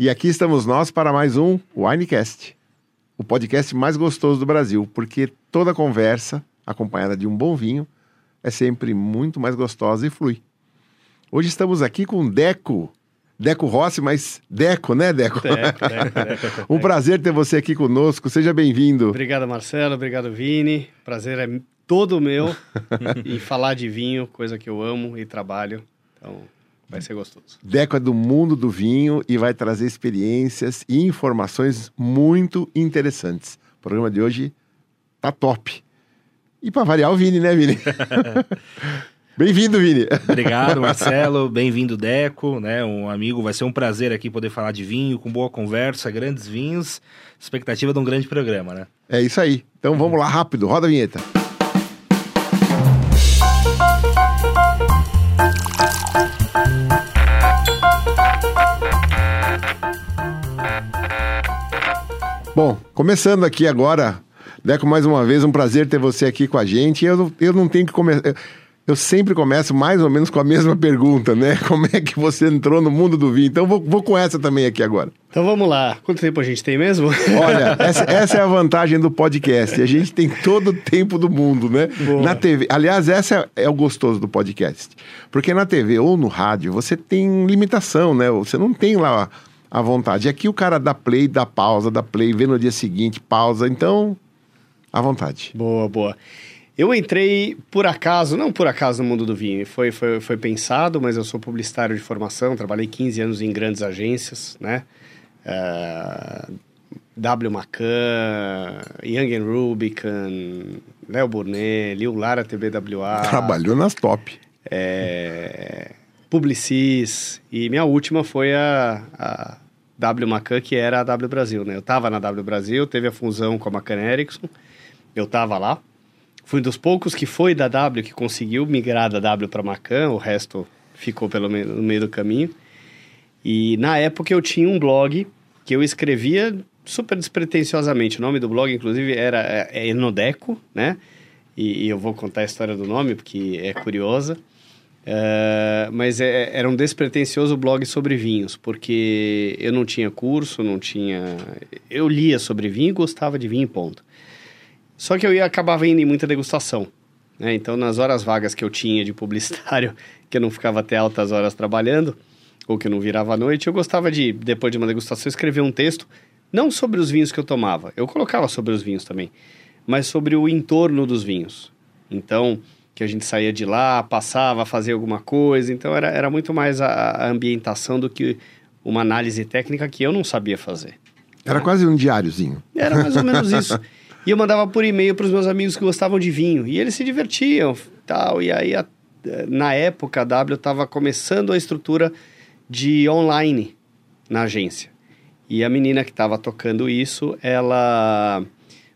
E aqui estamos nós para mais um Winecast, o podcast mais gostoso do Brasil, porque toda conversa, acompanhada de um bom vinho, é sempre muito mais gostosa e flui. Hoje estamos aqui com Deco. Deco Rossi, mas Deco, né, Deco? Deco, Deco, Deco. um prazer ter você aqui conosco. Seja bem-vindo. Obrigado, Marcelo. Obrigado, Vini. Prazer é todo meu em falar de vinho, coisa que eu amo e trabalho. Então, vai ser gostoso. Deco é do mundo do vinho e vai trazer experiências e informações muito interessantes. O programa de hoje tá top. E para variar o Vini, né, Vini? Bem-vindo, Vini. Obrigado, Marcelo. Bem-vindo, Deco, né? Um amigo, vai ser um prazer aqui poder falar de vinho, com boa conversa, grandes vinhos. Expectativa de um grande programa, né? É isso aí. Então vamos lá, rápido. Roda a vinheta. Bom, começando aqui agora, Deco, mais uma vez, um prazer ter você aqui com a gente. Eu, eu não tenho que começar. Eu sempre começo mais ou menos com a mesma pergunta, né? Como é que você entrou no mundo do vinho? Então vou, vou com essa também aqui agora. Então vamos lá. Quanto tempo a gente tem mesmo? Olha, essa, essa é a vantagem do podcast. A gente tem todo o tempo do mundo, né? Boa. Na TV. Aliás, essa é, é o gostoso do podcast. Porque na TV ou no rádio você tem limitação, né? Você não tem lá a vontade. Aqui o cara dá play, dá pausa, dá play, vê no dia seguinte, pausa. Então, à vontade. Boa, boa. Eu entrei por acaso, não por acaso no mundo do vinho, foi, foi, foi pensado, mas eu sou publicitário de formação, trabalhei 15 anos em grandes agências, né? Uh, W. Macan, Young Rubicon, Léo Burnet, Liu Lara TBWA. Trabalhou nas top. É, Publicis, e minha última foi a, a W. Macan, que era a W Brasil, né? Eu tava na W Brasil, teve a fusão com a Macan Erickson, eu tava lá, Fui um dos poucos que foi da W, que conseguiu migrar da W para Macan, o resto ficou pelo meio, no meio do caminho. E na época eu tinha um blog que eu escrevia super despretensiosamente. O nome do blog, inclusive, era é, Enodeco, né? E, e, eu vou contar a história do nome, porque é curiosa. Uh, mas é, era um despretensioso blog sobre vinhos, porque eu não tinha curso, não tinha... Eu lia sobre vinho e gostava de vinho, ponto. Só que eu ia acabar indo em muita degustação. Né? Então, nas horas vagas que eu tinha de publicitário, que eu não ficava até altas horas trabalhando, ou que eu não virava à noite, eu gostava de, depois de uma degustação, escrever um texto, não sobre os vinhos que eu tomava. Eu colocava sobre os vinhos também, mas sobre o entorno dos vinhos. Então, que a gente saía de lá, passava, fazia alguma coisa. Então, era, era muito mais a, a ambientação do que uma análise técnica que eu não sabia fazer. Era quase um diáriozinho. Era mais ou menos isso. E eu mandava por e-mail para os meus amigos que gostavam de vinho. E eles se divertiam, tal. E aí, a, na época, a W estava começando a estrutura de online na agência. E a menina que estava tocando isso, ela...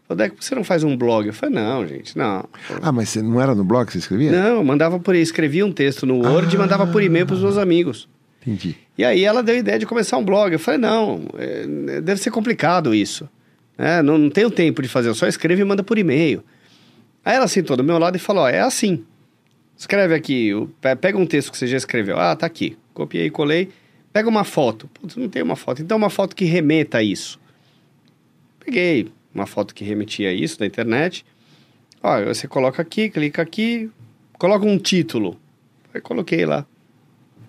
Falou, por que você não faz um blog? Eu falei, não, gente, não. Ah, mas você não era no blog que você escrevia? Não, eu mandava por... Escrevia um texto no Word ah, e mandava por e-mail para os meus amigos. Entendi. E aí ela deu a ideia de começar um blog. Eu falei, não, é, deve ser complicado isso. É, não, não tenho tempo de fazer, eu só escrevo e manda por e-mail. Aí ela sentou do meu lado e falou: ó, é assim. Escreve aqui, pega um texto que você já escreveu. Ah, tá aqui. Copiei, colei. Pega uma foto. Putz, não tem uma foto. Então, uma foto que remeta a isso. Peguei uma foto que remetia a isso da internet. Ó, você coloca aqui, clica aqui, coloca um título. Aí coloquei lá.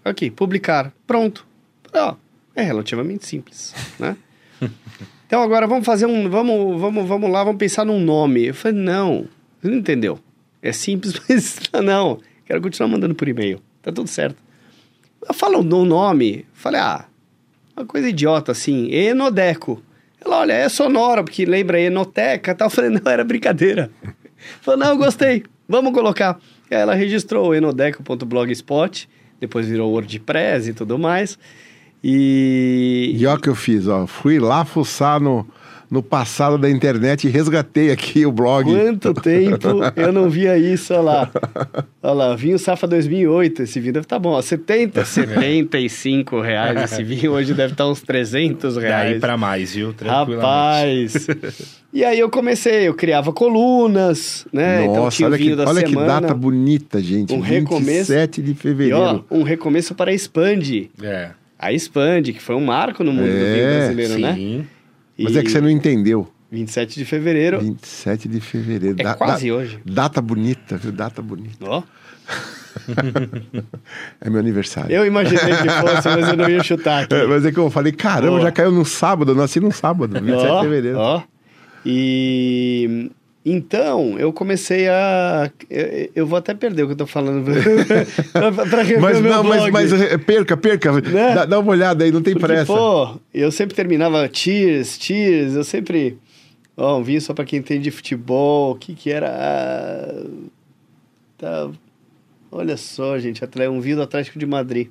Aqui, publicar. Pronto. Ó, é relativamente simples, né? Então agora vamos fazer um. Vamos, vamos, vamos lá, vamos pensar num nome. Eu falei, não, você não entendeu. É simples, mas não. Quero continuar mandando por e-mail. Tá tudo certo. Fala um nome. Falei, ah, uma coisa idiota assim, Enodeco. Ela, olha, é sonora, porque lembra Enoteca e tal. Eu falei, não, era brincadeira. Falei, não, gostei, vamos colocar. Aí ela registrou enodeco.blogspot, depois virou WordPress e tudo mais. E. E olha o que eu fiz, ó. Fui lá fuçar no, no passado da internet e resgatei aqui o blog. Quanto tempo eu não via isso, olha lá. Olha lá, vinho Safa 2008, esse vinho deve estar tá bom, ó, 70, 75 reais esse vinho, hoje deve estar tá uns 300 reais. Daí pra mais, viu? Rapaz! e aí eu comecei, eu criava colunas, né? Nossa, então tinha olha, o vinho que, da olha semana. Olha que data bonita, gente. Um 27 recomeço, de fevereiro. E, ó, um recomeço para expande. É. A Expand, que foi um marco no mundo do É, vinho brasileiro, né? Sim. Mas é que você não entendeu. 27 de fevereiro. 27 de fevereiro. É Da- quase da- hoje. Data bonita, viu? Data bonita. Ó, É meu aniversário. eu imaginei que fosse, mas eu não ia chutar aqui. É, mas é que eu falei, caramba, Boa. já caiu no sábado, eu nasci no sábado, 27 Ó, de fevereiro. Ó. E então eu comecei a. Eu, eu vou até perder o que eu tô falando pra rever Mas o meu não, mas, blog. mas eh, perca, perca. Né? Dá, dá uma olhada aí, não tem Porque, pressa. pô, eu sempre terminava cheers, cheers, eu sempre. Ó, um vinho só pra quem entende de futebol, o que que era? Ah, Tá. Olha só, gente, um vinho do Atlético de Madrid.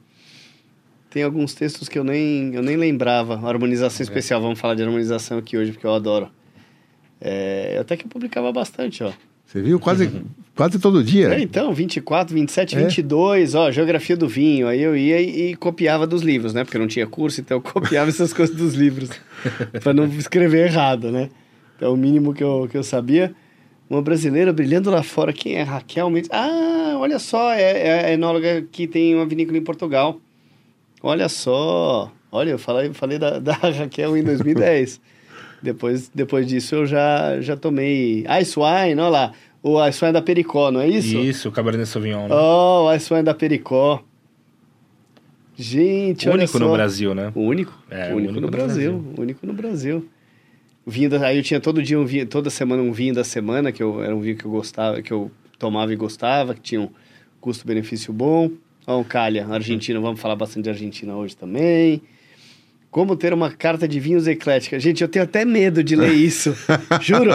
Tem alguns textos que eu nem, eu nem lembrava. Harmonização especial, vamos falar de harmonização aqui hoje, porque eu adoro. É, eu até que publicava bastante, ó. Você viu? Quase, quase todo dia. É, então, 24, 27, É. 22, ó, geografia do vinho. Aí eu ia e, e copiava dos livros, né? Porque eu não tinha curso, então eu copiava essas coisas dos livros. pra não escrever errado, né? Então, o mínimo que eu, que eu sabia. Uma brasileira brilhando lá fora. Quem é? Raquel Mendes. Ah, olha só, é, é a enóloga que tem uma vinícola em Portugal. Olha só. Olha, eu falei, falei da, da Raquel em 2010. Depois, depois disso eu já, já tomei Ice Wine, olha lá. O Ice Wine da Pericó, não é isso? Isso, o Cabernet Sauvignon, né? Oh, o Ice Wine da Pericó. Gente, olha Único só. no Brasil, né? O único? É, o único, único no Brasil. Brasil. O único no Brasil. Vinho da, aí eu tinha todo dia um vinho, toda semana um vinho da semana, que eu, era um vinho que eu gostava, que eu tomava e gostava, que tinha um custo-benefício bom. Ó, um Calha, Argentina, vamos falar bastante de Argentina hoje também. Como ter uma carta de vinhos eclética. Gente, eu tenho até medo de ler isso. Juro.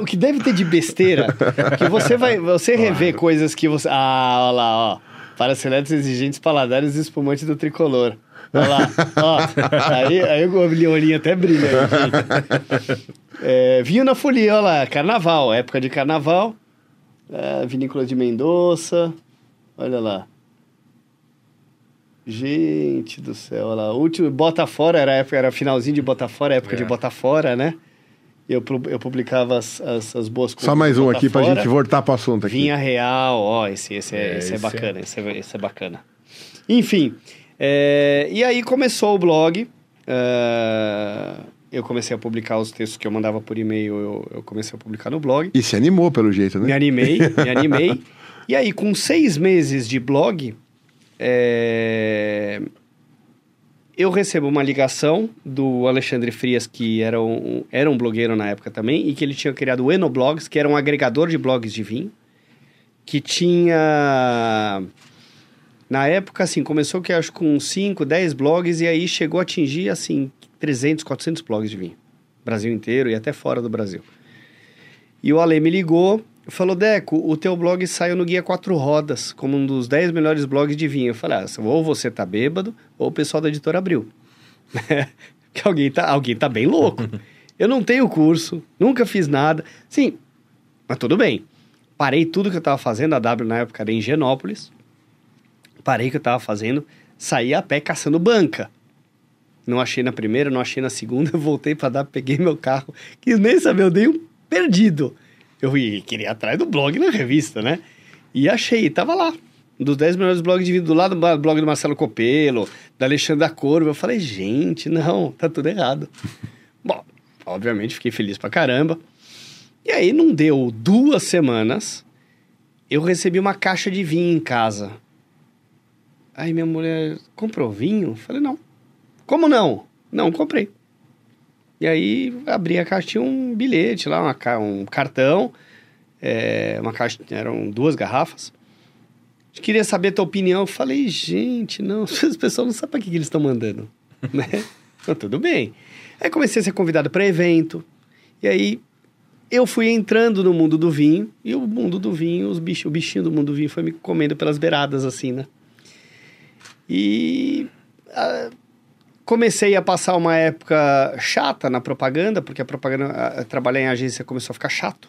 O que deve ter de besteira. Que você vai. Você rever coisas que você. Ah, olha lá, ó. Para seletos exigentes paladares e espumantes do tricolor. Olha lá, ó. Aí, aí o olhinho até brilha. aí, gente. É, vinho na folia, olha lá. Carnaval, época de carnaval. É, vinícola de Mendoza. Olha lá. Gente do céu, olha lá. Último Bota Fora, era, a época, era finalzinho de Bota Fora, época É. de Bota Fora, né? Eu, eu publicava as, as, as boas Só mais um aqui pra gente voltar pro assunto aqui. Vinha Real, ó, esse, esse, é, É, esse é esse bacana, esse é, esse é bacana. Enfim, é, e aí começou o blog. é, eu comecei a publicar os textos que eu mandava por e-mail, eu, eu comecei a publicar no blog. E se animou pelo jeito, Me né? animei, me animei. E aí, com seis meses de blog, é, eu recebo uma ligação do Alexandre Frias, que era um, era um blogueiro na época também, e que ele tinha criado o Enoblogs, que era um agregador de blogs de vinho, que tinha... Na época, assim, começou que acho com 5, 10 blogs, e aí chegou a atingir, assim, 300, 400 blogs de vinho. Brasil inteiro e até fora do Brasil. E o Ale me ligou, falou, Deco, o teu blog saiu no Guia Quatro Rodas, como um dos 10 melhores blogs de vinho. Eu falei, ah, ou você tá bêbado, ou o pessoal da editora abriu. que alguém tá, alguém tá bem louco. Eu não tenho curso, nunca fiz nada. Sim, mas tudo bem. Parei tudo que eu tava fazendo, a W na época era em Genópolis. Parei que eu tava fazendo, saí a pé caçando banca. Não achei na primeira, não achei na segunda, voltei pra dar, peguei meu carro, quis nem saber, eu dei um perdido. Eu ia- queria atrás do blog na revista, né? E achei, tava lá. Um dos 10 melhores blogs de vida do lado do blog do Marcelo Copelo, da Alexandra Corvo. Eu falei, gente, não, tá tudo errado. Bom, obviamente fiquei feliz pra caramba. E aí não deu duas semanas, eu recebi uma caixa de vinho em casa. Aí minha mulher comprou vinho? Falei, não. Como não? Não, comprei. E aí abri a caixa, tinha um bilhete lá, uma um cartão, é, uma caixa, eram duas garrafas. Queria saber a tua opinião. Eu falei, gente, não, as pessoas não sabem para que, que eles estão mandando, né? Então, tudo bem. Aí comecei a ser convidado para evento, e aí eu fui entrando no mundo do vinho, e o mundo do vinho, os bichos, o bichinho do mundo do vinho foi me comendo pelas beiradas, assim, né? E comecei a passar uma época chata na propaganda, porque a propaganda, a- trabalhar em agência começou a ficar chato,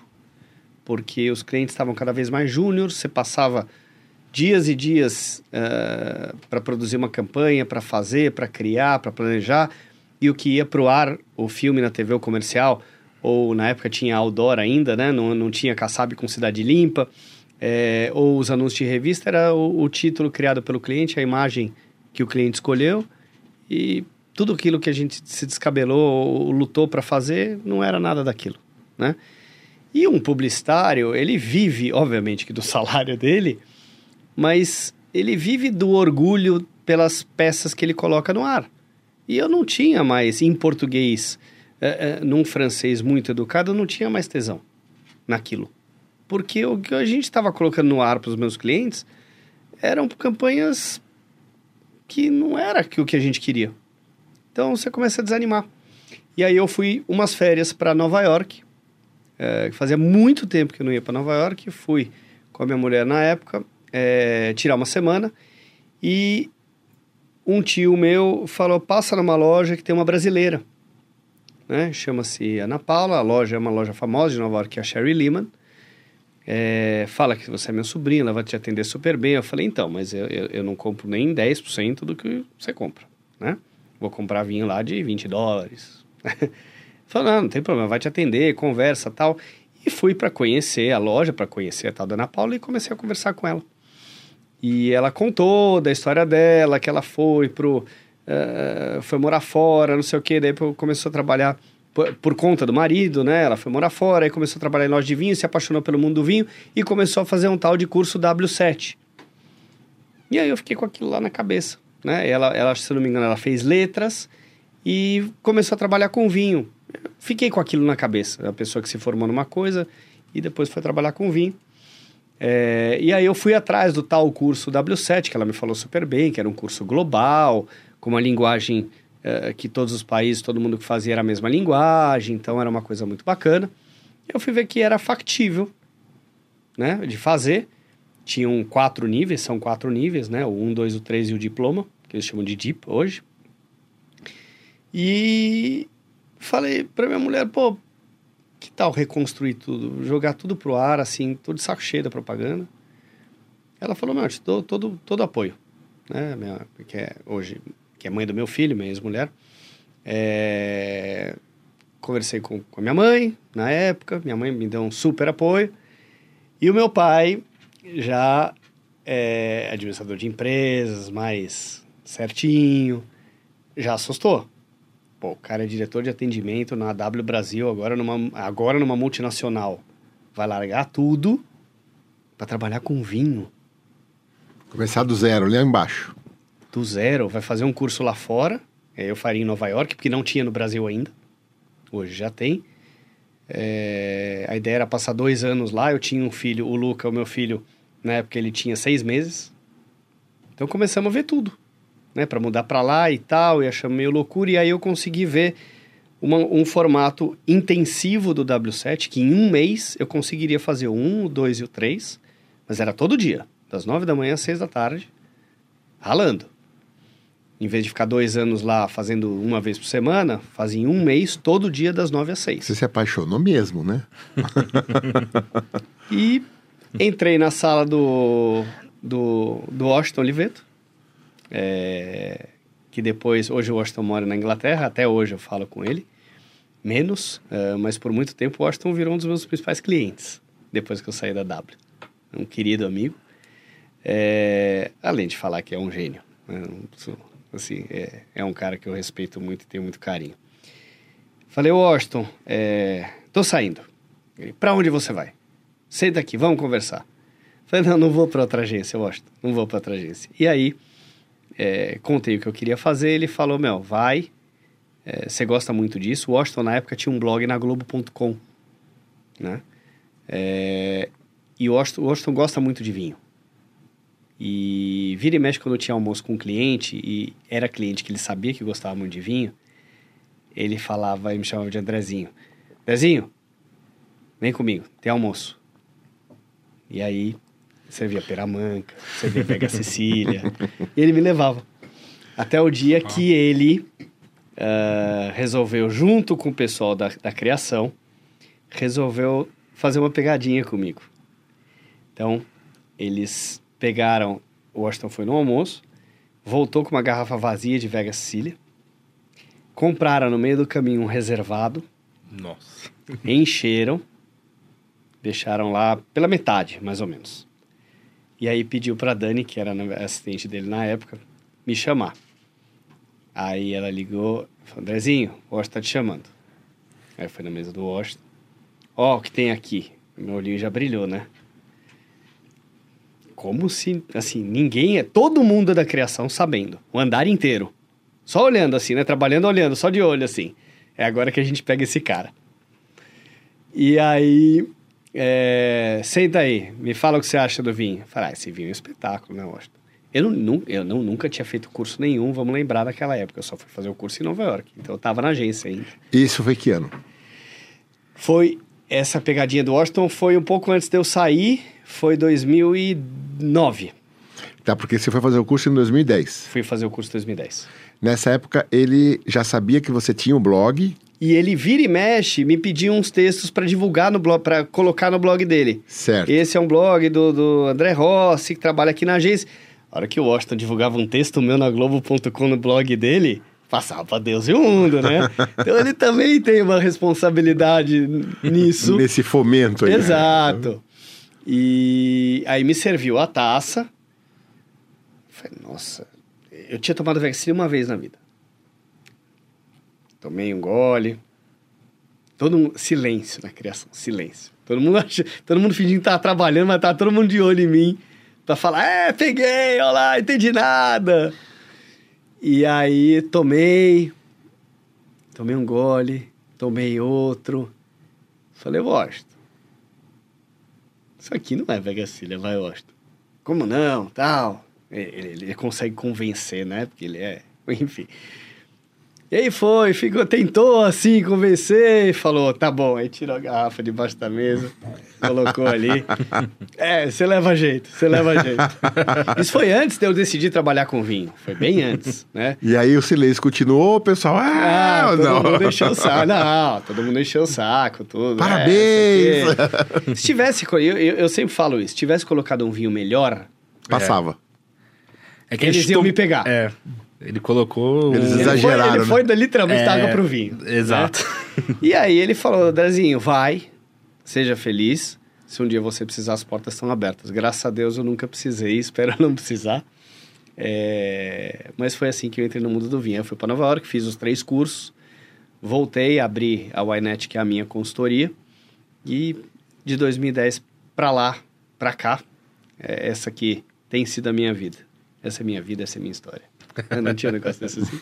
porque os clientes estavam cada vez mais júnior, você passava dias e dias para produzir uma campanha, para fazer, para criar, para planejar, e o que ia para o ar, o filme na TV, o comercial, ou na época tinha outdoor ainda, né? Não, não tinha Kassab com Cidade Limpa, é, ou os anúncios de revista, era o, o título criado pelo cliente, a imagem que o cliente escolheu, E tudo aquilo que a gente se descabelou, ou lutou para fazer, não era nada daquilo, né? E um publicitário, ele vive, obviamente, que do salário dele, mas ele vive do orgulho pelas peças que ele coloca no ar. E eu não tinha mais, em português, é, é, num francês muito educado, eu não tinha mais tesão naquilo. Porque o que a gente estava colocando no ar para os meus clientes eram campanhas que não era o que a gente queria. Então você começa a desanimar. E aí eu fui umas férias para Nova York. É, fazia muito tempo que eu não ia para Nova York. Fui com a minha mulher na época é, tirar uma semana. E um tio meu falou: passa numa loja que tem uma brasileira. Né? Chama-se Ana Paula. A loja é uma loja famosa de Nova York, é a Sherry Lehman. É, fala que você é minha sobrinha, ela vai te atender super bem. Eu falei, então, mas eu, eu, eu não compro nem 10% do que você compra, né? Vou comprar vinho lá de 20 dólares. Falei, não, não tem problema, vai te atender, conversa tal. E fui para conhecer a loja, para conhecer a tal da Ana Paula e comecei a conversar com ela. E ela contou da história dela, que ela foi pro... Uh, foi morar fora, não sei o quê, daí começou a trabalhar por, por, conta do marido, né? Ela foi morar fora, aí começou a trabalhar em loja de vinho, se apaixonou pelo mundo do vinho e começou a fazer um tal de curso W7. E aí eu fiquei com aquilo lá na cabeça, né? Ela, ela se não me engano, ela fez letras e começou a trabalhar com vinho. Fiquei com aquilo na cabeça, a pessoa que se formou numa coisa e depois foi trabalhar com vinho. É, e aí eu fui atrás do tal curso W7, que ela me falou super bem, que era um curso global, com uma linguagem é, que todos os países, todo mundo que fazia era a mesma linguagem, então era uma coisa muito bacana. Eu fui ver que era factível, né, de fazer. Tinham quatro níveis, são quatro níveis, né, o 1, 2, o 3 e o diploma, que eles chamam de DIP hoje. E falei pra minha mulher, pô, que tal reconstruir tudo, jogar tudo pro ar, assim, todo de saco cheio da propaganda. Ela falou, meu, te dou todo, todo apoio, né, minha, que é hoje que é mãe do meu filho, minha ex-mulher. É... Conversei com, com a minha mãe na época, minha mãe me deu um super apoio. E o meu pai já é administrador de empresas, mais certinho, já assustou. Pô, o cara é diretor de atendimento na W Brasil, agora numa, agora numa multinacional. Vai largar tudo para trabalhar com vinho. Começar do zero, ali embaixo do zero, vai fazer um curso lá fora. Eu faria em Nova York, porque não tinha no Brasil ainda. Hoje já tem. É, a ideia era passar dois anos lá. Eu tinha um filho, o Luca, o meu filho, na época ele tinha seis meses. Então começamos a ver tudo, né? Para mudar para lá e tal. E achamos meio loucura. E aí eu consegui ver uma, um formato intensivo do W7, que em um mês eu conseguiria fazer o 1, o 2 e o 3. Mas era todo dia, das nove da manhã às seis da tarde, ralando em vez de ficar dois anos lá fazendo uma vez por semana, fazia em um mês, todo dia, das nove às seis. Você se apaixonou mesmo, né? e entrei na sala do, do, do Washington Oliveto, é, que depois, hoje o Washington mora na Inglaterra, até hoje eu falo com ele, menos, é, mas por muito tempo o Washington virou um dos meus principais clientes, depois que eu saí da W. Um querido amigo, é, além de falar que é um gênio. Né? Assim, é, é um cara que eu respeito muito e tenho muito carinho. Falei, Washington, é, tô saindo. Ele, onde você vai? Senta aqui, vamos conversar. Falei, não, não vou para outra agência, Washington, não vou para outra agência. E aí, é, contei o que eu queria fazer, ele falou, meu, vai, é, você gosta muito disso. O Washington, na época, tinha um blog na Globo.com, né? É, e o Washington, o Washington gosta muito de vinho. E vira e mexe quando eu tinha almoço com um cliente, e era cliente que ele sabia que gostava muito de vinho, ele falava e me chamava de Andrezinho. Andrezinho, vem comigo, tem almoço. E aí, servia peramanca, servia pega Cecília, e ele me levava. Até o dia ah. que ele uh, resolveu, junto com o pessoal da, da criação, resolveu fazer uma pegadinha comigo. Então, eles pegaram, o Washington foi no almoço, voltou com uma garrafa vazia de Vega Sicília, compraram no meio do caminho um reservado, Nossa. encheram, deixaram lá pela metade, mais ou menos. E aí pediu para Dani, que era assistente dele na época, me chamar. Aí ela ligou, falou, Andrezinho, o Washington tá te chamando. Aí foi na mesa do Washington. Ó, o que tem aqui. Meu olhinho já brilhou, né? Como se, assim, ninguém é. Todo mundo da criação sabendo. O andar inteiro. Só olhando assim, né? Trabalhando, olhando, só de olho assim. É agora que a gente pega esse cara. E aí. É, senta aí, me fala o que você acha do vinho. Fala, ah, esse vinho é um espetáculo, né, Washington? Eu, não, eu não, nunca tinha feito curso nenhum, vamos lembrar daquela época. Eu só fui fazer o curso em Nova York. Então eu tava na agência ainda. Isso foi que ano? Foi. Essa pegadinha do Washington foi um pouco antes de eu sair, foi 2009. Tá, porque você foi fazer o curso em 2010. Fui fazer o curso em 2010. Nessa época, ele já sabia que você tinha um blog. E ele vira e mexe, me pedia uns textos para divulgar no blog, para colocar no blog dele. Certo. Esse é um blog do, do André Rossi, que trabalha aqui na agência. A hora que o Washington divulgava um texto meu na Globo.com no blog dele, passava pra Deus e o mundo, né? Então ele também tem uma responsabilidade nisso. Nesse fomento aí. Exato. E aí me serviu a taça. Falei, nossa, eu tinha tomado Vexil uma vez na vida. Tomei um gole. Todo silêncio na criação, silêncio. Todo mundo, todo mundo fingindo que tava trabalhando, mas tava todo mundo de olho em mim. Pra falar, é, peguei, olha lá, entendi nada. E aí tomei, tomei um gole, tomei outro. Falei, Washington, isso aqui não é Vegacilha, vai, Washington. Como não, tal. Ele, ele, consegue convencer, né? Porque ele é, enfim. E aí foi, ficou, tentou assim convencer falou, tá bom. Aí tirou a garrafa debaixo da mesa, colocou ali. É, você leva jeito, você leva jeito. Isso foi antes de eu decidir trabalhar com vinho. Foi bem antes, né? E aí o silêncio continuou, o pessoal, ah, ah todo não. mundo encheu o saco. Não, todo mundo encheu o saco, tudo. Parabéns! É, se tivesse, eu, eu, eu, sempre falo isso, se tivesse colocado um vinho melhor... Passava. É, é que eles iam tom... me pegar. É. Ele colocou. Eles exageraram. Ele foi, ele foi literalmente é, água pro vinho. Exato. Né? e aí ele falou: Drezinho, vai, seja feliz. Se um dia você precisar, as portas estão abertas. Graças a Deus eu nunca precisei, espero não precisar. É... Mas foi assim que eu entrei no mundo do vinho. Eu fui para Nova York, fiz os três cursos, voltei, abri a Ynet, que é a minha consultoria, e de 2010 para lá, para cá, é, essa aqui tem sido a minha vida. Essa é minha vida, essa é minha história. Não tinha um negócio desse assim.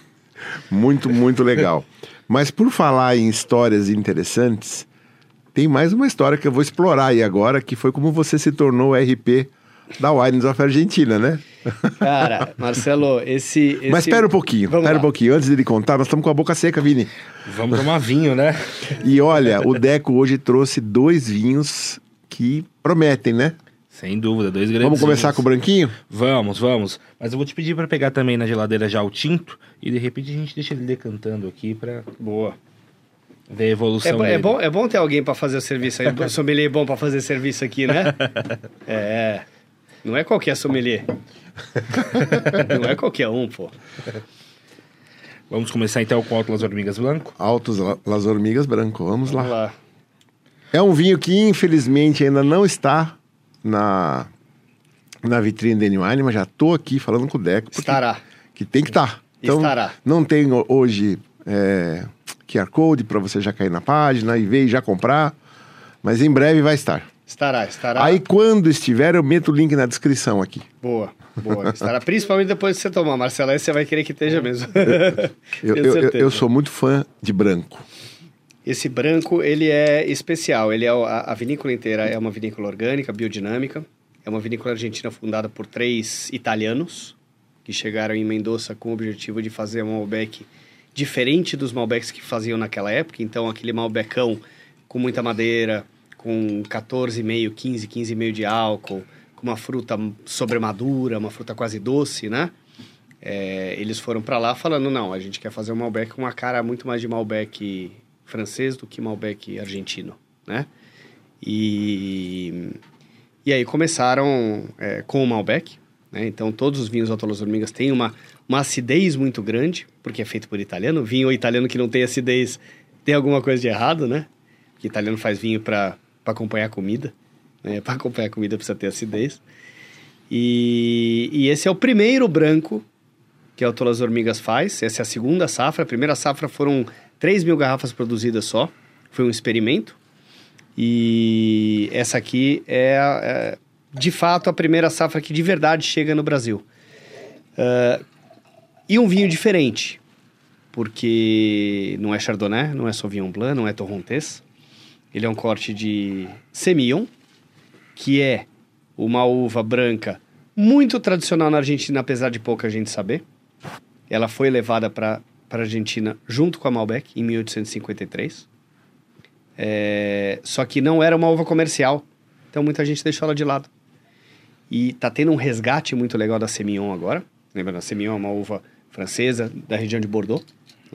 Muito, muito legal. Mas por falar em histórias interessantes, tem mais uma história que eu vou explorar aí agora, que foi como você se tornou o RP da Wines of Argentina, né? Cara, Marcelo, esse, esse... Mas espera um pouquinho, espera um pouquinho. Antes de ele contar, nós estamos com a boca seca, Vini. Vamos tomar vinho, né? e olha, o Deco hoje trouxe dois vinhos que prometem, né? Sem dúvida, dois grandes. Vamos começar com o branquinho? Vamos, vamos. Mas eu vou te pedir para pegar também na geladeira já o tinto e de repente a gente deixa ele decantando aqui para boa ver a evolução é, é, bom, é bom ter alguém para fazer o serviço aí. sommelier bom para fazer serviço aqui, né? é. Não é qualquer sommelier. Não é qualquer um, pô. Vamos começar então com o Alto Las Hormigas Branco? Altos Las Hormigas Branco, vamos, vamos lá. lá. É um vinho que infelizmente ainda não está na, na vitrine da Wine, mas já estou aqui falando com o Deco. Estará. Que tem que estar. Tá. Então, Estará. Não tem hoje é, QR Code para você já cair na página e ver e já comprar, mas em breve vai estar. Estará, estará. Aí quando estiver, eu meto o link na descrição aqui. Boa, boa. Estará principalmente depois de você tomar, Marcelo. Aí você vai querer que esteja mesmo. eu, eu, eu, eu sou muito fã de branco. Esse branco, ele é especial. Ele é a, a, vinícola inteira é uma vinícola orgânica, biodinâmica. É uma vinícola argentina fundada por três italianos que chegaram em Mendoza com o objetivo de fazer um Malbec diferente dos Malbecs que faziam naquela época. Então, aquele Malbecão com muita madeira, com 14,5, 15, 15,5 de álcool, com uma fruta sobremadura, uma fruta quase doce, né? É, eles foram para lá falando, não, a gente quer fazer um Malbec com uma cara muito mais de Malbec francês do que Malbec argentino, né? E, e aí começaram é, com o Malbec, né? Então todos os vinhos Alto Las Hormigas têm uma, uma acidez muito grande, porque é feito por italiano. Vinho italiano que não tem acidez tem alguma coisa de errado, né? Porque italiano faz vinho para acompanhar comida, né? Para acompanhar comida precisa ter acidez. E, e esse é o primeiro branco que a Autolas Hormigas faz. Essa é a segunda safra. A primeira safra foram 3 mil garrafas produzidas só. Foi um experimento. E essa aqui é, é de fato, a primeira safra que de verdade chega no Brasil. Uh, e um vinho diferente, porque não é Chardonnay, não é Sauvignon Blanc, não é Torrontés. Ele é um corte de Semillon, que é uma uva branca muito tradicional na Argentina, apesar de pouca gente saber. Ela foi levada para a Argentina junto com a Malbec em 1853. É, só que não era uma uva comercial, então muita gente deixou ela de lado. E tá tendo um resgate muito legal da Semillon agora. Lembra, a Semillon é uma uva francesa da região de Bordeaux,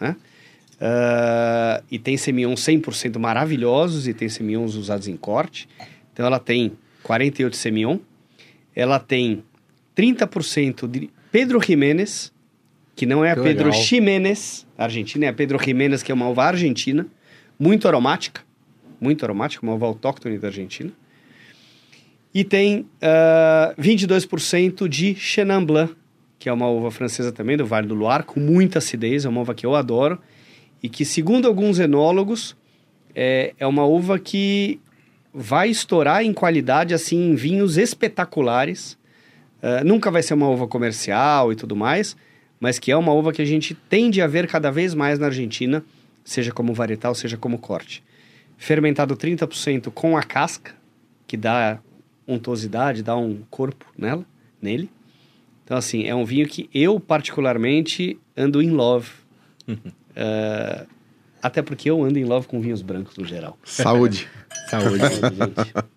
né? Uh, e tem Semillon 100% maravilhosos e tem Semillons usados em corte. Então ela tem 48 Semillon. Ela tem 30% de Pedro Jiménez, que não é a Pedro legal. Ximénez, argentina, é a Pedro Jiménez, que é uma uva argentina, muito aromática, muito aromática, uma uva autóctone da Argentina. E tem uh, ah, 22% de Chenin Blanc, que é uma uva francesa também, do Vale do Loire, com muita acidez, é uma uva que eu adoro. E que, segundo alguns enólogos, é, é uma uva que vai estourar em qualidade, assim, em vinhos espetaculares. Uh, nunca vai ser uma uva comercial e tudo mais, mas que é uma uva que a gente tende a ver cada vez mais na Argentina, seja como varietal, seja como corte. Fermentado 30% com a casca, que dá untuosidade, dá um corpo nela, nele. Então, assim, é um vinho que eu, particularmente, ando in love. uh, até porque eu ando em love com vinhos brancos no geral. Saúde. Saúde, gente.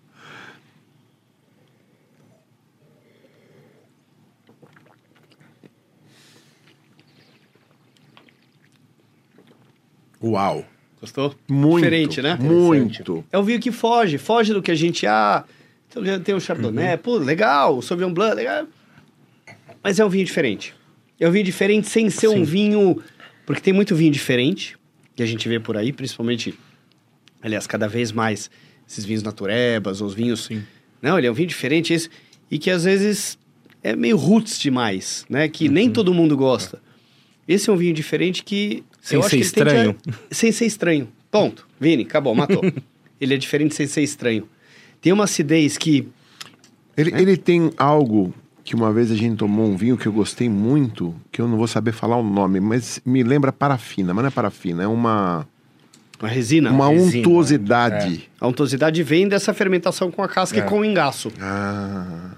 Uau! Gostou? Muito. Diferente, né? Muito. É um vinho que foge, foge do que a gente. Ah, então, tem o Chardonnay, uhum. pô, legal, o Sauvignon Blanc, legal. Mas é um vinho diferente. É um vinho diferente sem ser Sim. um vinho... Porque tem muito vinho diferente que a gente vê por aí, principalmente... Aliás, cada vez mais esses vinhos naturebas, os vinhos... Sim. Não, ele é um vinho diferente esse, e que às vezes é meio roots demais, né? Que uhum. nem todo mundo gosta. Esse é um vinho diferente que... Sem ser estranho. A... Sem ser estranho. Ponto. Vini, acabou, matou. ele é diferente sem ser estranho. Tem uma acidez que. Ele, né? ele tem algo que uma vez a gente tomou um vinho que eu gostei muito, que eu não vou saber falar o nome, mas me lembra parafina, mas não é parafina, é uma. Uma resina? Uma resina, untuosidade. É. A untuosidade vem dessa fermentação com a casca é. e com o engaço. Ah.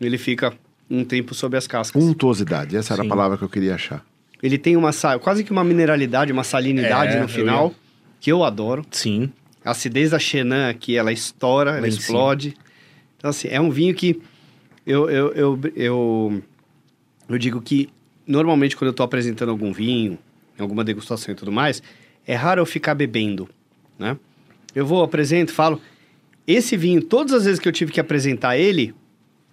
Ele fica um tempo sob as cascas. Untuosidade, essa era Sim. a palavra que eu queria achar. Ele tem uma quase que uma mineralidade, uma salinidade é, no final, ia... que eu adoro. Sim. A acidez da Chenin aqui, ela estoura, ela explode. Então, assim, é um vinho que eu, eu, eu, eu, eu digo que normalmente quando eu estou apresentando algum vinho, alguma degustação e tudo mais, é raro eu ficar bebendo, né? Eu vou, apresento, falo. Esse vinho, todas as vezes que eu tive que apresentar ele,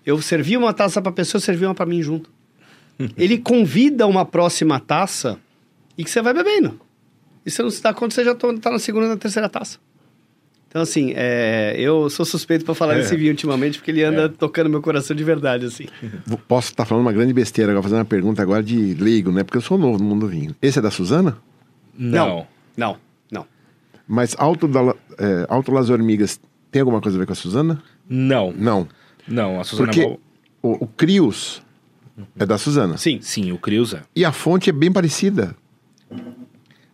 eu servi uma taça para a pessoa, servi uma para mim junto. ele convida uma próxima taça e que você vai bebendo. E você não se dá conta, você já está na segunda, na terceira taça. Então, assim, é, eu sou suspeito para falar é. desse vinho ultimamente, porque ele anda é. tocando meu coração de verdade, assim. Posso estar tá falando uma grande besteira agora, fazer uma pergunta agora de leigo, né? Porque eu sou novo no mundo do vinho. Esse é da Suzana? Não, não, não. Mas Alto, da, é, Alto Las Hormigas tem alguma coisa a ver com a Suzana? Não. Não. Não, a Suzana... Porque o, o Crius é da Suzana. Sim. Sim, o Crius é. E a fonte é bem parecida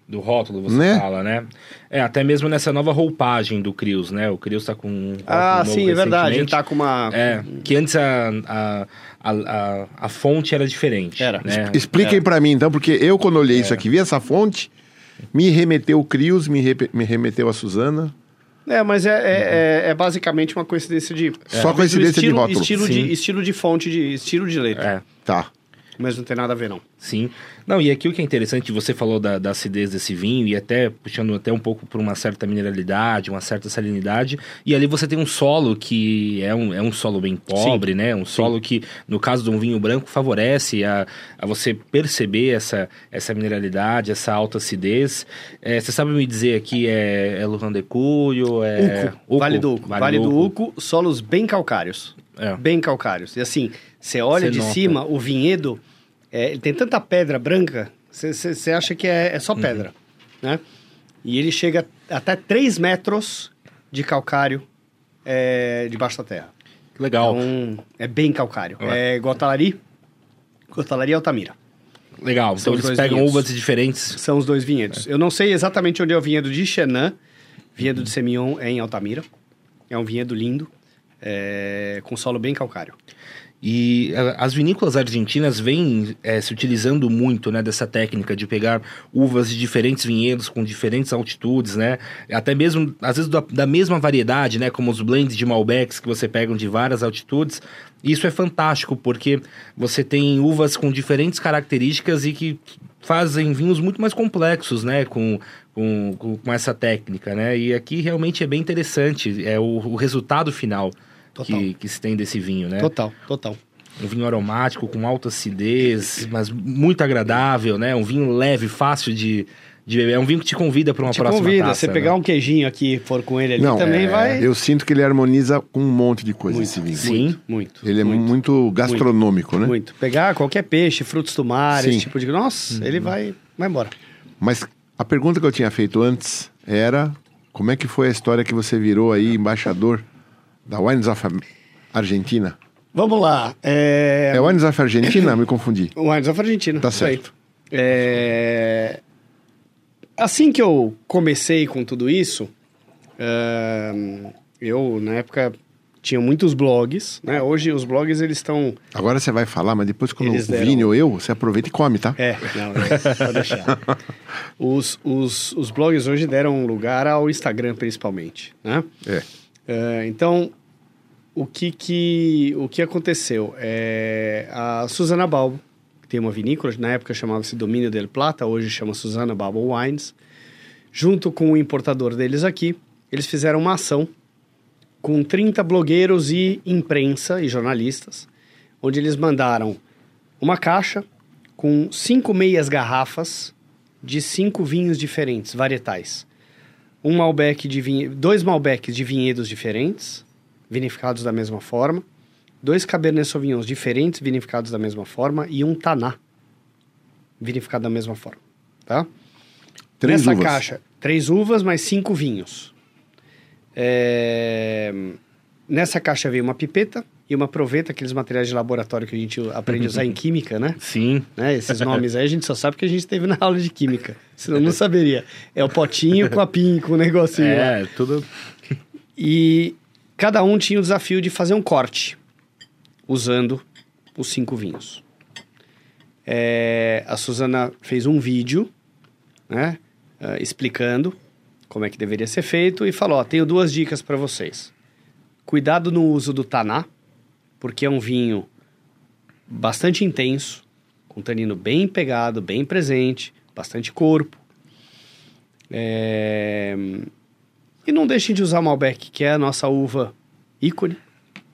do rótulo, você né? fala, né? É, até mesmo nessa nova roupagem do Crius, né? O Crius tá com um Ah, sim, é verdade. Ele tá com uma... É, que antes a, a, a, a fonte era diferente. Era. Né? Explica aí pra mim, então, porque eu, quando olhei isso aqui, vi essa fonte, me remeteu o Crius, me, re, me remeteu a Suzana... É, mas é, é, é, é basicamente uma coincidência de... Só coincidência estilo, de rótulo. Estilo de, estilo de fonte, de estilo de letra. É. Tá. Mas não tem nada a ver, não. Sim. Não, e aqui o que é interessante, você falou da, da acidez desse vinho, e até puxando até um pouco por uma certa mineralidade, uma certa salinidade, e ali você tem um solo que é um, é um solo bem pobre, Sim. né? Um solo Sim. que, no caso de um vinho branco, favorece a, a você perceber essa, essa mineralidade, essa alta acidez. É, você sabe me dizer aqui, é, é Lujan de Cuyo, é... Uco. Uco. Vale do Uco. Vale, vale do, Uco. Uco, solos bem calcários. É. Bem calcários. E assim, você olha de nota. cima, o vinhedo É, ele tem tanta pedra branca, você acha que é, é só pedra, né? E ele chega até 3 metros de calcário é, debaixo da terra. Legal. Então, é bem calcário. É. É Gotalari, Gotalari e Altamira. Legal. São Então eles pegam vinhos. uvas diferentes. São os dois vinhedos. Eu não sei exatamente onde é o vinhedo de Chenan. Vinhedo de Semillon é em Altamira. É um vinhedo lindo, é, com solo bem calcário. E as vinícolas argentinas vêm eh, se utilizando muito né, dessa técnica de pegar uvas de diferentes vinhedos com diferentes altitudes, né? Até mesmo, às vezes, da, da mesma variedade, né? Como os blends de Malbecs que você pega de várias altitudes. Isso é fantástico, porque você tem uvas com diferentes características e que fazem vinhos muito mais complexos, né? Com, com, com, essa técnica, né? E aqui realmente é bem interessante. É o, o resultado final. Que, que se tem desse vinho, né? Total, total. Um vinho aromático com alta acidez, mas muito agradável, né? Um vinho leve, fácil de, de beber. É um vinho que te convida para uma Te próxima convida, taça, você né? pegar um queijinho aqui e for com ele ali Não, também é, vai... Eu sinto que ele harmoniza com um monte de coisa esse vinho. Sim. Muito. Ele é muito. muito, gastronômico, né? Muito. Pegar qualquer peixe, frutos do mar, Sim. esse tipo de... Nossa, ele vai, vai embora. Mas a pergunta que eu tinha feito antes era como é que foi a história que você virou aí embaixador da Wines of Argentina? Vamos lá. É... É Wines of Argentina? Me confundi. Wines of Argentina. Tá certo. É... Assim que eu comecei com tudo isso, ahn, eu, na época, tinha muitos blogs, né? Hoje os blogs, eles estão... Agora você vai falar, mas depois quando Eles o deram- Vini ou eu, você aproveita e come, tá? É, não, é, pode deixar. Os, os, os blogs hoje deram lugar ao Instagram, principalmente, né? É. É, então, o que que, o que aconteceu? É, a Susana Balbo, que tem uma vinícola, na época chamava-se Domínio del Plata, hoje chama Susana Balbo Wines, junto com o importador deles aqui, eles fizeram uma ação com 30 blogueiros e imprensa e jornalistas, onde eles mandaram uma caixa com cinco meias garrafas de cinco vinhos diferentes, varietais um Malbec de vinhe... dois Malbecs de vinhedos diferentes, vinificados da mesma forma, dois Cabernet Sauvignons diferentes, vinificados da mesma forma, e um Taná, vinificado da mesma forma, tá? Três Nessa uvas. caixa, três uvas mais cinco vinhos. É, Nessa caixa veio uma pipeta e uma proveta, aqueles materiais de laboratório que a gente aprende a usar em química, né? Sim. né? Esses nomes aí a gente só sabe que a gente teve na aula de química. Senão não saberia. É o potinho com a pin, com o negocinho lá. É, tudo. E cada um tinha o desafio de fazer um corte usando os cinco vinhos. É, a Suzana fez um vídeo, né, ah, explicando como é que deveria ser feito e falou: ó, tenho duas dicas para vocês. Cuidado no uso do taná, porque é um vinho bastante intenso, com tanino bem pegado, bem presente, bastante corpo. É, e não deixem de usar Malbec, que é a nossa uva ícone,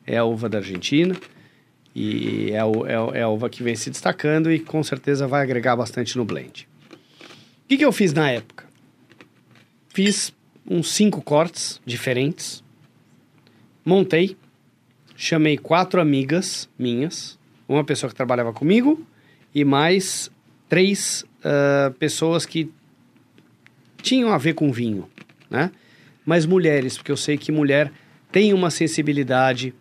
é a uva da Argentina. E é, é, é a uva que vem se destacando e com certeza vai agregar bastante no blend. O que, que eu fiz na época? Fiz uns cinco cortes diferentes, montei, chamei quatro amigas minhas, uma pessoa que trabalhava comigo e mais três ah, pessoas que tinham a ver com vinho, né? Mas mulheres, porque eu sei que mulher tem uma sensibilidade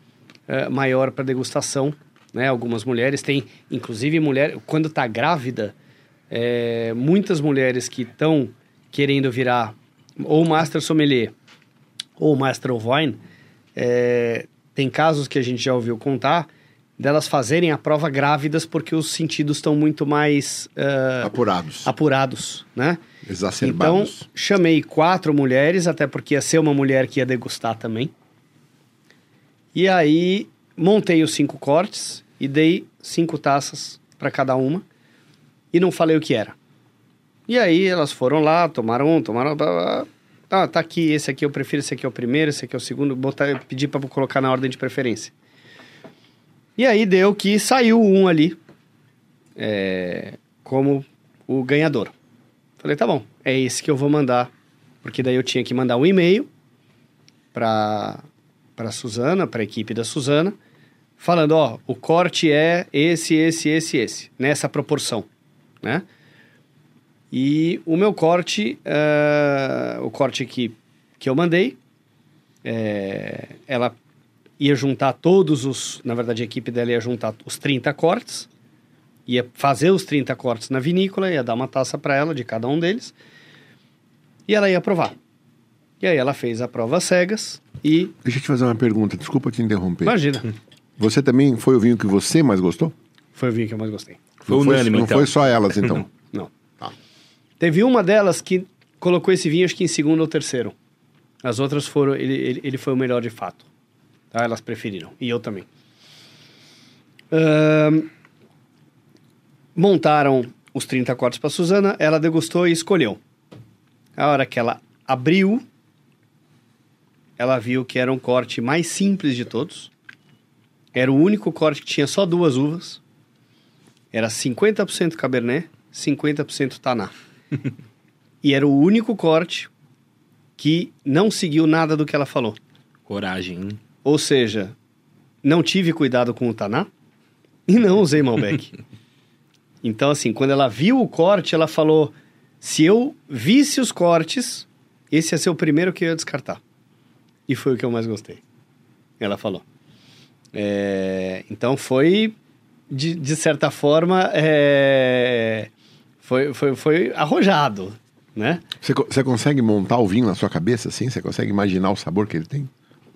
eh, maior para degustação, né? Algumas mulheres têm, inclusive mulher quando está grávida, eh, muitas mulheres que estão querendo virar ou master sommelier ou master of wine, eh, tem casos que a gente já ouviu contar delas fazerem a prova grávidas porque os sentidos estão muito mais eh, Apurados. apurados, né? Então, Exacerbados. chamei quatro mulheres, até porque ia ser uma mulher que ia degustar também. E aí, montei os cinco cortes e dei cinco taças para cada uma. E não falei o que era. E aí, elas foram lá, tomaram um, tomaram... blá, blá. Ah, tá aqui, esse aqui eu prefiro, esse aqui é o primeiro, esse aqui é o segundo. Botar, pedi para colocar na ordem de preferência. E aí, deu que saiu um ali é, como o ganhador. Falei, tá bom, é esse que eu vou mandar. Porque daí eu tinha que mandar um e-mail para para Suzana, para a equipe da Suzana, falando, ó, o corte é esse, esse, esse, esse, nessa proporção, né? E o meu corte, eh, o corte que, que eu mandei, eh, ela ia juntar todos os, na verdade a equipe dela ia juntar os 30 cortes, ia fazer os 30 cortes na vinícola, ia dar uma taça para ela de cada um deles, e ela ia provar. E aí ela fez a prova cegas e, Deixa eu te fazer uma pergunta, desculpa te interromper. imagina, Você também foi o vinho que você mais gostou? foi o vinho que eu mais gostei. Foi não unânime, Não então. foi só elas, então. Não. Teve uma delas que colocou esse vinho, acho que em segundo ou terceiro. As outras foram. Ele, ele, ele foi o melhor de fato. Tá? Elas preferiram. E eu também. Ahn, montaram os 30 cortes para Suzana, ela degustou e escolheu. A hora que ela abriu, ela viu que era um corte mais simples de todos. Era o único corte que tinha só duas uvas. Era 50% Cabernet, 50% Taná. e era o único corte que não seguiu nada do que ela falou. Coragem. hein? Ou seja, não tive cuidado com o Taná e não usei Malbec. então, assim, quando ela viu o corte, ela falou: se eu visse os cortes, esse ia ser o primeiro que eu ia descartar. E foi o que eu mais gostei. Ela falou. É, então foi, de, de certa forma, é, foi, foi, foi arrojado, né? Você, você consegue montar o vinho na sua cabeça, assim? Você consegue imaginar o sabor que ele tem?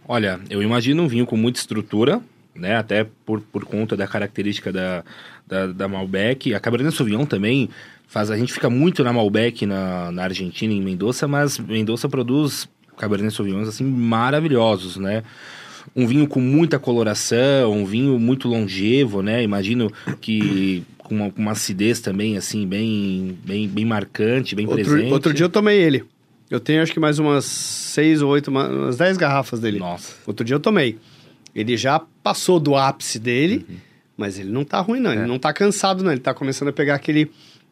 Olha, eu imagino um vinho com muita estrutura, né? Até por, por conta da característica da, da, da Malbec. A Cabernet Sauvignon também faz... A gente fica muito na Malbec na, na Argentina, em Mendoza, mas Mendoza produz Cabernet Sauvignons, assim, maravilhosos, né? Um vinho com muita coloração, um vinho muito longevo, né? Imagino que com uma, com uma acidez também, assim, bem, bem, bem marcante, bem Outro, presente. outro dia eu tomei ele. Eu tenho acho que mais umas seis ou oito, uma- umas dez garrafas dele. Nossa. Outro dia eu tomei. Ele já passou do ápice dele, mas ele não tá ruim, não. Ele não tá cansado, não. Ele tá começando a pegar aquele,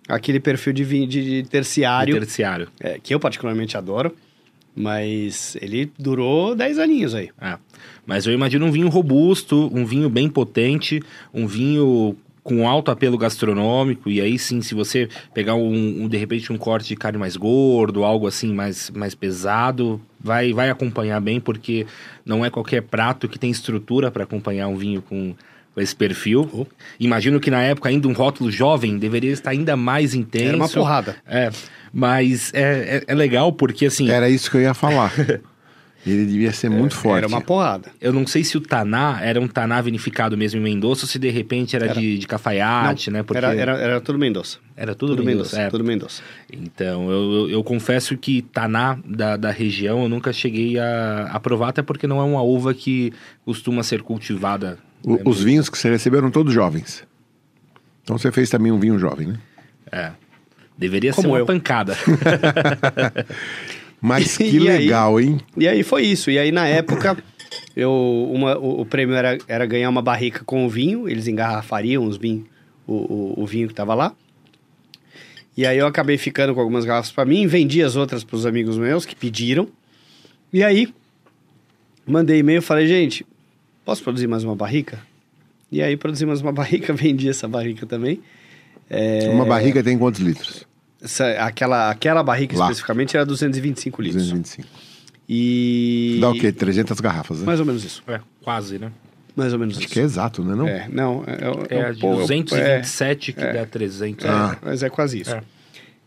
aquele perfil de, vinho, de, de terciário, terciário. é, que eu particularmente adoro. Mas ele durou 10 aninhos aí. É. Mas eu imagino um vinho robusto, um vinho bem potente, um vinho com alto apelo gastronômico, e aí sim, se você pegar um, um, de repente um corte de carne mais gordo, algo assim mais, mais pesado, vai, vai acompanhar bem, porque não é qualquer prato que tem estrutura para acompanhar um vinho com, com esse perfil. Oh. Imagino que na época ainda um rótulo jovem deveria estar ainda mais intenso. Era uma porrada. É, mas é, é, é legal porque assim... Era isso que eu ia falar. ele devia ser muito forte. Era uma porrada. Eu não sei se o Taná era um Taná vinificado mesmo em Mendoza ou se de repente era, Era. de, de cafaiate, né? Porque Era, era, era tudo Mendoza. era tudo, Tudo Mendoza. Mendoza. é. Tudo Mendoza. Então, eu, eu, eu confesso que Taná da, da região eu nunca cheguei a, a provar, até porque não é uma uva que costuma ser cultivada. O- né? os vinhos que você recebeu eram todos jovens. Então você fez também um vinho jovem, né? É. Deveria Como ser uma eu. pancada. Mas que E aí? legal, hein? E aí foi isso. E aí, na época, eu, uma, o, o prêmio era, era ganhar uma barrica com o vinho. Eles engarrafariam os vinho, o, o, o vinho que tava lá. E aí eu acabei ficando com algumas garrafas para mim, vendi as outras para os amigos meus que pediram. E aí, mandei e-mail e falei, gente, posso produzir mais uma barrica? E aí produzi mais uma barrica, vendi essa barrica também. É, Uma barriga tem quantos litros? Essa- aquela, aquela barrica Lá. especificamente era 225 litros. 225. E... Dá o quê? 300 garrafas, né? Mais ou menos isso. É, quase, né? Mais ou menos Acho isso. que é exato, né? Não? É, não, é, É, é, a um de pouco- 227 que é. dá 300. é, Ah. mas é quase isso. É.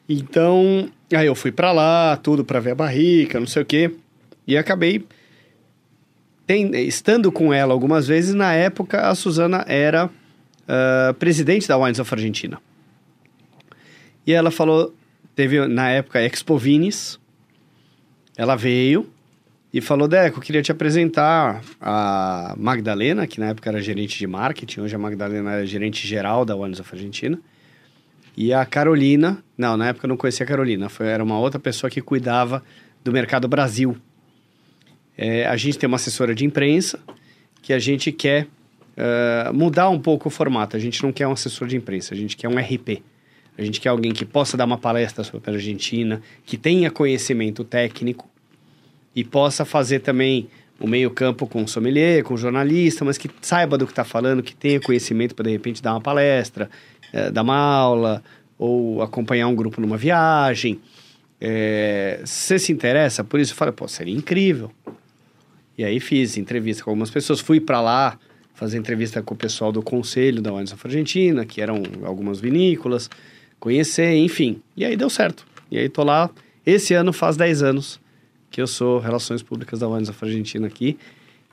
Então, aí eu fui pra lá, tudo pra ver a barrica, não sei o quê, e acabei tem- estando com ela algumas vezes. Na época, a Suzana era ah, presidente da Wines of Argentina. E ela falou, teve na época Expo Vines, ela veio e falou, Deco, queria te apresentar a Magdalena, que na época era gerente de marketing, hoje a Magdalena é gerente geral da Wines of Argentina. E a Carolina, não, na época eu não conhecia a Carolina, foi, era uma outra pessoa que cuidava do mercado Brasil. É, a gente tem uma assessora de imprensa que a gente quer eh, mudar um pouco o formato. A gente não quer um assessor de imprensa, a gente quer um RP. A gente quer alguém que possa dar uma palestra sobre a Argentina, que tenha conhecimento técnico e possa fazer também o meio-campo com sommelier, com jornalista, mas que saiba do que está falando, que tenha conhecimento para de repente dar uma palestra, é, dar uma aula ou acompanhar um grupo numa viagem. É, você se interessa por isso? Fala, pô, seria incrível. E aí fiz entrevista com algumas pessoas, fui para lá fazer entrevista com o pessoal do conselho da Wines of Argentina, que eram algumas vinícolas, conhecer, enfim. E aí deu certo. E aí tô lá, esse ano faz 10 anos que eu sou Relações Públicas da of Argentina aqui.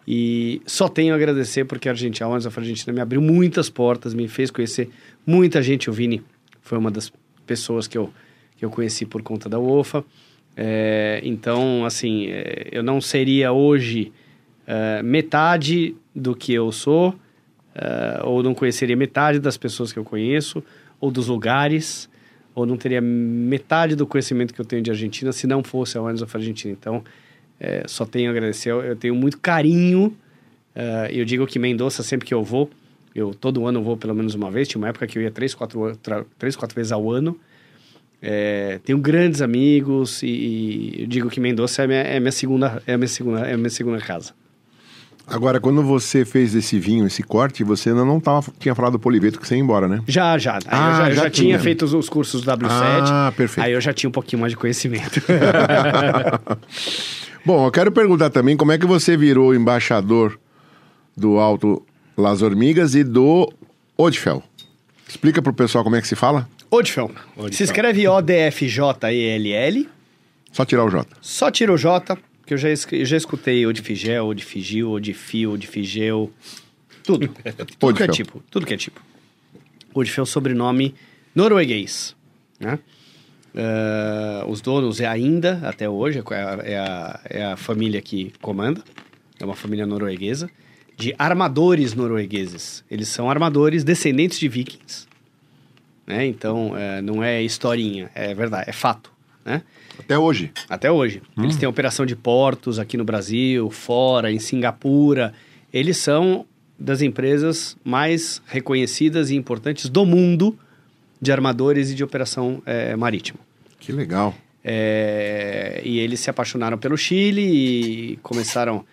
E só tenho a agradecer porque a Argentina, a Argentina me abriu muitas portas, me fez conhecer muita gente. O Vini foi uma das pessoas que eu, que eu conheci por conta da UOFA. É, então, assim, é, eu não seria hoje é, metade do que eu sou, é, ou não conheceria metade das pessoas que eu conheço, ou dos lugares, ou não teria metade do conhecimento que eu tenho de Argentina se não fosse a Wines of Argentina. Então, é, só tenho a agradecer. Eu, tenho muito carinho. É, eu digo que Mendoza, sempre que eu vou, eu todo ano vou pelo menos uma vez. Tinha uma época que eu ia três, quatro, três, quatro vezes ao ano. É, tenho grandes amigos e, e, digo que Mendoza é é minha segunda é minha segunda é minha segunda casa. Agora, quando você fez esse vinho, esse corte, você ainda não tava, tinha falado do Poliveto que você ia embora, né? Já, já. Ah, eu já, eu já já tinha. tinha feito os, os cursos do W7. Ah, perfeito. Aí eu já tinha um pouquinho mais de conhecimento. Bom, eu quero perguntar também como é que você virou embaixador do Alto Las Hormigas e do Odfel. Explica pro pessoal como é que se fala. Odfel. Odfel. Se escreve O-D-F-J-E-L-L. Só tirar o J. Só tira o J, que eu já, eu já escutei Odifigel, Odifigil, Odifil, Odifigel. Tudo. tudo que é tipo. Tudo que é tipo. Odfel é o sobrenome norueguês. Né? Eh, os donos é ainda, até hoje, é a, é, a, é a família que comanda. É uma família norueguesa. De armadores noruegueses. Eles são armadores descendentes de vikings. Né? Então, eh, não é historinha, é verdade, é fato. Né? Até hoje. Até hoje. Eles têm operação de portos aqui no Brasil, fora, em Singapura. Eles são das empresas mais reconhecidas e importantes do mundo de armadores e de operação eh, marítima. Que legal. É, e eles se apaixonaram pelo Chile e começaram,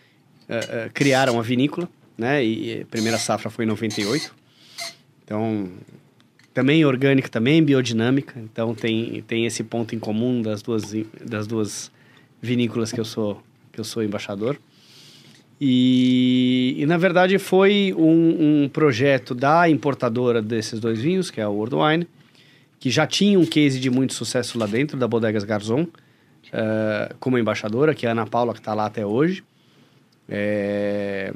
eh, criaram a vinícola, né? E a primeira safra foi em 98. Então, também orgânica, também biodinâmica. Então, tem, tem esse ponto em comum das duas, das duas vinícolas que eu sou, que eu sou embaixador. E, e, na verdade, foi um, um projeto da importadora desses dois vinhos, que é a World Wine, que já tinha um case de muito sucesso lá dentro, da Bodegas Garzon, eh, como embaixadora, que é a Ana Paula, que está lá até hoje. É,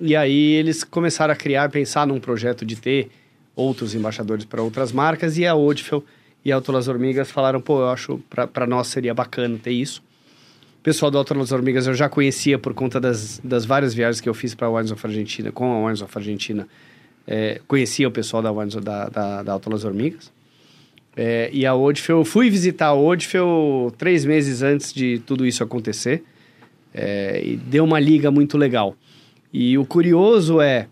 e aí eles começaram a criar, pensar num projeto de ter outros embaixadores para outras marcas, e a Odfel e a Alto Las Hormigas falaram, pô, eu acho, para nós seria bacana ter isso. O pessoal do Alto Las Hormigas eu já conhecia por conta das, das várias viagens que eu fiz para a Wines of Argentina, com a Wines of Argentina. É, conhecia o pessoal da, Wines, da, da, da Alto Las Hormigas. É, e a Odfel, eu fui visitar a Odfel três meses antes de tudo isso acontecer. É, e deu uma liga muito legal. E o curioso é,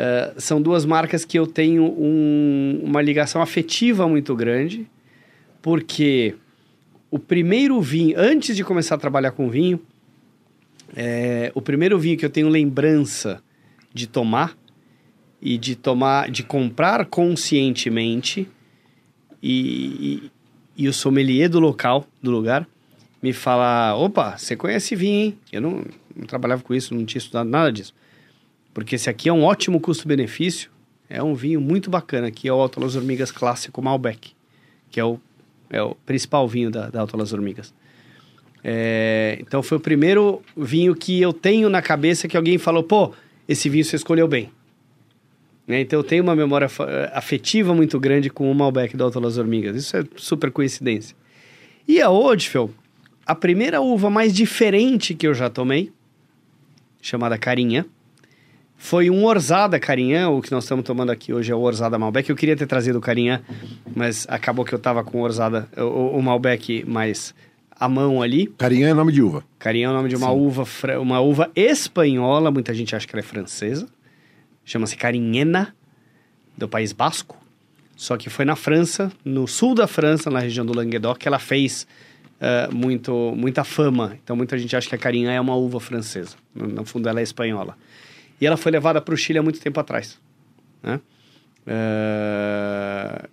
é, são duas marcas que eu tenho um- uma ligação afetiva muito grande, porque o primeiro vinho, antes de começar a trabalhar com vinho, é, o primeiro vinho que eu tenho lembrança de tomar e de tomar, de comprar conscientemente e, e, e o sommelier do local, do lugar, me fala: opa, você conhece vinho, hein? Eu não, não trabalhava com isso, não tinha estudado nada disso. Porque esse aqui é um ótimo custo-benefício, é um vinho muito bacana, que é o Alto Las Hormigas Clássico Malbec, que é o, é o principal vinho da, da Alto Las Hormigas. É, então foi o primeiro vinho que eu tenho na cabeça que alguém falou, pô, esse vinho você escolheu bem. Né? Então eu tenho uma memória fa- afetiva muito grande com o Malbec do Alto Las Hormigas. Isso é super coincidência. E a Odfel, a primeira uva mais diferente que eu já tomei, chamada Carinha, foi um Orzada Carinha, o que nós estamos tomando aqui hoje é o Orzada Malbec. Eu queria ter trazido o Carinha, mas acabou que eu tava com o Orzada, o, o Malbec mais à mão ali. Carinha é nome de uva. Carinha é o nome de uma uva, fra- uma uva espanhola, muita gente acha que ela é francesa. Chama-se Carinhena, do País Basco. Só que foi na França, no sul da França, na região do Languedoc, que ela fez eh, muito, muita fama. Então muita gente acha que a Carinhã é uma uva francesa. No, no fundo ela é espanhola. E ela foi levada para o Chile há muito tempo atrás. Né? Eh,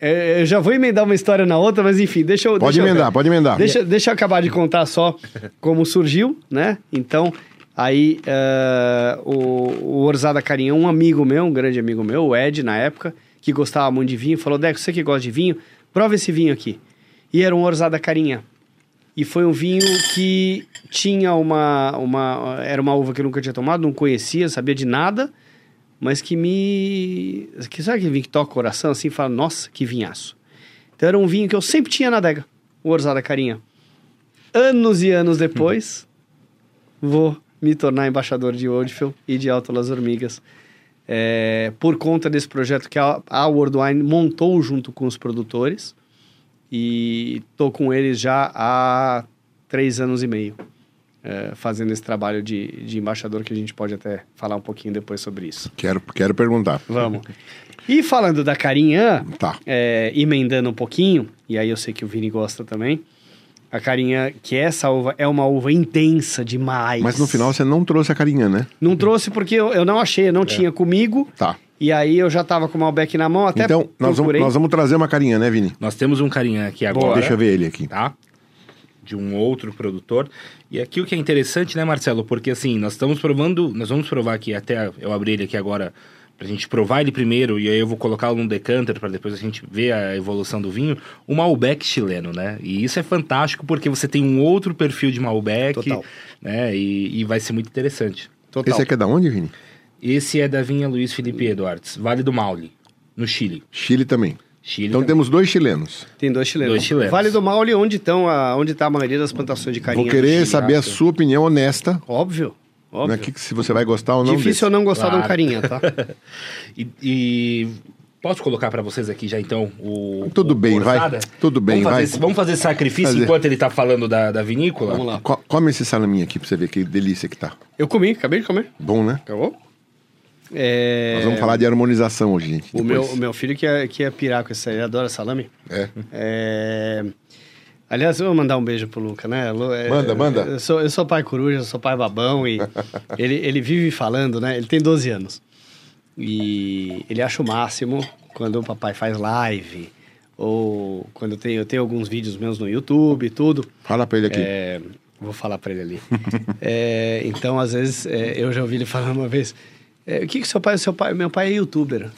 é, eu já vou emendar uma história na outra, mas enfim, deixa eu. Pode deixa eu- emendar, pode emendar. Deixa, deixa eu acabar de contar só como surgiu, né? Então, aí eh, o, o Orzada Carinha, um amigo meu, um grande amigo meu, o Ed, na época, que gostava muito de vinho, falou: Deco, você que gosta de vinho, prova esse vinho aqui. E era um Orzada Carinha. E foi um vinho que tinha uma, uma. Era uma uva que eu nunca tinha tomado, não conhecia, sabia de nada, mas que me. Que, sabe aquele vinho que toca o coração assim e fala: Nossa, que vinhaço. Então era um vinho que eu sempre tinha na adega, o Orzada Carinha. Anos e anos depois, vou me tornar embaixador de Oldfield e de Alto Las Hormigas. É, por conta desse projeto que a, a World Wine montou junto com os produtores. E tô com eles já há três anos e meio, é, fazendo esse trabalho de, de embaixador que a gente pode até falar um pouquinho depois sobre isso. Quero, quero perguntar. Vamos. E falando da Carinhã, Tá. é, emendando um pouquinho, e aí eu sei que o Vini gosta também, a Carinhã, que essa uva é uma uva intensa demais. Mas no final você não trouxe a carinha, né? Não trouxe porque eu, eu não achei, eu não tinha comigo, Tá. E aí eu já tava com o Malbec na mão, até então, nós vamos, procurei. nós vamos trazer uma carinha, né, Vini? Nós temos um carinha aqui agora. Deixa eu ver ele aqui. tá? De um outro produtor. E aqui o que é interessante, né, Marcelo? Porque assim, nós estamos provando, nós vamos provar aqui, até eu abri ele aqui agora pra gente provar ele primeiro, e aí eu vou colocá-lo num decanter para depois a gente ver a evolução do vinho, o Malbec chileno, né? E isso é fantástico porque você tem um outro perfil de Malbec, Total. né? E, e vai ser muito interessante. Total. Esse aqui é da onde, Vini? Esse é da vinha Luiz Felipe Eduardes, Vale do Maule, no Chile. Chile também. Chile Então também. temos dois chilenos. Tem dois chilenos. Dois chilenos. Vale do Maule, onde estão a, onde tá a maioria das plantações de carinha Vou querer Chile. saber a sua opinião honesta. Óbvio, óbvio. Né, que, se você vai gostar ou não. Difícil eu não gostar de um Claro. carinha, tá? E, e posso colocar pra vocês aqui já então o. Tudo o bem, vai. Tudo bem, vamos fazer, vai. Vamos fazer sacrifício Fazer. enquanto ele tá falando da, da vinícola? Vamos lá. Co- come esse salaminho aqui pra você ver que delícia que tá. Eu comi, acabei de comer. Bom, né? Acabou? É... Nós vamos falar de harmonização hoje, gente. O meu, o meu filho que é, que é pirar com isso aí, ele adora salame. É. É... Aliás, eu vou mandar um beijo pro Luca, né? Lu- é- Manda, manda. Eu sou, eu sou pai coruja, eu sou pai babão e ele, ele vive falando, né? Ele tem 12 anos. E ele acha o máximo quando o papai faz live ou quando eu tenho, eu tenho alguns vídeos meus no YouTube e tudo. Fala pra ele aqui. É, vou falar pra ele ali. É, então, às vezes, é, eu já ouvi ele falar uma vez: é, O que que seu pai, seu pai? Meu pai é youtuber.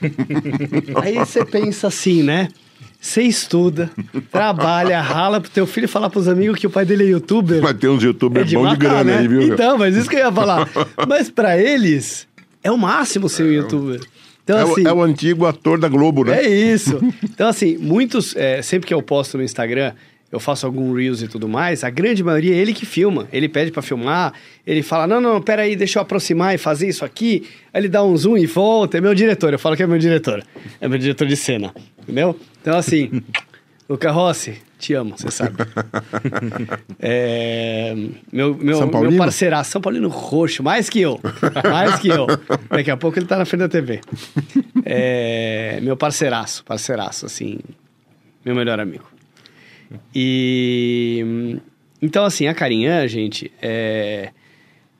Aí você pensa assim, né? Você estuda, trabalha, rala pro teu filho falar pros amigos que o pai dele é youtuber. Vai ter uns youtubers É de bons de grana né? aí, viu? Então, mas isso que eu ia falar. Mas pra eles, é o máximo ser um youtuber. Então, é, o- assim, é o antigo ator da Globo, né? é isso. Então, assim, muitos, é, sempre que eu posto no Instagram, eu faço algum Reels e tudo mais, a grande maioria é ele que filma. Ele pede pra filmar, ele fala, não, não, peraí, deixa eu aproximar e fazer isso aqui. Aí ele dá um zoom e volta, é meu diretor. Eu falo que é meu diretor. É meu diretor de cena, entendeu? Então, assim, Luca Rossi, te amo, você sabe. É, meu, meu, São meu Paulino? parceiraço, São Paulino roxo, mais que eu. Mais que eu. Daqui a pouco ele tá na frente da TV. É, meu parceiraço, parceiraço, assim, meu melhor amigo. E então, assim, a Carinhã, gente, é,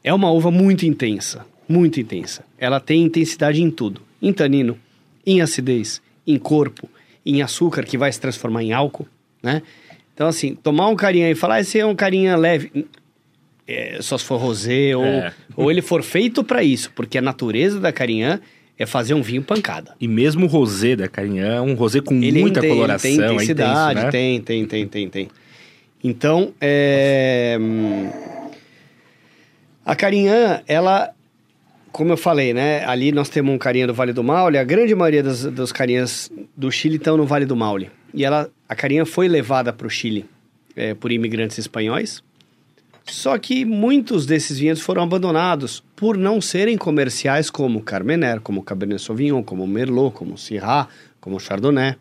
é uma uva muito intensa, muito intensa. Ela tem intensidade em tudo: em tanino, em acidez, em corpo, em açúcar que vai se transformar em álcool, né? Então, assim, tomar um carinha e falar, "Ah, esse é um carinha leve. É, só se for rosé, ou, É. ou ele for feito para isso, porque a natureza da carinhã é fazer um vinho pancada. E mesmo o rosé da Carinhã é um rosé com Ele muita tem, ele coloração, tem é intensidade, intenso, né? tem, tem, tem, tem, tem. Então, é, hum, a Carinhã, ela, como eu falei, né? Ali nós temos um carinha do Vale do Maule, a grande maioria das, dos carinhas do Chile estão no Vale do Maule. E ela, a carinha foi levada para o Chile é, por imigrantes espanhóis. Só que muitos desses vinhedos foram abandonados por não serem comerciais como Carmener, como Cabernet Sauvignon, como Merlot, como Syrah, como Chardonnay.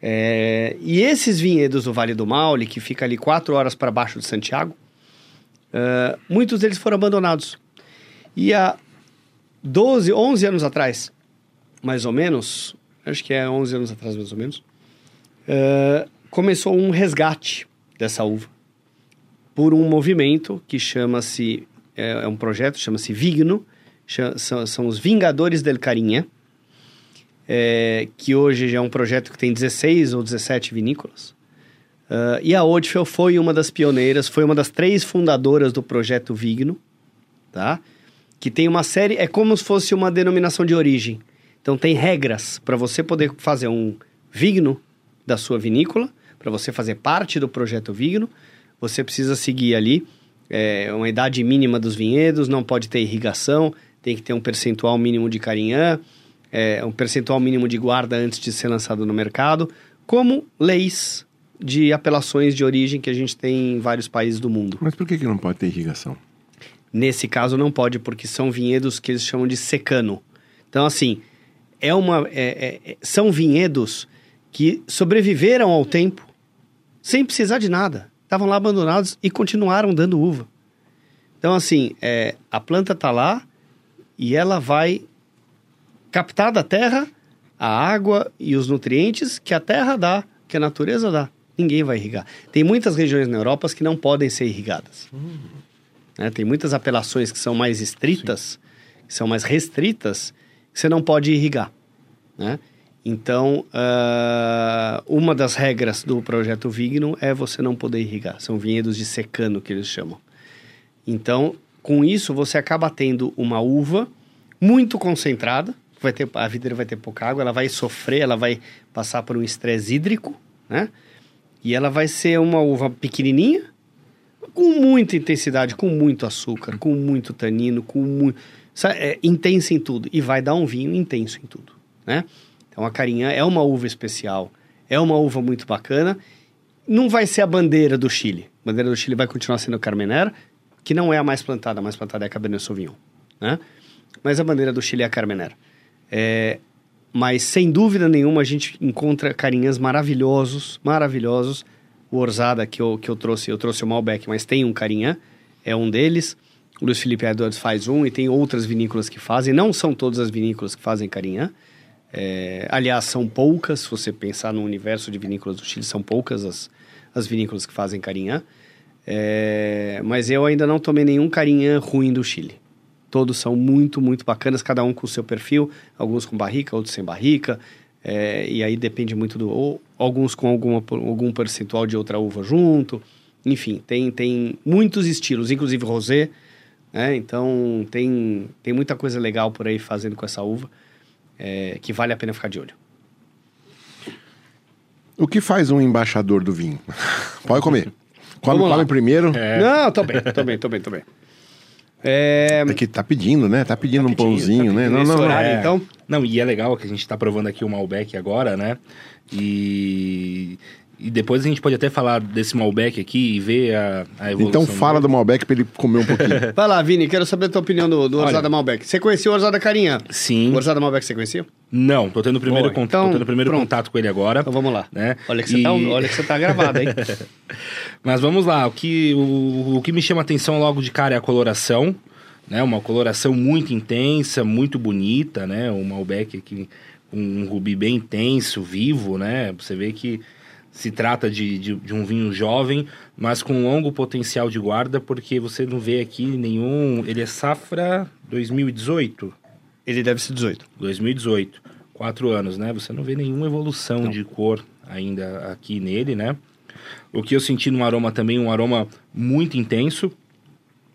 É, e esses vinhedos do Vale do Maule, que fica ali quatro horas para baixo de Santiago, é, muitos deles foram abandonados. E há 12, 11 anos atrás, mais ou menos, acho que é 11 anos atrás mais ou menos, é, começou um resgate dessa uva por um movimento que chama-se é, é um projeto chama-se Vigno cha- são, são os Vingadores del Carinha é, que hoje já é um projeto que tem 16 ou 17 vinícolas. Ah, e a Odfel foi uma das pioneiras foi uma das três fundadoras do projeto Vigno tá? Que tem uma série é como se fosse uma denominação de origem. Então tem regras para você poder fazer um vigno da sua vinícola, para você fazer parte do projeto Vigno, você precisa seguir ali é, uma idade mínima dos vinhedos, não pode ter irrigação, tem que ter um percentual mínimo de carinhã, é, um percentual mínimo de guarda antes de ser lançado no mercado, como leis de apelações de origem que a gente tem em vários países do mundo. Mas por que, que não pode ter irrigação? Nesse caso não pode, porque são vinhedos que eles chamam de secano. Então, assim, é uma, é- é- é- são vinhedos que sobreviveram ao tempo sem precisar de nada. Estavam lá abandonados e continuaram dando uva. Então, assim, é, a planta está lá e ela vai captar da terra a água e os nutrientes que a terra dá, que a natureza dá. Ninguém vai irrigar. Tem muitas regiões na Europa que não podem ser irrigadas. né? Tem muitas apelações que são mais estritas, que são mais restritas, que você não pode irrigar. Né? Então, ah, uma das regras do projeto Vigno é você não poder irrigar. São vinhedos de secano que eles chamam. Então, com isso, você acaba tendo uma uva muito concentrada. Vai ter, a videira vai ter pouca água, ela vai sofrer, ela vai passar por um estresse hídrico, né? E ela vai ser uma uva pequenininha, com muita intensidade, com muito açúcar, com muito tanino, com muito... É, intensa em tudo. E vai dar um vinho intenso em tudo, né? Então, a Carinhã é uma uva especial, é uma uva muito bacana. Não vai ser a bandeira do Chile. A bandeira do Chile vai continuar sendo Carmenère, que não é a mais plantada, a mais plantada é a Cabernet Sauvignon, né? Mas a bandeira do Chile é a Carmenère. É, mas, sem dúvida nenhuma, a gente encontra carinhas maravilhosos, maravilhosos. O Orzada que eu, que eu trouxe, eu trouxe o Malbec, mas tem um carinhã, é um deles. O Luiz Felipe Edwards faz um e tem outras vinícolas que fazem. Não são todas as vinícolas que fazem carinhã. É, aliás, são poucas, se você pensar no universo de vinícolas do Chile, são poucas as, as vinícolas que fazem carinhã. É, mas eu ainda não tomei nenhum carinhã ruim do Chile. Todos são muito, muito bacanas, cada um com o seu perfil, alguns com barrica, outros sem barrica. é, e aí depende muito do. Ou alguns com alguma, algum percentual de outra uva junto. Enfim, tem, tem muitos estilos, inclusive rosé. Né? Então tem, tem muita coisa legal por aí fazendo com essa uva é, que vale a pena ficar de olho. O que faz um embaixador do vinho? Pode comer. Come, Vamos come primeiro. Não, tô bem, tô bem, tô bem, tô bem. É, É que tá pedindo, né? Tá pedindo um pedindo, pãozinho, tá né? pedindo Não, esse não, não. horário. É. então? Não, e é legal que a gente tá provando aqui o Malbec agora, né? E, e depois a gente pode até falar desse Malbec aqui e ver a, a evolução. Então fala do Malbec pra ele comer um pouquinho. Vai lá, Vini, quero saber a tua opinião do, do Olha. Orzada Malbec. Você conhecia o Orzada Carinha? Sim. O Orzada Malbec você conhecia? Não, tô tendo o primeiro, Boa, contato, então, tô tendo primeiro pronto. contato com ele agora. Então vamos lá. Né? Olha, que você E- tá, olha que você tá gravado, hein? Mas vamos lá, o que, o, o que me chama atenção logo de cara é a coloração, né? Uma coloração muito intensa, muito bonita, né? O Malbec aqui com um rubi bem intenso, vivo, né? Você vê que se trata de, de, de um vinho jovem, mas com longo potencial de guarda, porque você não vê aqui nenhum... Ele é safra 2018? Ele deve ser 18. 2018, quatro anos, né? Você não vê nenhuma evolução de cor ainda aqui nele, né? O que eu senti no aroma também, um aroma muito intenso,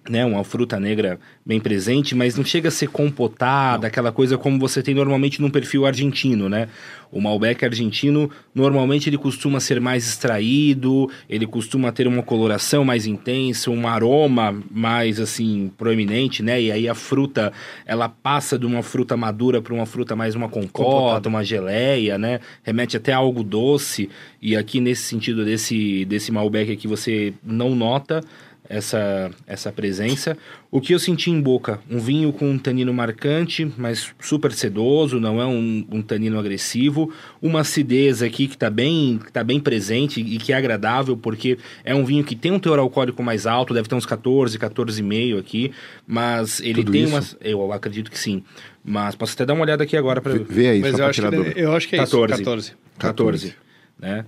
né? Uma fruta negra bem presente, mas não chega a ser compotada, aquela coisa como você tem normalmente num perfil argentino, né? O Malbec argentino, normalmente ele costuma ser mais extraído, ele costuma ter uma coloração mais intensa, um aroma mais, assim, proeminente, né? E aí a fruta, ela passa de uma fruta madura para uma fruta mais uma Compotada. uma geleia, né? Remete até a algo doce. E aqui, nesse sentido desse, desse Malbec aqui, você não nota essa, essa presença. O que eu senti em boca? Um vinho com um tanino marcante, mas super sedoso, não é um, um tanino agressivo. Uma acidez aqui que está bem, que tá bem presente e que é agradável, porque é um vinho que tem um teor alcoólico mais alto, deve ter uns 14, 14,5 aqui, mas ele Tudo tem isso? umas... Eu acredito que sim. Mas posso até dar uma olhada aqui agora para Vê aí, Mas só eu acho, tirar que, eu acho que é 14. isso, 14. 14, né?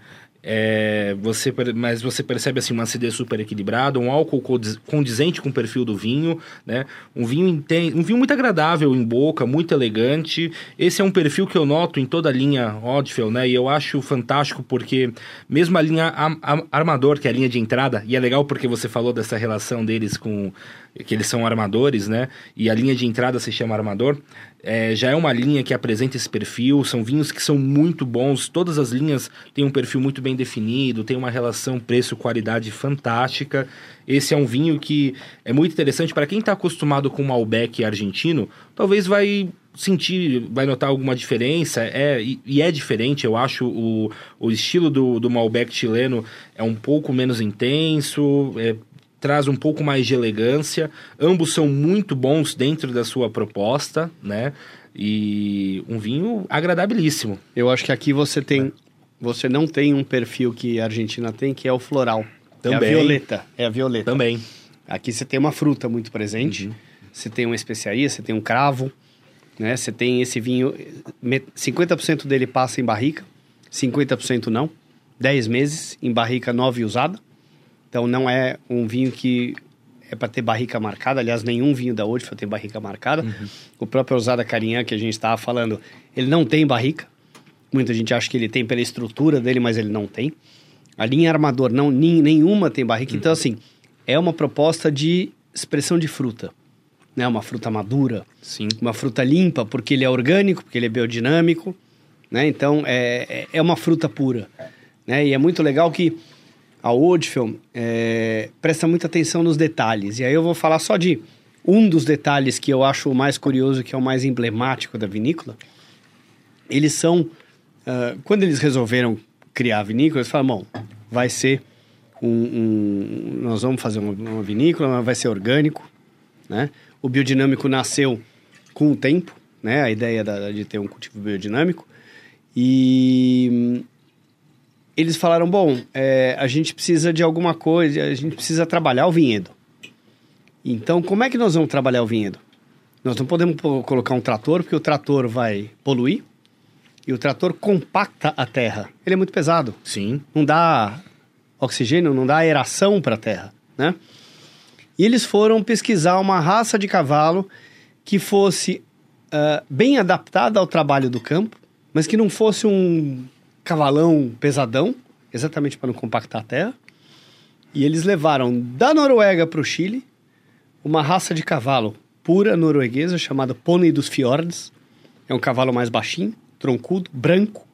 É, você, mas você percebe assim uma acidez super equilibrada, um álcool condizente com o perfil do vinho, né? Um vinho um vinho muito agradável em boca, muito elegante. Esse é um perfil que eu noto em toda a linha Odfell, né? E eu acho fantástico porque mesmo a linha Armador, que é a linha de entrada, e é legal porque você falou dessa relação deles com que eles são armadores, né? E a linha de entrada se chama Armador. É, já é uma linha que apresenta esse perfil, são vinhos que são muito bons, todas as linhas têm um perfil muito bem definido, tem uma relação preço-qualidade fantástica. Esse é um vinho que é muito interessante para quem está acostumado com Malbec argentino, talvez vai sentir, vai notar alguma diferença, é, e, e, é diferente, eu acho o, o estilo do, do Malbec chileno é um pouco menos intenso, é, traz um pouco mais de elegância. Ambos são muito bons dentro da sua proposta, né? E um vinho agradabilíssimo. Eu acho que aqui você tem, você não tem um perfil que a Argentina tem, que é o floral. Também. É a violeta. É a violeta. Também. Aqui você tem uma fruta muito presente. Uhum. Você tem uma especiaria, você tem um cravo, né? Você tem esse vinho, 50% dele passa em barrica, 50% não. 10 meses em barrica nova e usada. Então não é um vinho que é para ter barrica marcada. Aliás, nenhum vinho da Oldfield tem barrica marcada. Uhum. O próprio Ousada Carinhã, que a gente estava falando, ele não tem barrica. Muita gente acha que ele tem pela estrutura dele, mas ele não tem. A linha Armador, não, nenhuma tem barrica. Então, uhum. Então, assim, é uma proposta de expressão de fruta. Né? Uma fruta madura. Sim. Uma fruta limpa, porque ele é orgânico, porque ele é biodinâmico. Né? Então, é, é, é uma fruta pura. Né? E é muito legal que a Oldfield é, presta muita atenção nos detalhes. E aí eu vou falar só de um dos detalhes que eu acho o mais curioso, que é o mais emblemático da vinícola. Eles são... Uh, quando eles resolveram criar a vinícola, eles falaram, bom, vai ser um... um nós vamos fazer uma, uma, vinícola, mas vai ser orgânico, né? O biodinâmico nasceu com o tempo, né? A ideia da, de ter um cultivo biodinâmico. E eles falaram: bom, é, a gente precisa de alguma coisa, a gente precisa trabalhar o vinhedo. Então, como é que nós vamos trabalhar o vinhedo? Nós não podemos colocar um trator, porque o trator vai poluir e o trator compacta a terra. Ele é muito pesado. Sim. Não dá oxigênio, não dá aeração para a terra, né? E eles foram pesquisar uma raça de cavalo que fosse uh, bem adaptada ao trabalho do campo, mas que não fosse um cavalão pesadão, exatamente para não compactar a terra. E eles levaram da Noruega para o Chile uma raça de cavalo pura norueguesa chamada Pônei dos Fiordes. É um cavalo mais baixinho, troncudo, branco.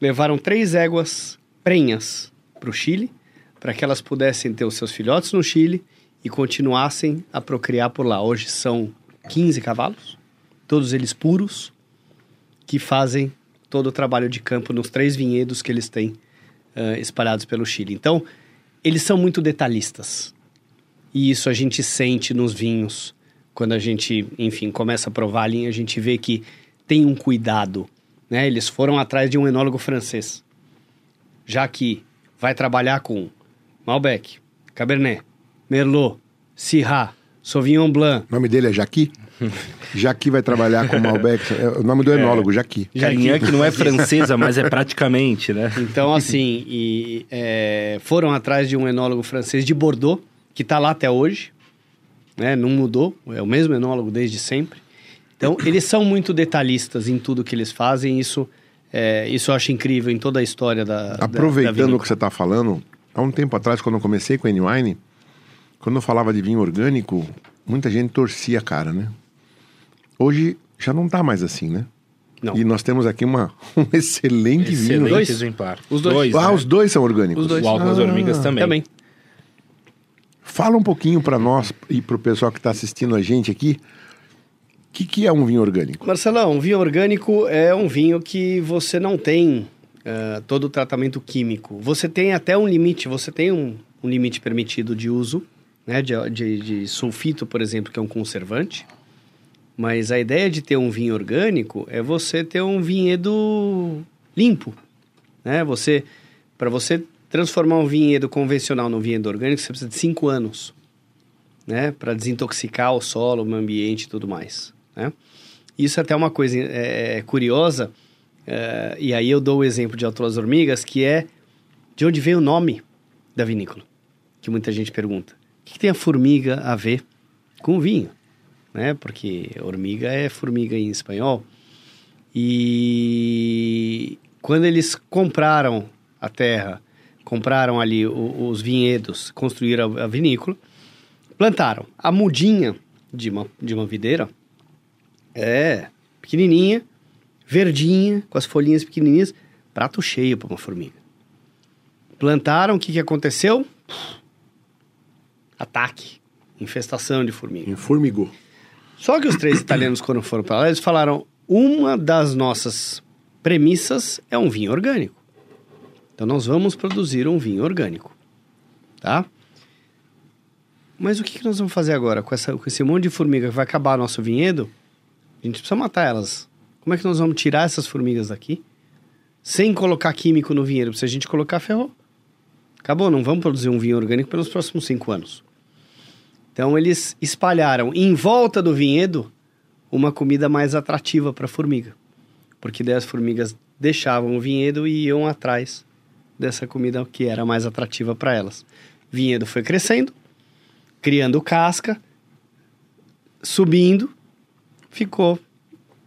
Levaram três éguas prenhas para o Chile, para que elas pudessem ter os seus filhotes no Chile e continuassem a procriar por lá. Hoje são 15 cavalos, todos eles puros, que fazem todo o trabalho de campo nos três vinhedos que eles têm uh, espalhados pelo Chile. Então, eles são muito detalhistas. E isso a gente sente nos vinhos. Quando a gente, enfim, começa a provar a linha, a gente vê que tem um cuidado. Né? Eles foram atrás de um enólogo francês. Já que vai trabalhar com Malbec, Cabernet, Merlot, Syrah, Sauvignon Blanc. O nome dele é Jaqui? Jaqui vai trabalhar com Malbec. É o nome do é. enólogo, é, Jaqui. Que não é francesa, mas é praticamente, né? Então, assim, e, é, foram atrás de um enólogo francês de Bordeaux, que está lá até hoje. Né? Não mudou, é o mesmo enólogo desde sempre. Então, eles são muito detalhistas em tudo que eles fazem. Isso, é, isso eu acho incrível em toda a história da. Aproveitando da, o que você está falando, há um tempo atrás, quando eu comecei com a N-Wine, quando eu falava de vinho orgânico, muita gente torcia a cara, né? Hoje já não está mais assim, né? Não. E nós temos aqui uma, um excelente, excelente vinho. Dois exemplar. Os dois. Ah, né? os dois são orgânicos. Os dois. O Álcool das Hormigas ah, também. Também. Fala um pouquinho para nós e para o pessoal que está assistindo a gente aqui. O que, que é um vinho orgânico? Marcelão, um vinho orgânico é um vinho que você não tem uh, todo o tratamento químico. Você tem até um limite, você tem um, um limite permitido de uso, né, de, de, de sulfito, por exemplo, que é um conservante. Mas a ideia de ter um vinho orgânico é você ter um vinhedo limpo, né? Você, para você transformar um vinhedo convencional num vinhedo orgânico, você precisa de cinco anos, né? Para desintoxicar o solo, o meio ambiente e tudo mais, né? Isso é até uma coisa é, é curiosa, é, e aí eu dou o exemplo de Alto Hormigas, que é De onde vem o nome da vinícola? Que muita gente pergunta. O que, que tem a formiga a ver com o vinho? Né? Porque hormiga é formiga em espanhol. E quando eles compraram a terra, compraram ali o- os vinhedos, construíram a, a vinícola, plantaram a mudinha de uma, de uma videira, é pequenininha, verdinha, com as folhinhas pequenininhas, prato cheio para uma formiga. Plantaram, o que, que aconteceu? Ataque, infestação de formiga. Informigou. Só que os três italianos, quando foram para lá, eles falaram: uma das nossas premissas é um vinho orgânico. Então nós vamos produzir um vinho orgânico. Tá? Mas o que, nós vamos fazer agora com, essa, com esse monte de formiga que vai acabar nosso vinhedo? A gente precisa matar elas. Como é que nós vamos tirar essas formigas daqui? Sem colocar químico no vinhedo. Se a gente colocar, ferrou. Acabou, não vamos produzir um vinho orgânico pelos próximos cinco anos. Então eles espalharam em volta do vinhedo uma comida mais atrativa para a formiga. Porque daí as formigas deixavam o vinhedo e iam atrás dessa comida que era mais atrativa para elas. O vinhedo foi crescendo, criando casca, subindo, ficou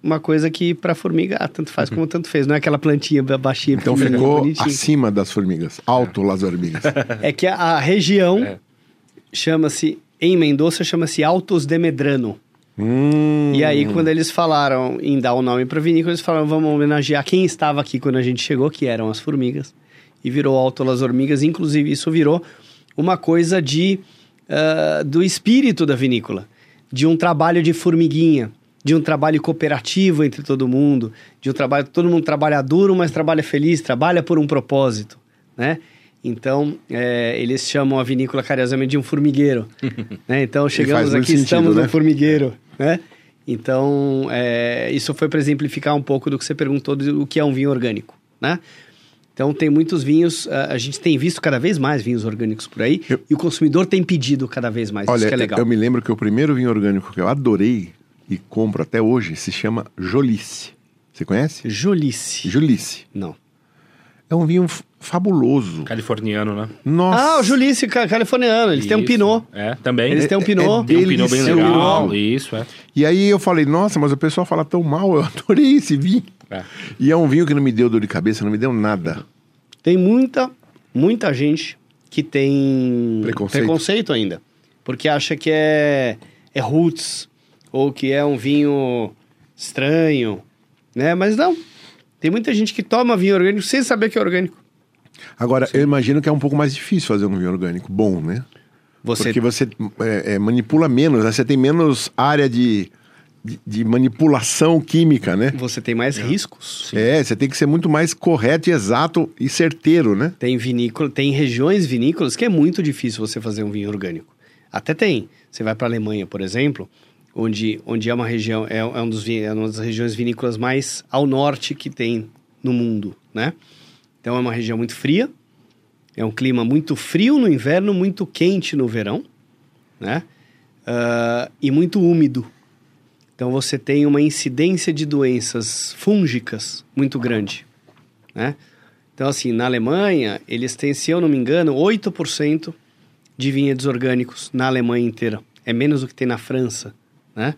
uma coisa que para a formiga ah, tanto faz como tanto fez. Não é aquela plantinha baixinha, Então ficou bonitinha. acima das formigas. Alto las hormigas. É que a, a região É. chama-se, em Mendoza, chama-se Altos de Medrano. hum, E aí, quando eles falaram em dar o nome para vinícola, eles falaram, vamos homenagear quem estava aqui quando a gente chegou, que eram as formigas. E virou Alto das Hormigas. Inclusive, isso virou uma coisa de ah, do espírito da vinícola. De um trabalho de formiguinha. De um trabalho cooperativo entre todo mundo. De um trabalho... Todo mundo trabalha duro, mas trabalha feliz. Trabalha por um propósito, né? Então, é, eles chamam a vinícola carinhosamente de um formigueiro. né? Então, chegamos aqui, sentido, estamos né? no formigueiro, né? Então, é, isso foi para exemplificar um pouco do que você perguntou do que é um vinho orgânico, né? Então, tem muitos vinhos, a, gente tem visto cada vez mais vinhos orgânicos por aí, Eu- e o consumidor tem pedido cada vez mais, Olha, isso que é legal. eu me lembro que o primeiro vinho orgânico que eu adorei e compro até hoje se chama Jolice. Você conhece? Jolice. Jolice. Não. É um vinho fabuloso. Californiano, né? Nossa. Ah, o Jolice ca- californiano, eles têm um. Pinot. É, também. Eles têm um é Pinot. Tem um pinot bem legal. Isso, é. E aí eu falei, nossa, mas o pessoal fala tão mal, eu adorei esse vinho. É. E é um vinho que não me deu dor de cabeça, não me deu nada. Tem muita, muita gente que tem Preconceito. preconceito ainda. Porque acha que é, é roots, ou que é um vinho estranho, né? Mas não. Tem muita gente que toma vinho orgânico sem saber que é orgânico. Agora, eu imagino que é um pouco mais difícil fazer um vinho orgânico bom, né? Você Porque você é, é, manipula menos, né? você tem menos área de, de, de manipulação química, né? você tem mais riscos. É, você tem que ser muito mais correto e exato e certeiro, né? Tem vinícola, tem regiões vinícolas que é muito difícil você fazer um vinho orgânico. Até tem. Você vai para a Alemanha, por exemplo, onde, onde é uma região é, é um dos, é uma das regiões vinícolas mais ao norte que tem no mundo, né? Então é uma região muito fria, é um clima muito frio no inverno, muito quente no verão, né? Ah, e muito úmido. Então você tem uma incidência de doenças fúngicas muito grande, né? Então, assim, na Alemanha, eles têm, se eu não me engano, 8% de vinhedos orgânicos na Alemanha inteira. É menos do que tem na França, né?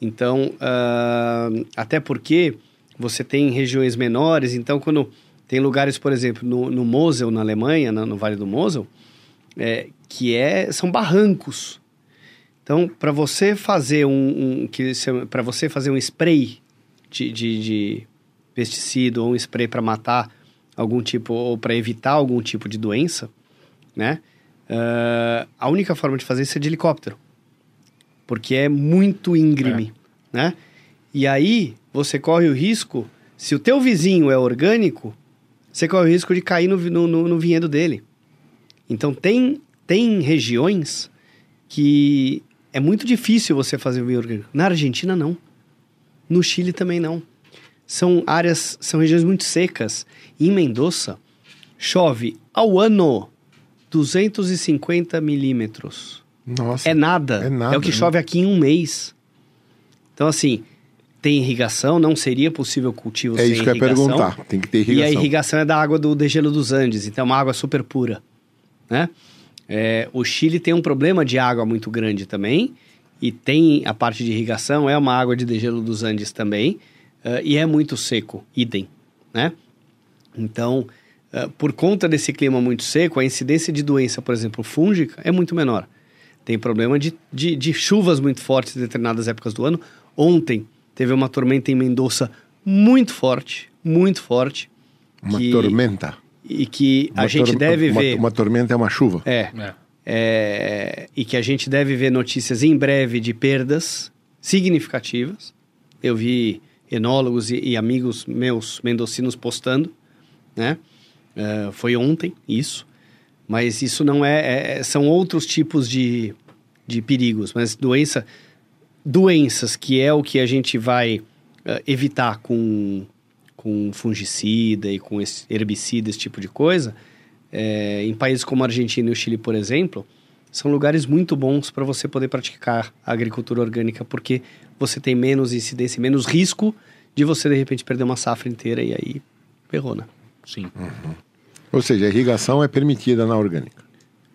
Então, ah, até porque você tem regiões menores, então quando tem lugares, por exemplo, no, no Mosel, na Alemanha, na- no Vale do Mosel, é, que é, são barrancos. Então, para você fazer um, um para você fazer um spray de, de, de pesticida ou um spray para matar algum tipo ou para evitar algum tipo de doença, né? ah, a única forma de fazer isso é de helicóptero, porque é muito íngreme, né? E aí você corre o risco, se o teu vizinho é orgânico, você corre o risco de cair no, no, no, no vinhedo dele. Então tem tem regiões que é muito difícil você fazer o vinho orgânico. Na Argentina não, no Chile também não. São áreas, são regiões muito secas. Em Mendoza chove ao ano 250 milímetros. Nossa. É nada. É nada, o que né? chove aqui em um mês. Então, assim, tem irrigação, não seria possível cultivo É sem isso que eu ia irrigação. perguntar. Tem que ter E a irrigação. irrigação é da água do degelo dos Andes, então é uma água super pura, né? É, o Chile tem um problema de água muito grande também, e tem a parte de irrigação, é uma água de degelo dos Andes também, eh, e é muito seco, idem, né? Então, eh, por conta desse clima muito seco, a incidência de doença, por exemplo, fúngica, é muito menor. Tem problema de, de, de chuvas muito fortes em determinadas épocas do ano. Ontem teve uma tormenta em Mendoza muito forte, muito forte. Uma que- tormenta. E que a Uma gente tor- deve uma- ver. Uma tormenta é uma chuva. É, É. é, e que a gente deve ver notícias em breve de perdas significativas. Eu vi enólogos e, e amigos meus mendocinos postando, né? É, foi ontem isso, mas isso não é, é- são outros tipos de, de perigos, mas doença, doenças que é o que a gente vai é, evitar com, com fungicida e com esse herbicida, esse tipo de coisa, é, em países como a Argentina e o Chile, por exemplo, são lugares muito bons para você poder praticar a agricultura orgânica, porque você tem menos incidência, menos risco de você, de repente, perder uma safra inteira e aí ferrou, né? Sim. Ou seja, a irrigação é permitida na orgânica.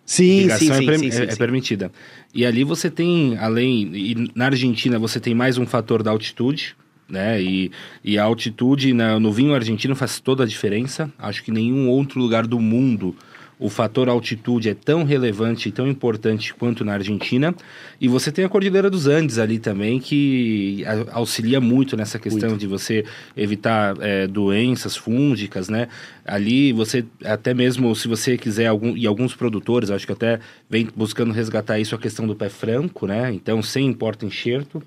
Sim, Irrigação sim, é, sim, per- sim, é- sim, é sim. permitida. E ali você tem, além. E na Argentina você tem mais um fator da altitude, né? E, e a altitude na- no vinho argentino faz toda a diferença. Acho que nenhum outro lugar do mundo o fator altitude é tão relevante e tão importante quanto na Argentina. E você tem a Cordilheira dos Andes ali também, que auxilia muito nessa questão de você evitar é, doenças fúngicas, né? Ali você, até mesmo se você quiser, algum, e alguns produtores, acho que até vem buscando resgatar isso, a questão do pé franco, né? Então, sem porta-enxerto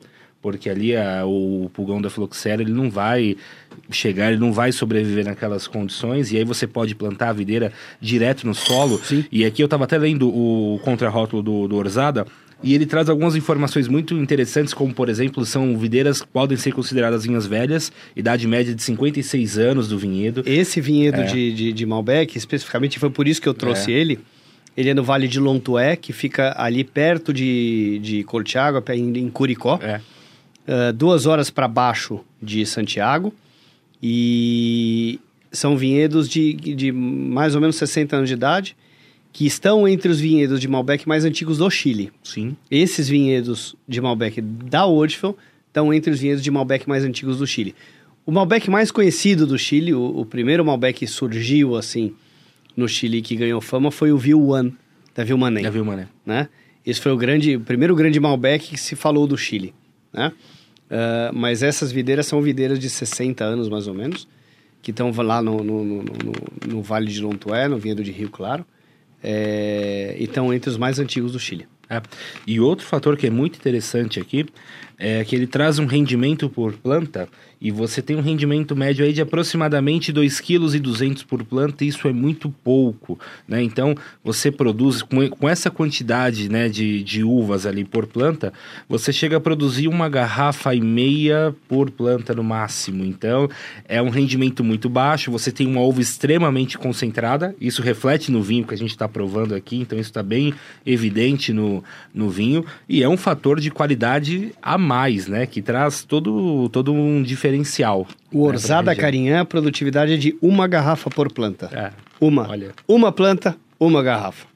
porque ali a- o pulgão da fluxera ele não vai chegar, ele não vai sobreviver naquelas condições, e aí você pode plantar a videira direto no solo. Sim. E aqui eu estava até lendo o contrarótulo do, do Orzada, e ele traz algumas informações muito interessantes, como por exemplo, são videiras que podem ser consideradas vinhas velhas, idade média de 56 anos do vinhedo. Esse vinhedo É. de, de, de Malbec, especificamente, foi por isso que eu trouxe ele. Ele é no Vale de Lontué, que fica ali perto de, de Cortiágua, em, em Curicó. É. Uh, duas horas para baixo de Santiago. E são vinhedos de, de mais ou menos 60 anos de idade, que estão entre os vinhedos de Malbec mais antigos do Chile. Sim. Esses vinhedos de Malbec da Woodfield estão entre os vinhedos de Malbec mais antigos do Chile. O Malbec mais conhecido do Chile, o, o primeiro Malbec que surgiu assim no Chile que ganhou fama foi o One, da Vilmanen Já viu, mané? né? Esse foi o grande, o primeiro grande Malbec que se falou do Chile, né? Ah, mas essas videiras são videiras de 60 anos, mais ou menos, que estão lá no, no, no, no- Vale de Lontué, no vinhedo de Rio Claro, é, e estão entre os mais antigos do Chile. É. E outro fator que é muito interessante aqui é que ele traz um rendimento por planta e você tem um rendimento médio aí de aproximadamente 2,2 kg por planta, e isso é muito pouco, né? Então, você produz com, com essa quantidade, né, de, de uvas ali por planta, você chega a produzir uma garrafa e meia por planta no máximo. Então, é um rendimento muito baixo, você tem uma uva extremamente concentrada, isso reflete no vinho que a gente está provando aqui, então isso está bem evidente no, no vinho, e é um fator de qualidade a mais, né, que traz todo, todo um diferencial. O né, Orzada região. Carinhã, a produtividade é de uma garrafa por planta. É, Uma. olha. Uma planta, uma garrafa.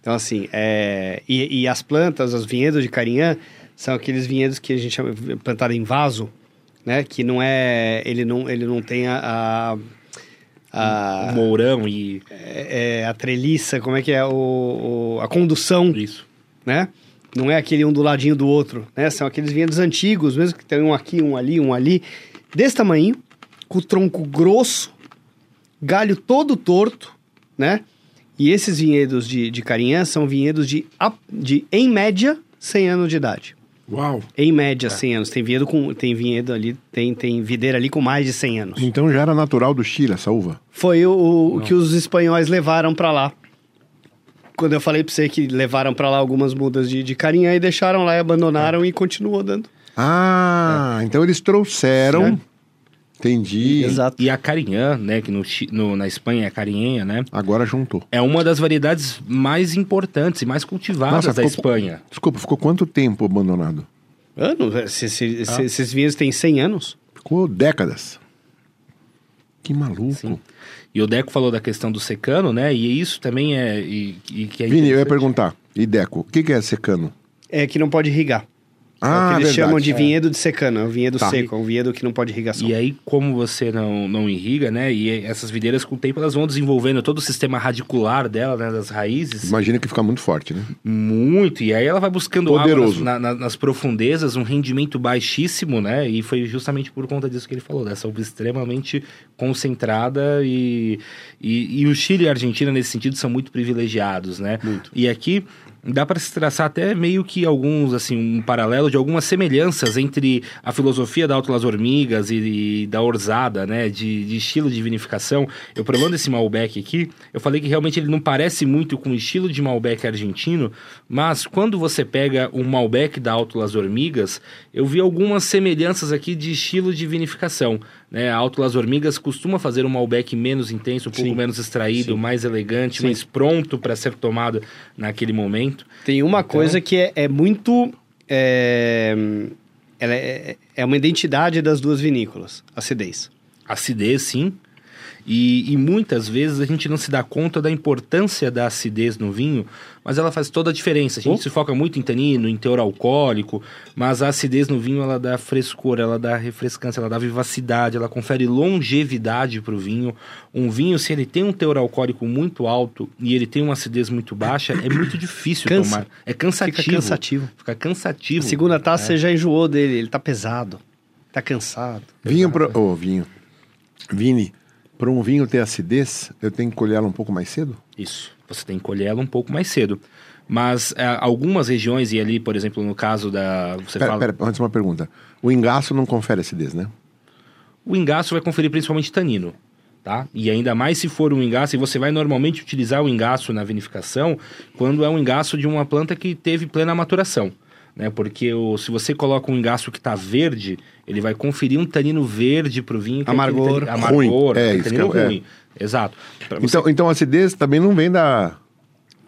Então, assim, é... e, e as plantas, os vinhedos de Carinhã, são aqueles vinhedos que a gente chama plantado em vaso, né? Que não é... Ele não, ele não tem a... a, o a, mourão e é, é, a treliça, como é que é? O, o- a condução, isso. né? Não é aquele um do ladinho do outro, né? São aqueles vinhedos antigos, mesmo que tem um aqui, um ali, um ali. Desse tamanho, com o tronco grosso, galho todo torto, né? E esses vinhedos de, de Carinhã são vinhedos de, de, em média, 100 anos de idade. Uau! Em média, 100 anos. Tem vinhedo, com, tem vinhedo ali, tem, tem videira ali com mais de 100 anos. Então já era natural do Chile essa uva. Foi o, o que os espanhóis levaram pra lá. Quando eu falei pra você que levaram pra lá algumas mudas de, de carinha e deixaram lá e abandonaram e continuou dando. Ah, então eles trouxeram. É. Entendi. Exato. E a carinhã, né, que no, no- na Espanha é a carinhenha, né? Agora juntou. É uma das variedades mais importantes e mais cultivadas Nossa, da ficou- Espanha. Desculpa, ficou quanto tempo abandonado? Anos? Esse- esse- esse- Ah. Esses vinhos têm 100 anos? Ficou décadas. Que maluco. Sim. E o Deco falou da questão do secano, né? E isso também é. E, e que é Vini, eu ia perguntar. E Deco, o que, que é secano? É que não pode irrigar. É o Ah, que eles verdade. chamam de vinhedo de secano, é o vinhedo Tá. seco, é um vinhedo que não pode irrigação. E aí, como você não, não irriga, né? E essas videiras, com o tempo, elas vão desenvolvendo todo o sistema radicular dela, né? Das raízes. Imagina que fica muito forte, né? Muito. E aí ela vai buscando água Poderoso. nas, na- nas profundezas, um rendimento baixíssimo, né? E foi justamente por conta disso que ele falou, dessa uva extremamente concentrada. E, e, e o Chile e a Argentina, nesse sentido, são muito privilegiados, né? Muito. E aqui dá para se traçar até meio que alguns, assim, um paralelo de algumas semelhanças entre a filosofia da Alto Las Hormigas e, e da Orzada, né? De, de estilo de vinificação. Eu provando esse Malbec aqui, eu falei que realmente ele não parece muito com o estilo de Malbec argentino, mas quando você pega um Malbec da Alto Las Hormigas, eu vi algumas semelhanças aqui de estilo de vinificação. Né? A Alto Las Hormigas costuma fazer um Malbec menos intenso, um pouco Sim. menos extraído, Sim. mais elegante, Sim. mais pronto para ser tomado naquele momento. Tem uma Então- coisa que é, é muito. É, ela é, é uma identidade das duas vinícolas, acidez. Acidez, sim. E, e muitas vezes a gente não se dá conta da importância da acidez no vinho, mas ela faz toda a diferença. A gente Oh. se foca muito em tanino, em teor alcoólico, mas a acidez no vinho ela dá frescor, ela dá refrescância, ela dá vivacidade, ela confere longevidade para o vinho. Um vinho, se ele tem um teor alcoólico muito alto e ele tem uma acidez muito baixa, é muito difícil Cansa. tomar. É cansativo. Fica cansativo. Fica cansativo. A segunda taça você já enjoou dele, ele tá pesado, tá cansado. Vinho para. Ô, vinho. Vini, para um vinho ter acidez, eu tenho que colhê-lo um pouco mais cedo? Isso. Você tem que colher ela um pouco mais cedo. Mas é, algumas regiões, e ali, por exemplo, no caso da. Você Pera, fala. pera, antes uma pergunta. O engaço não confere acidez, né? O engaço vai conferir principalmente tanino. Tá? E ainda mais se for um engaço, e você vai normalmente utilizar o engaço na vinificação quando é um engaço de uma planta que teve plena maturação. Né? Porque o, se você coloca um engaço que está verde, ele vai conferir um tanino verde para o vinho. que é Amargor. tanino- amargor, Ruim. É, tanino é- é. ruim. Exato. Você Então, então a acidez também não vem da,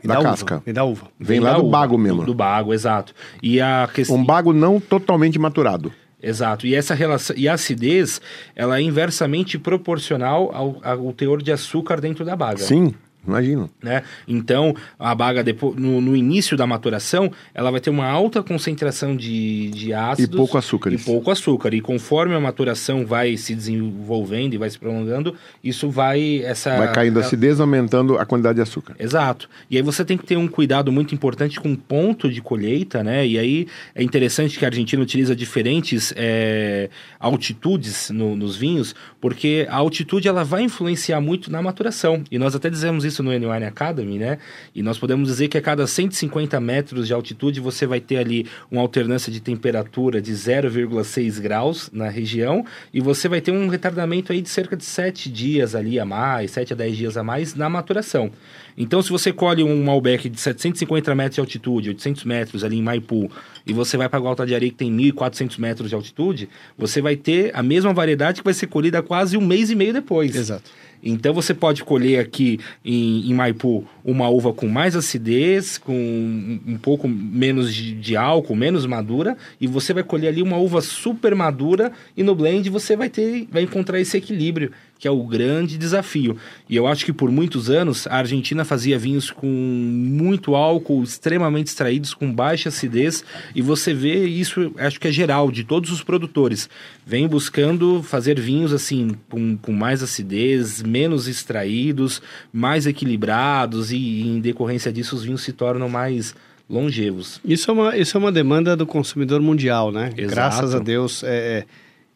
da uva, casca. E da uva. Vem lá da do uva, bago mesmo. Do, do bago, exato. E a questão. Um bago não totalmente maturado. Exato. E essa relação e a acidez, ela é inversamente proporcional ao, ao teor de açúcar dentro da baga. Sim, imagino. Né? Então, a baga depois, no, no início da maturação, ela vai ter uma alta concentração de, de ácidos E pouco açúcares. E pouco açúcar. E conforme a maturação vai se desenvolvendo e vai se prolongando, isso vai essa Vai caindo a acidez, aumentando a quantidade de açúcar. Exato. E aí você tem que ter um cuidado muito importante com o ponto de colheita, né? E aí é interessante que a Argentina utiliza diferentes é, altitudes no- nos vinhos, porque a altitude ela vai influenciar muito na maturação. E nós até dizemos isso no N-Wine Academy, né? E nós podemos dizer que a cada 150 metros de altitude você vai ter ali uma alternância de temperatura de 0,6 graus na região e você vai ter um retardamento aí de cerca de 7 dias ali a mais, 7 a 10 dias a mais na maturação. Então, se você colhe um Malbec de 750 metros de altitude, 800 metros ali em Maipu, e você vai para Gualta de Areia que tem 1.400 metros de altitude, você vai ter a mesma variedade que vai ser colhida quase um mês e meio depois. Exato. Então você pode colher aqui em, em Maipu uma uva com mais acidez, com um, um pouco menos de, de álcool, menos madura, e você vai colher ali uma uva super madura e no blend você vai ter, vai encontrar esse equilíbrio, que é o grande desafio. E eu acho que por muitos anos a Argentina fazia vinhos com muito álcool, extremamente extraídos, com baixa acidez, e você vê isso, acho que é geral, de todos os produtores. Vem buscando fazer vinhos assim, com, com mais acidez, menos extraídos, mais equilibrados, e em decorrência disso os vinhos se tornam mais longevos. Isso é uma, isso é uma demanda do consumidor mundial, né? Exato. Graças a Deus, é, é,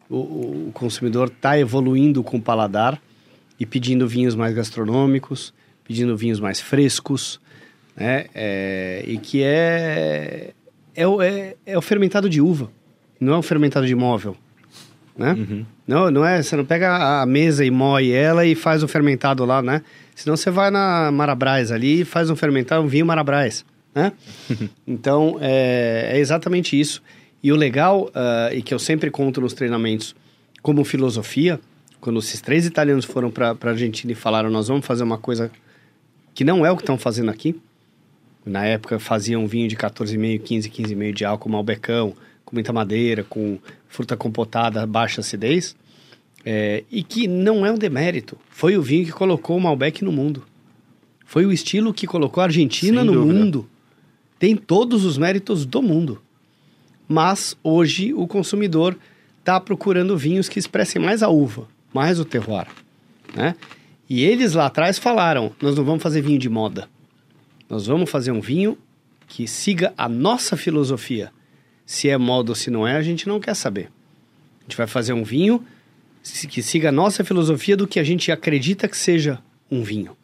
o, o consumidor está evoluindo com o paladar e pedindo vinhos mais gastronômicos, pedindo vinhos mais frescos, né? É, e que é, é, o- é, é o fermentado de uva, não é o fermentado de móvel, né? Uhum. Não, não é, você não pega a mesa e moe ela e faz o fermentado lá, né? Senão você vai na Marabras ali e faz um fermentado, um vinho Marabras, né? então, é, é exatamente isso. E o legal, ah, e que eu sempre conto nos treinamentos, como filosofia, quando esses três italianos foram para a Argentina e falaram, nós vamos fazer uma coisa que não é o que estão fazendo aqui. Na época faziam vinho de 14,5, 15, 15,5 de álcool, malbecão, com muita madeira, com fruta compotada, baixa acidez, é, e que não é um demérito. Foi o vinho que colocou o Malbec no mundo. Foi o estilo que colocou a Argentina Sem no dúvida. mundo. Tem todos os méritos do mundo. Mas hoje o consumidor está procurando vinhos que expressem mais a uva, mais o terroir. Né? E eles lá atrás falaram: nós não vamos fazer vinho de moda. Nós vamos fazer um vinho que siga a nossa filosofia. Se é moda ou se não é, a gente não quer saber. A gente vai fazer um vinho que siga a nossa filosofia do que a gente acredita que seja um vinho.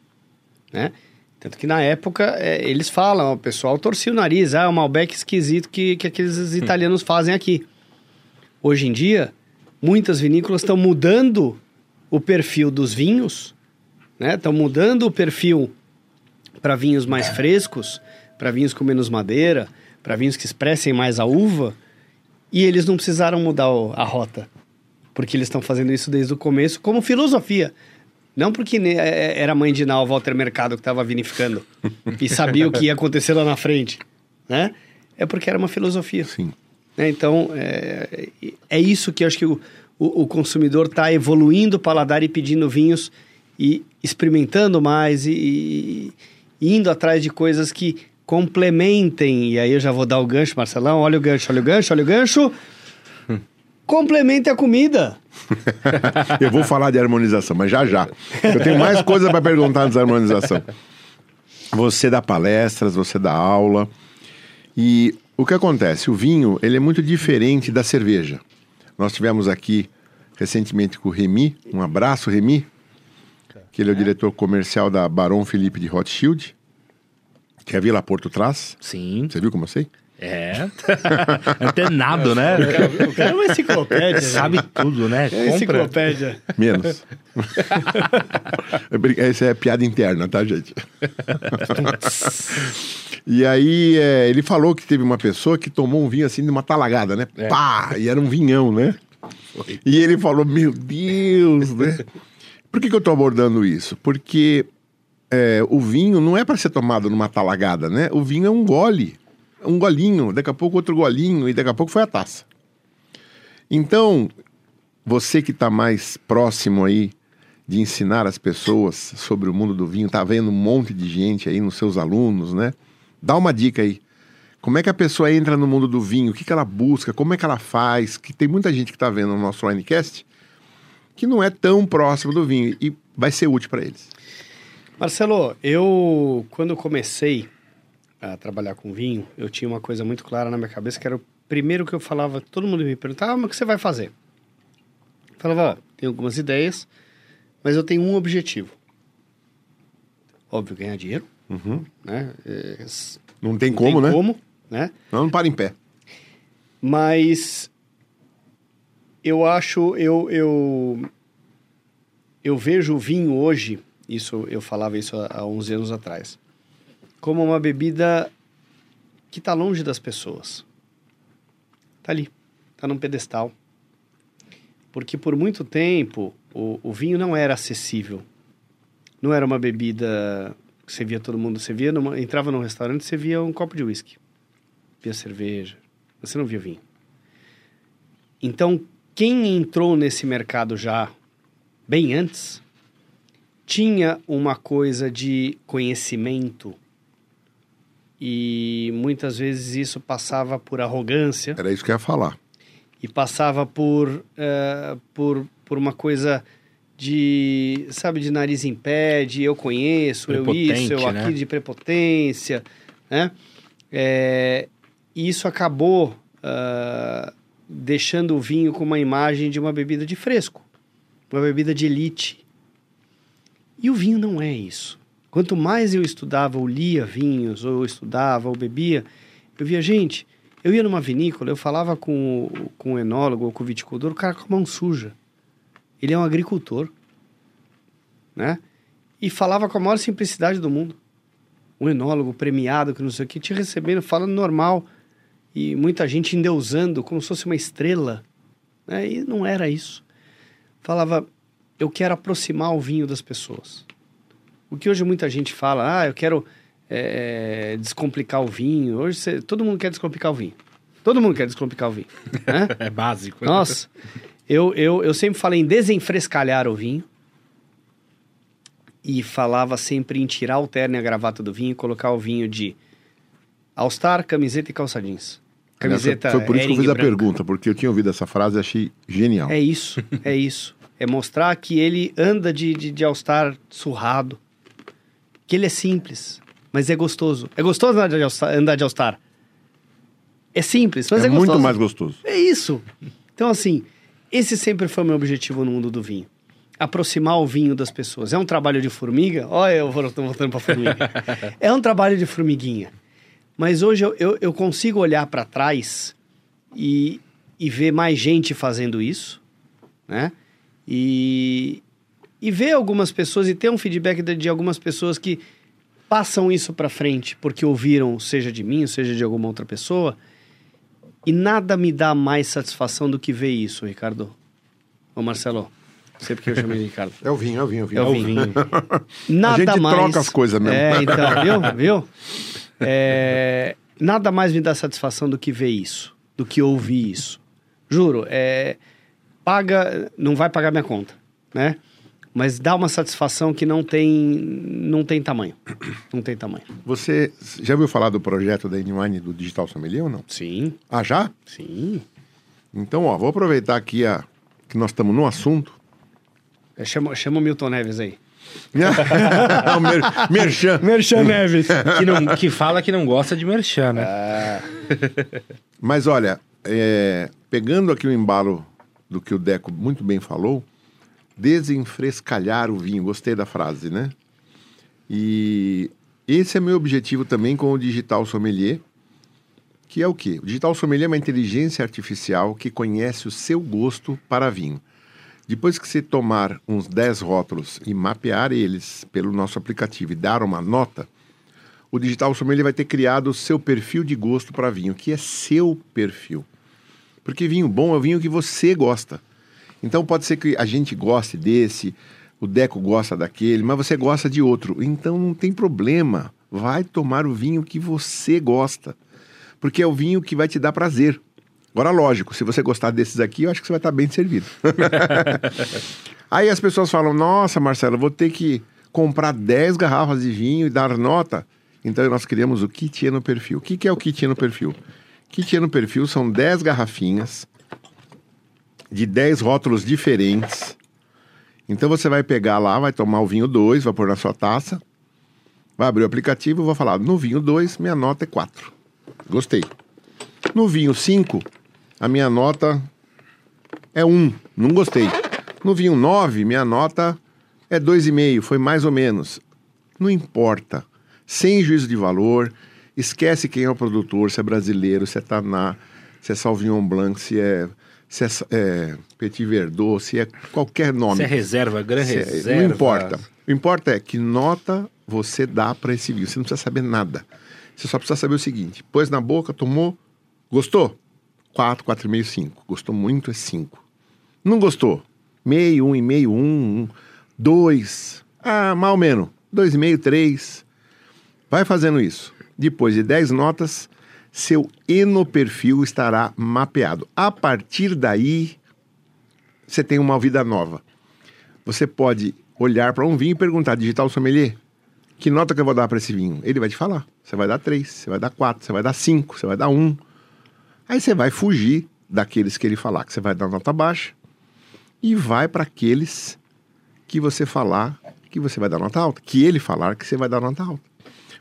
Né? Tanto que na época é, eles falam, o pessoal torcia o nariz, ah, é um Malbec esquisito que, que aqueles italianos fazem aqui. Hoje em dia, muitas vinícolas estão mudando o perfil dos vinhos, né? Estão mudando o perfil para vinhos mais frescos, para vinhos com menos madeira, para vinhos que expressem mais a uva, e eles não precisaram mudar o- a rota, porque eles estão fazendo isso desde o começo como filosofia. Não porque ne- é- era mãe de o Walter Mercado, que estava vinificando e sabia o que ia acontecer lá na frente, né? É porque era uma filosofia. Sim. né? Então, é, é isso que eu acho que o, o, o consumidor está evoluindo o paladar e pedindo vinhos e experimentando mais e- e indo atrás de coisas que complementem. E aí eu já vou dar o gancho, Marcelão. Olha o gancho, olha o gancho, olha o gancho. Complemente a comida. Eu vou falar de harmonização, mas já já. Eu tenho mais coisa para perguntar de harmonização. Você dá palestras, você dá aula. E o que acontece? O vinho, ele é muito diferente da cerveja. Nós tivemos aqui recentemente com o Remy, um abraço Remy, que ele é o diretor comercial da Barão Felipe de Rothschild, que é a Vila Porto traz. Sim. Você viu como eu sei? É. Antenado, né? O cara é uma enciclopédia. Sabe tudo, né? É enciclopédia. Menos. É Essa é piada interna, tá, gente? e aí, é, ele falou que teve uma pessoa que tomou um vinho assim de uma talagada, né? É. Pá! E era um vinhão, né? E ele falou, meu Deus, né? Por que, que eu tô abordando isso? Porque é, o vinho não é para ser tomado numa talagada, né? O vinho é um gole. Um golinho, daqui a pouco outro golinho, e daqui a pouco foi a taça. Então, você que está mais próximo aí de ensinar as pessoas sobre o mundo do vinho, tá vendo um monte de gente aí nos seus alunos, né? Dá uma dica aí. Como é que a pessoa entra no mundo do vinho? O que, que ela busca? Como é que ela faz? Que tem muita gente que está vendo o nosso Winecast que não é tão próximo do vinho e vai ser útil para eles. Marcelo, eu quando comecei a trabalhar com vinho, eu tinha uma coisa muito clara na minha cabeça, que era o primeiro que eu falava, todo mundo me perguntava, ah, mas o que você vai fazer? Eu falava, ó, tenho algumas ideias, mas eu tenho um objetivo. Óbvio, ganhar dinheiro, né? É, Não tem não como, tem né? como, né? Não, não para em pé. Mas eu acho, eu, eu, eu vejo o vinho hoje, isso eu falava isso há, há 11 anos atrás, como uma bebida que está longe das pessoas. Tá ali, tá num pedestal. Porque por muito tempo o, o vinho não era acessível. Não era uma bebida que você via todo mundo, você via, numa, entrava num restaurante, você via um copo de uísque, via cerveja, você não via vinho. Então, quem entrou nesse mercado já bem antes tinha uma coisa de conhecimento e muitas vezes isso passava por arrogância Era isso que eu ia falar. e passava por, eh, por, por uma coisa de, sabe, de nariz em pé, de eu conheço, eu isso, eu Prepotente, aqui, né? de prepotência, né? É, e isso acabou ah, deixando o vinho com uma imagem de uma bebida de fresco, uma bebida de elite. E o vinho não é isso. Quanto mais eu estudava ou lia vinhos, ou estudava ou bebia, eu via, gente, eu ia numa vinícola, eu falava com, com enólogo ou com o viticultor, o cara com a mão suja. Ele é um agricultor, né? E falava com a maior simplicidade do mundo. Um enólogo premiado, que não sei o que, te recebendo, falando normal. E muita gente endeusando, como se fosse uma estrela. Né? E não era isso. Falava, eu quero aproximar o vinho das pessoas. O que hoje muita gente fala, ah, eu quero é, descomplicar o vinho. Hoje você- todo mundo quer descomplicar o vinho. Todo mundo quer descomplicar o vinho. né? É básico. Nossa, eu, eu, eu sempre falei em desenfrescalhar o vinho. E falava sempre em tirar o terno e a gravata do vinho e colocar o vinho de All-Star, camiseta e calça jeans. Camiseta Foi por isso que eu fiz a branca. pergunta, porque eu tinha ouvido essa frase e achei genial. É isso, é isso. É mostrar que ele anda de, de, de All-Star surrado. Que ele é simples, mas é gostoso. É gostoso andar de All-Star? É simples, mas é, é gostoso. muito mais gostoso. É isso. Então, assim, esse sempre foi o meu objetivo no mundo do vinho. Aproximar o vinho das pessoas. É um trabalho de formiga? Olha, eu vou- tô voltando pra formiga. é um trabalho de formiguinha. Mas hoje eu, eu, eu consigo olhar para trás e, e ver mais gente fazendo isso, né? E, e ver algumas pessoas e ter um feedback de, de algumas pessoas que passam isso para frente porque ouviram, seja de mim, seja de alguma outra pessoa. E nada me dá mais satisfação do que ver isso, Ricardo. Ô, Marcelo, sei porque eu chamei de Ricardo. É o vinho, é o vinho, é o vinho. É o vinho. Nada A gente mais. troca as coisas mesmo. É, então, viu? Viu? É, nada mais me dá satisfação do que ver isso, do que ouvir isso. Juro, é, paga, não vai pagar minha conta, né? Mas dá uma satisfação que não tem, não tem tamanho. Não tem tamanho. Você já ouviu falar do projeto da N-Wine do Digital Sommelier ou não? Sim, Ah, já? sim. Então, ó, vou aproveitar aqui a, que nós estamos no assunto. É, Chama, chama o Milton Neves aí. o mer, merchan. Merchan Neves. Que, não- que fala que não gosta de merchan, né? Mas olha, é, pegando aqui o embalo do que o Deco muito bem falou, desenfrescalhar o vinho, gostei da frase, né? E esse é meu objetivo também com o Digital Sommelier, que é o quê? O Digital Sommelier é uma inteligência artificial que conhece o seu gosto para vinho. Depois que você tomar uns 10 rótulos e mapear eles pelo nosso aplicativo e dar uma nota, o Digital Sommelier vai ter criado o seu perfil de gosto para vinho, que é seu perfil. Porque vinho bom é o vinho que você gosta. Então pode ser que a gente goste desse, o Deco gosta daquele, mas você gosta de outro. Então não tem problema. Vai tomar o vinho que você gosta. Porque é o vinho que vai te dar prazer. Agora, lógico, se você gostar desses aqui, eu acho que você vai estar bem servido. Aí as pessoas falam: Nossa, Marcelo, vou ter que comprar 10 garrafas de vinho e dar nota. Então nós criamos o kit no perfil. O que, que é o kit no perfil? Kit no perfil são 10 garrafinhas de 10 rótulos diferentes. Então você vai pegar lá, vai tomar o vinho 2, vai pôr na sua taça, vai abrir o aplicativo e vai falar: No vinho 2, minha nota é 4. Gostei. No vinho 5, a minha nota é 1. Não gostei. No vinho 9, minha nota é 2,5. Foi mais ou menos. Não importa. Sem juízo de valor. Esquece quem é o produtor, se é brasileiro, se é Taná, se é Sauvignon Blanc, se é, se é, é Petit Verdot, se é qualquer nome. Se é reserva, gran Se é- reserva. Não importa. O importa é que nota você dá para esse vinho. Você não precisa saber nada. Você só precisa saber o seguinte: pôs na boca, tomou, gostou? 4, 4,5, 5. Gostou muito é 5. Não gostou? Meio, 1,5, 1, 2. Ah, mal ou menos. 2,5, 3. Vai fazendo isso. Depois de 10 notas, seu enoperfil estará mapeado. A partir daí, você tem uma vida nova. Você pode olhar para um vinho e perguntar, digital sommelier, que nota que eu vou dar para esse vinho? Ele vai te falar. Você vai dar 3, você vai dar 4, você vai dar 5, você vai dar 1. Aí você vai fugir daqueles que ele falar que você vai dar nota baixa e vai para aqueles que você falar que você vai dar nota alta, que ele falar que você vai dar nota alta.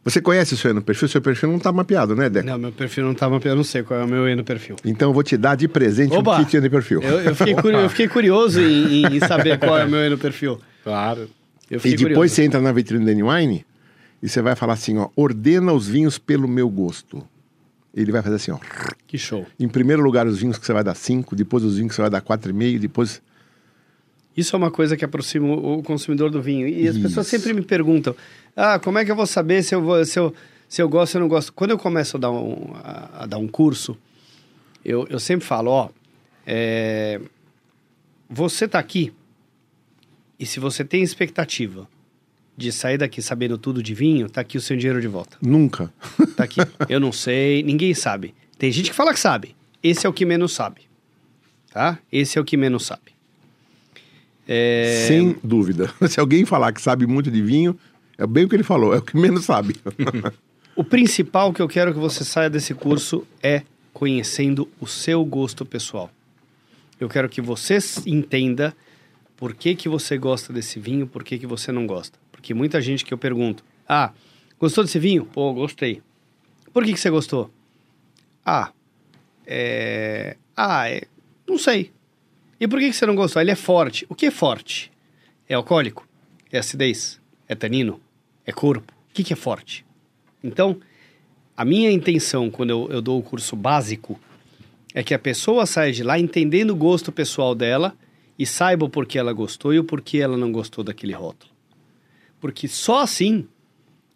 Você conhece o seu perfil? Seu perfil não está mapeado, né, Deco? Não, meu perfil não tá mapeado, eu não sei qual é o meu E no perfil. Então eu vou te dar de presente Oba! um kit de perfil. Eu, eu fiquei, curio- eu fiquei curioso em, em- saber qual é o meu E no perfil. Claro. Eu E depois curioso. você entra na vitrine da Wine e você vai falar assim, ó, ordena os vinhos pelo meu gosto. Ele vai fazer assim, ó. Que show. Em primeiro lugar, os vinhos que você vai dar 5, depois os vinhos que você vai dar 4,5, depois. Isso é uma coisa que aproxima o consumidor do vinho. E as pessoas Isso. sempre me perguntam: ah, como é que eu vou saber se eu, vou, se eu, se eu gosto ou não gosto? Quando eu começo a dar um, a, a dar um curso, eu, eu sempre falo: ó, é, você tá aqui e se você tem expectativa de sair daqui sabendo tudo de vinho, tá aqui o seu dinheiro de volta. Nunca. Tá aqui. Eu não sei, ninguém sabe. Tem gente que fala que sabe. Esse é o que menos sabe. Tá? Esse é o que menos sabe. É... Sem dúvida. Se alguém falar que sabe muito de vinho, é bem o que ele falou, é o que menos sabe. O principal que eu quero que você saia desse curso é conhecendo o seu gosto pessoal. Eu quero que você entenda por que, que você gosta desse vinho, por que, que você não gosta. Porque muita gente que eu pergunto, ah, gostou desse vinho? Pô, gostei. Por que, que você gostou? Ah, é... Ah, é... não sei. E por que, que você não gostou? Ele é forte. O que é forte? É alcoólico? É acidez? É tanino? É corpo? O que, que é forte? Então, a minha intenção quando eu, eu dou o curso básico é que a pessoa saia de lá entendendo o gosto pessoal dela e saiba o porquê ela gostou e o porquê ela não gostou daquele rótulo. Porque só assim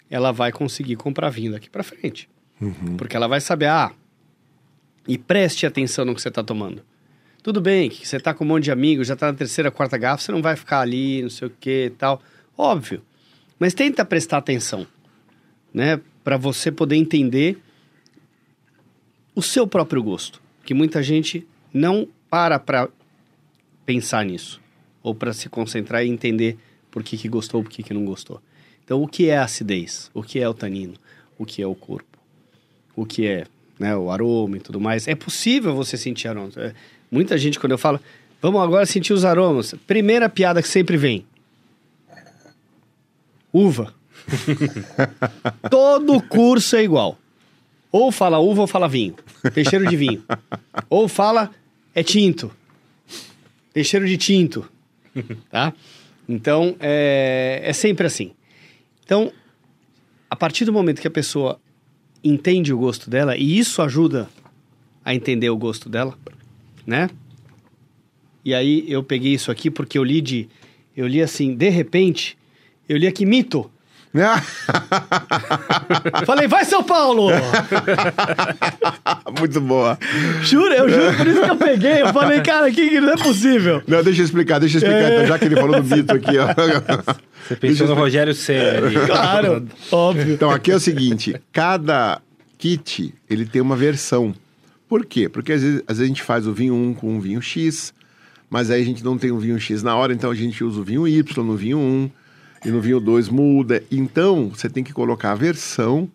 ela vai conseguir comprar vinho daqui para frente. Uhum. Porque ela vai saber, ah, e preste atenção no que você está tomando. Tudo bem que você está com um monte de amigos, já está na terceira, quarta garrafa, você não vai ficar ali, não sei o que e tal. Óbvio. Mas tenta prestar atenção, né? Para você poder entender o seu próprio gosto. Que muita gente não para para pensar nisso. Ou para se concentrar e entender por que, que gostou, por que, que não gostou. Então, o que é a acidez? O que é o tanino? O que é o corpo? O que é né, o aroma e tudo mais? É possível você sentir aromas. É, muita gente, quando eu falo, vamos agora sentir os aromas. Primeira piada que sempre vem. Uva. Todo curso é igual. Ou fala uva ou fala vinho. Tem cheiro de vinho. Ou fala é tinto. Tem cheiro de tinto. Tá? Então, é, é sempre assim. Então, a partir do momento que a pessoa entende o gosto dela, e isso ajuda a entender o gosto dela, né? E aí eu peguei isso aqui porque eu li de. Eu li assim, de repente, eu li aqui mito. Falei, vai São Paulo! Muito boa. Juro, eu juro, por isso que eu peguei. Eu falei, cara, que, que não é possível. Não, deixa eu explicar, deixa eu explicar. É. Então, já que ele falou do mito aqui, ó. Você pensou no Rogério Senna ali. Claro, óbvio. Então, aqui é o seguinte: cada kit ele tem uma versão. Por quê? Porque às vezes, às vezes a gente faz o vinho 1 com um vinho X, mas aí a gente não tem o vinho X na hora, então a gente usa o vinho Y no vinho 1 e no vinho 2 muda. Então, você tem que colocar a versão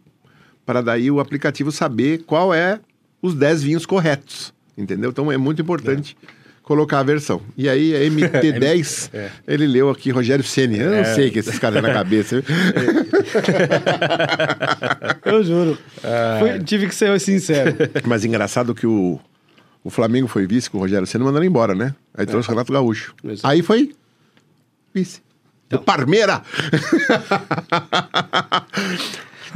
para daí o aplicativo saber qual é os 10 vinhos corretos. Entendeu? Então é muito importante colocar a versão. E aí, a MT10, É. ele leu aqui Rogério Ceni. Eu não É. sei o que esses caras na cabeça. Eu juro. Foi- tive que ser sincero. Mas engraçado que o, o Flamengo foi vice com o Rogério Senna mandando embora, né? Aí trouxe o Renato Gaúcho. Exato. Aí foi vice. O Parmeira!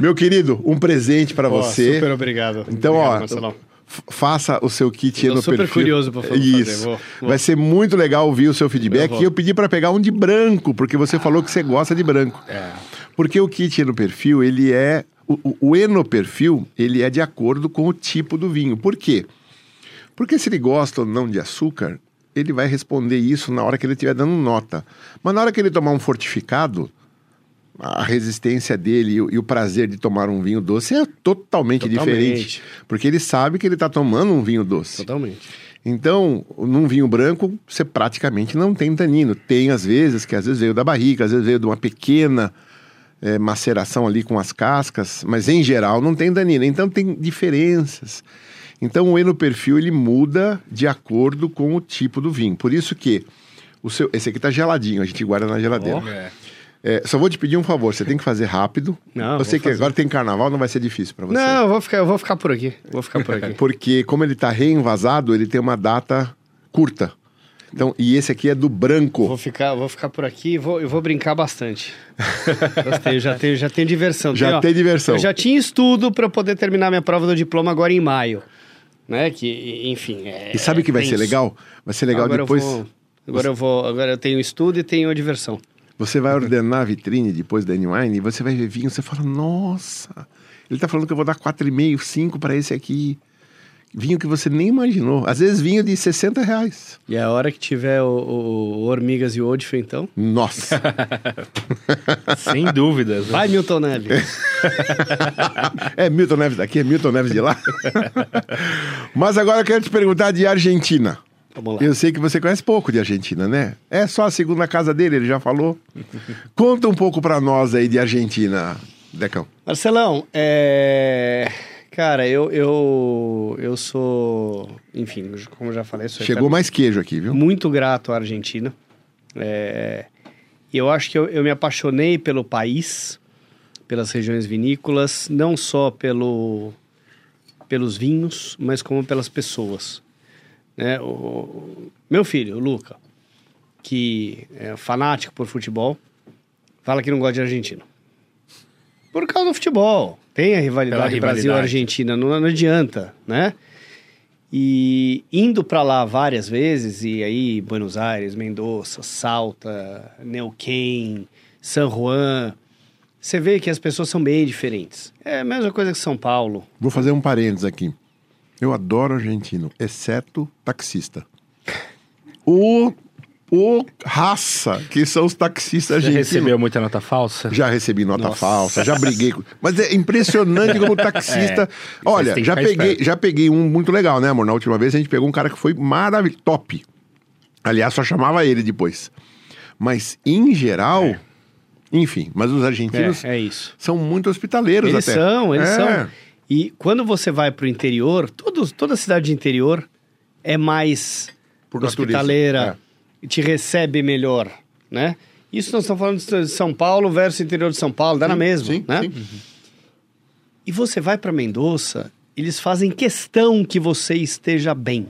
Meu querido, um presente para você. Super obrigado. Então, Obrigado, ó, Marcelão. Faça o seu kit Eu no super perfil. curioso pra fazer, Isso. vou- vou. Vai ser muito legal ouvir o seu feedback. Eu. E eu pedi para pegar um de branco, porque você falou que você gosta de branco. É. Porque o kit no perfil, ele é. O, o, o eno perfil, ele é de acordo com o tipo do vinho. Por quê? Porque se ele gosta ou não de açúcar, ele vai responder isso na hora que ele estiver dando nota. Mas na hora que ele tomar um fortificado, a resistência dele e o, e o prazer de tomar um vinho doce é totalmente, Totalmente. diferente. Porque ele sabe que ele está tomando um vinho doce. Totalmente. Então, num vinho branco, você praticamente não tem tanino. Tem às vezes, que às vezes veio da barriga, às vezes veio de uma pequena eh, maceração ali com as cascas, mas em geral não tem tanino. Então tem diferenças. Então o eno perfil ele muda de acordo com o tipo do vinho. Por isso que o seu, esse aqui tá geladinho, a gente guarda na geladeira. É. É, só vou te pedir um favor, você tem que fazer rápido. Não, eu sei que fazer. agora tem carnaval, não vai ser difícil para você. Não, eu vou ficar, eu vou ficar por aqui. Vou ficar por aqui. Porque como ele tá reenvasado, ele tem uma data curta. Então, e esse aqui é do branco. Vou ficar, vou ficar por aqui e vou, eu vou brincar bastante. Gostei, já tenho, já tenho diversão. Já tem diversão. Eu já tinha estudo para eu poder terminar minha prova do diploma agora em maio. Né? Que, enfim. É, E sabe o que vai ser legal? Vai ser legal agora depois. Eu vou, agora eu vou. Agora eu tenho estudo e tenho a diversão. Você vai ordenar a vitrine depois da N-Wine e você vai ver vinho, você fala, nossa, ele tá falando que eu vou dar 4,5, 5 para esse aqui. Vinho que você nem imaginou. Às vezes vinho de 60 reais. E a hora que tiver o, o, o Hormigas e o Odif, então. Nossa. Sem dúvidas. né? Vai, Milton Neves. é Milton Neves daqui, é Milton Neves de lá. Mas agora eu quero te perguntar de Argentina. Eu sei que você conhece pouco de Argentina, né? É só a segunda casa dele, ele já falou. Conta um pouco pra nós aí de Argentina, Decão. Marcelão, é. Cara, eu, eu, eu sou. Enfim, como já falei, sou Chegou mais queijo aqui, viu? muito grato à Argentina. É, eu acho que eu, eu me apaixonei pelo país, pelas regiões vinícolas, não só pelo, pelos vinhos, mas como pelas pessoas. Né? O, meu filho, o Luca, que é fanático por futebol, fala que não gosta de Argentina. Por causa do futebol. Tem a rivalidade. Brasil-Argentina, não, não adianta, né? E indo para lá várias vezes, e aí Buenos Aires, Mendoza, Salta, Neuquén, San Juan, você vê que as pessoas são bem diferentes. É a mesma coisa que São Paulo. Vou fazer um parênteses aqui. Eu adoro argentino, exceto taxista. O, o raça que são os taxistas Já argentinos. recebeu muita nota falsa? Já recebi nota Nossa. falsa, já briguei. com- Mas é impressionante como taxista. É, Olha, já peguei, esperto. já peguei um muito legal, né, amor? Na última vez a gente pegou um cara que foi maravilhoso, top. Aliás, só chamava ele depois. Mas, em geral, enfim, mas os argentinos É, é são muito hospitaleiros Eles até. são, eles É. são. E quando você vai pro interior, todos, toda cidade de interior é mais Por hospitaleira, te recebe melhor, né? Isso nós estamos falando de São Paulo versus interior de São Paulo, dá na Sim, mesma, sim, né? sim. E você vai para Mendoza, eles fazem questão que você esteja bem.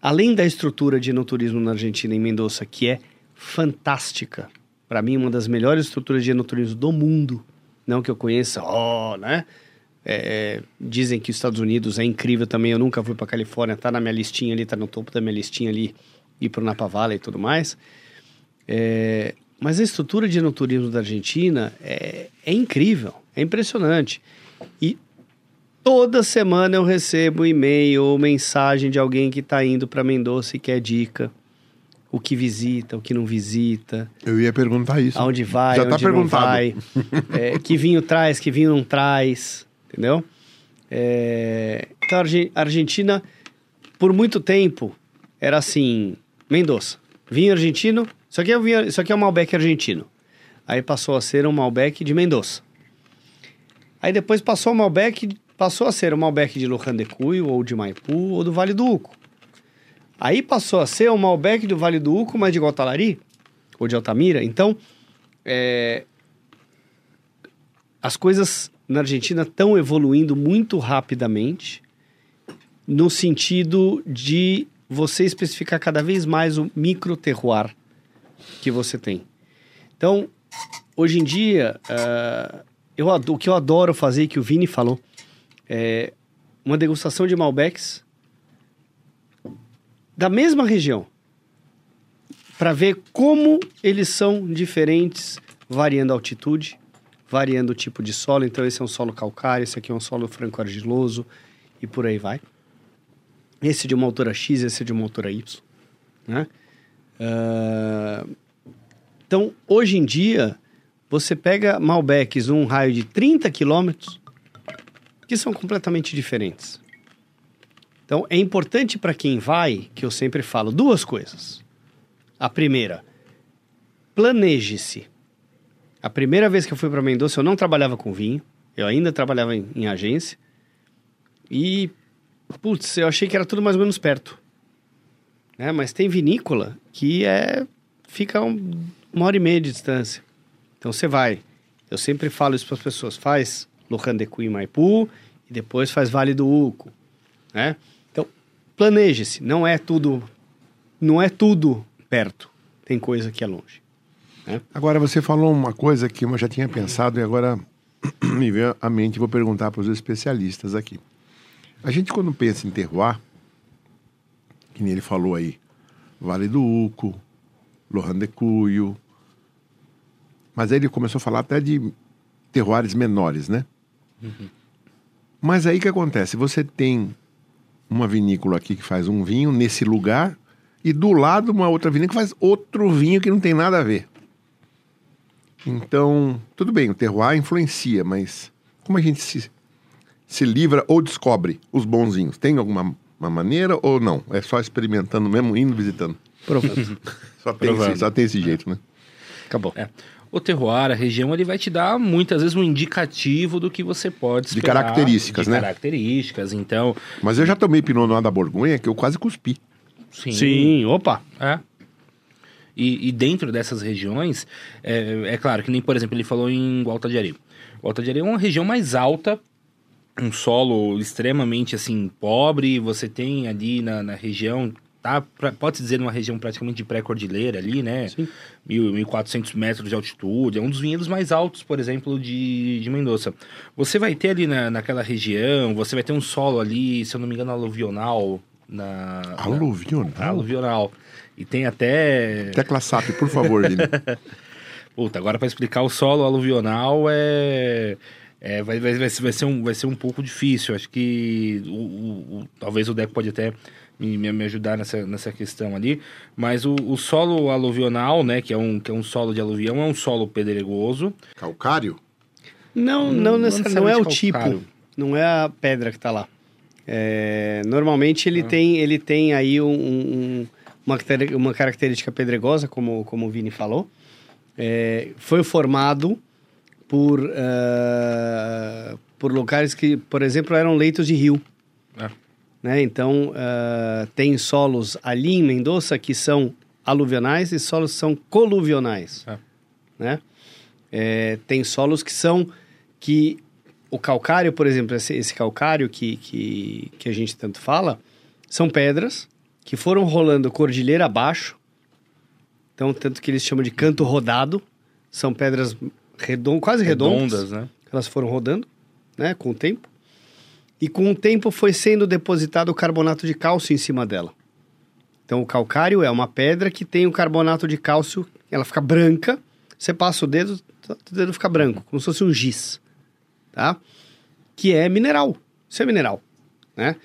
Além da estrutura de enoturismo na Argentina, em Mendoza, que é fantástica. Para mim, uma das melhores estruturas de enoturismo do mundo. Não que eu conheça, ó, né? É, é, dizem que os Estados Unidos é incrível também. Eu nunca fui para Califórnia, tá na minha listinha ali, tá no topo da minha listinha ali, ir pro Napa Valley e tudo mais. É, mas a estrutura de enoturismo da Argentina é, é incrível, é impressionante. E toda semana eu recebo e-mail ou mensagem de alguém que está indo para Mendoza e quer dica. O que visita, o que não visita, Eu ia perguntar isso. aonde vai, Já tá onde não perguntado. vai, é, que vinho traz, que vinho não traz, entendeu? É, então a Argen- a Argentina, por muito tempo, era assim, Mendoza, vinho argentino, isso aqui é, vinho, isso aqui é um Malbec argentino. Aí passou a ser um Malbec de Mendoza. Aí depois passou o Malbec, passou a ser o Malbec de Luján de Cuyo, ou de Maipú, ou do Vale do Uco. Aí passou a ser o Malbec do Vale do Uco, mas de Guatalari, ou de Altamira. Então, é, as coisas na Argentina estão evoluindo muito rapidamente, no sentido de você especificar cada vez mais o micro terroir que você tem. Então, hoje em dia, ah, eu, ado- o que eu adoro fazer, que o Vini falou, é uma degustação de Malbecs da mesma região, para ver como eles são diferentes, variando a altitude, variando o tipo de solo. Então, esse é um solo calcário, esse aqui é um solo franco-argiloso e por aí vai. Esse de uma altura X, esse de uma altura Y. Né? Ah, então, hoje em dia, você pega Malbecs num raio de 30 quilômetros, que são completamente diferentes. Então, é importante para quem vai, que eu sempre falo, duas coisas. A primeira, planeje-se. A primeira vez que eu fui para Mendoza, eu não trabalhava com vinho, eu ainda trabalhava em, em agência. E, putz, eu achei que era tudo mais ou menos perto. Né? Mas tem vinícola que é fica um- uma hora e meia de distância. Então você vai. Eu sempre falo isso para as pessoas: faz Luján de Cuy e Maipú e depois faz Vale do Uco. Né? Então, planeje-se. Não é tudo, não é tudo perto. Tem coisa que é longe. Agora, você falou uma coisa que eu já tinha pensado e agora me veio à mente. Vou perguntar para os especialistas aqui. A gente, quando pensa em terroir, que nem ele falou aí, Vale do Uco, Lohan de Cuyo, mas aí ele começou a falar até de terroirs menores, né? Mas aí o que acontece? Você tem uma vinícola aqui que faz um vinho nesse lugar e do lado uma outra vinícola que faz outro vinho que não tem nada a ver. Então, tudo bem, o terroir influencia, mas como a gente se, se livra ou descobre os bonzinhos? Tem alguma uma maneira ou não? É só experimentando mesmo, indo visitando? Provando. Só tem, esse, só tem esse jeito, né? Acabou. É. O terroir, a região, ele vai te dar muitas vezes um indicativo do que você pode De esperar. características, de né? características, então... Mas eu já tomei Pinot Noir da Borgonha que eu quase cuspi. Sim. Sim, opa. É. E, e dentro dessas regiões, é, é claro que nem, por exemplo, ele falou em Alta de Areia. Alta de Areia é uma região mais alta, um solo extremamente, assim, pobre. Você tem ali na, na região, tá? pra- Pode-se dizer uma região praticamente de pré-cordilheira ali, né? Sim. Mil, 1.400 metros de altitude. É um dos vinhedos mais altos, por exemplo, de, de Mendoza. Você vai ter ali na, naquela região, você vai ter um solo ali, se eu não me engano, aluvional. Na, na- Aluvional? E tem até. Tecla SAP, por favor, Vini. Puta, agora para explicar o solo aluvional é. é, vai, vai, vai, ser- vai, ser um, vai ser um pouco difícil. Acho que o, o- o- talvez o Deco pode até me, me me ajudar nessa, nessa questão ali. Mas o, o solo aluvional, né, que é, um, que é um solo de aluvião, é um solo pedregoso. Calcário? Não, Não- não, não necessariamente, não é o calcário. tipo, não é a pedra que tá lá. É, normalmente ele, tem, ele tem aí um- um- uma, uma característica pedregosa, como, como o Vini falou. É, foi formado por, ah, por locais que, por exemplo, eram leitos de rio. É. Né? Então, ah, tem solos ali em Mendoza que são aluvionais e solos que são coluvionais. É. Né? É, tem solos que são que o calcário, por exemplo, esse, esse calcário que, que, que a gente tanto fala, são pedras que foram rolando cordilheira abaixo. Então, tanto que eles chamam de canto rodado. São pedras redon quase redondas. Redondas, né? Elas foram rodando, né, com o tempo. E com o tempo foi sendo depositado o carbonato de cálcio em cima dela. Então, o calcário é uma pedra que tem o carbonato de cálcio, ela fica branca. Você passa o dedo, o dedo fica branco, como se fosse um giz, tá? Que é mineral. Isso é mineral, né?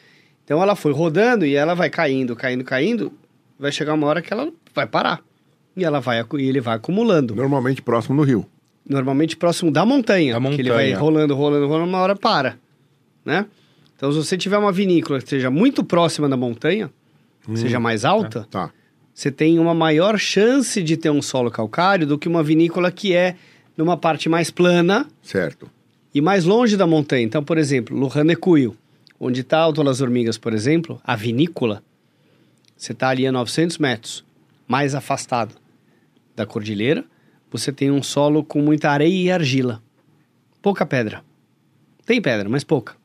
Então, ela foi rodando e ela vai caindo, caindo, caindo. Vai chegar uma hora que ela vai parar. E ela vai, e ele vai acumulando. Normalmente próximo do rio. Normalmente próximo da montanha. Da Que ele vai montanha. rolando, rolando, rolando, uma hora para, né? Então, se você tiver uma vinícola que seja muito próxima da montanha, Hum. seja mais alta, Tá. você tem uma maior chance de ter um solo calcário do que uma vinícola que é numa parte mais plana Certo. e mais longe da montanha. Então, por exemplo, Lujanecuyo, onde está Alto Las Hormigas, por exemplo, a vinícola, você está ali a 900 metros, mais afastado da cordilheira, você tem um solo com muita areia e argila. Pouca pedra. Tem pedra, mas pouca.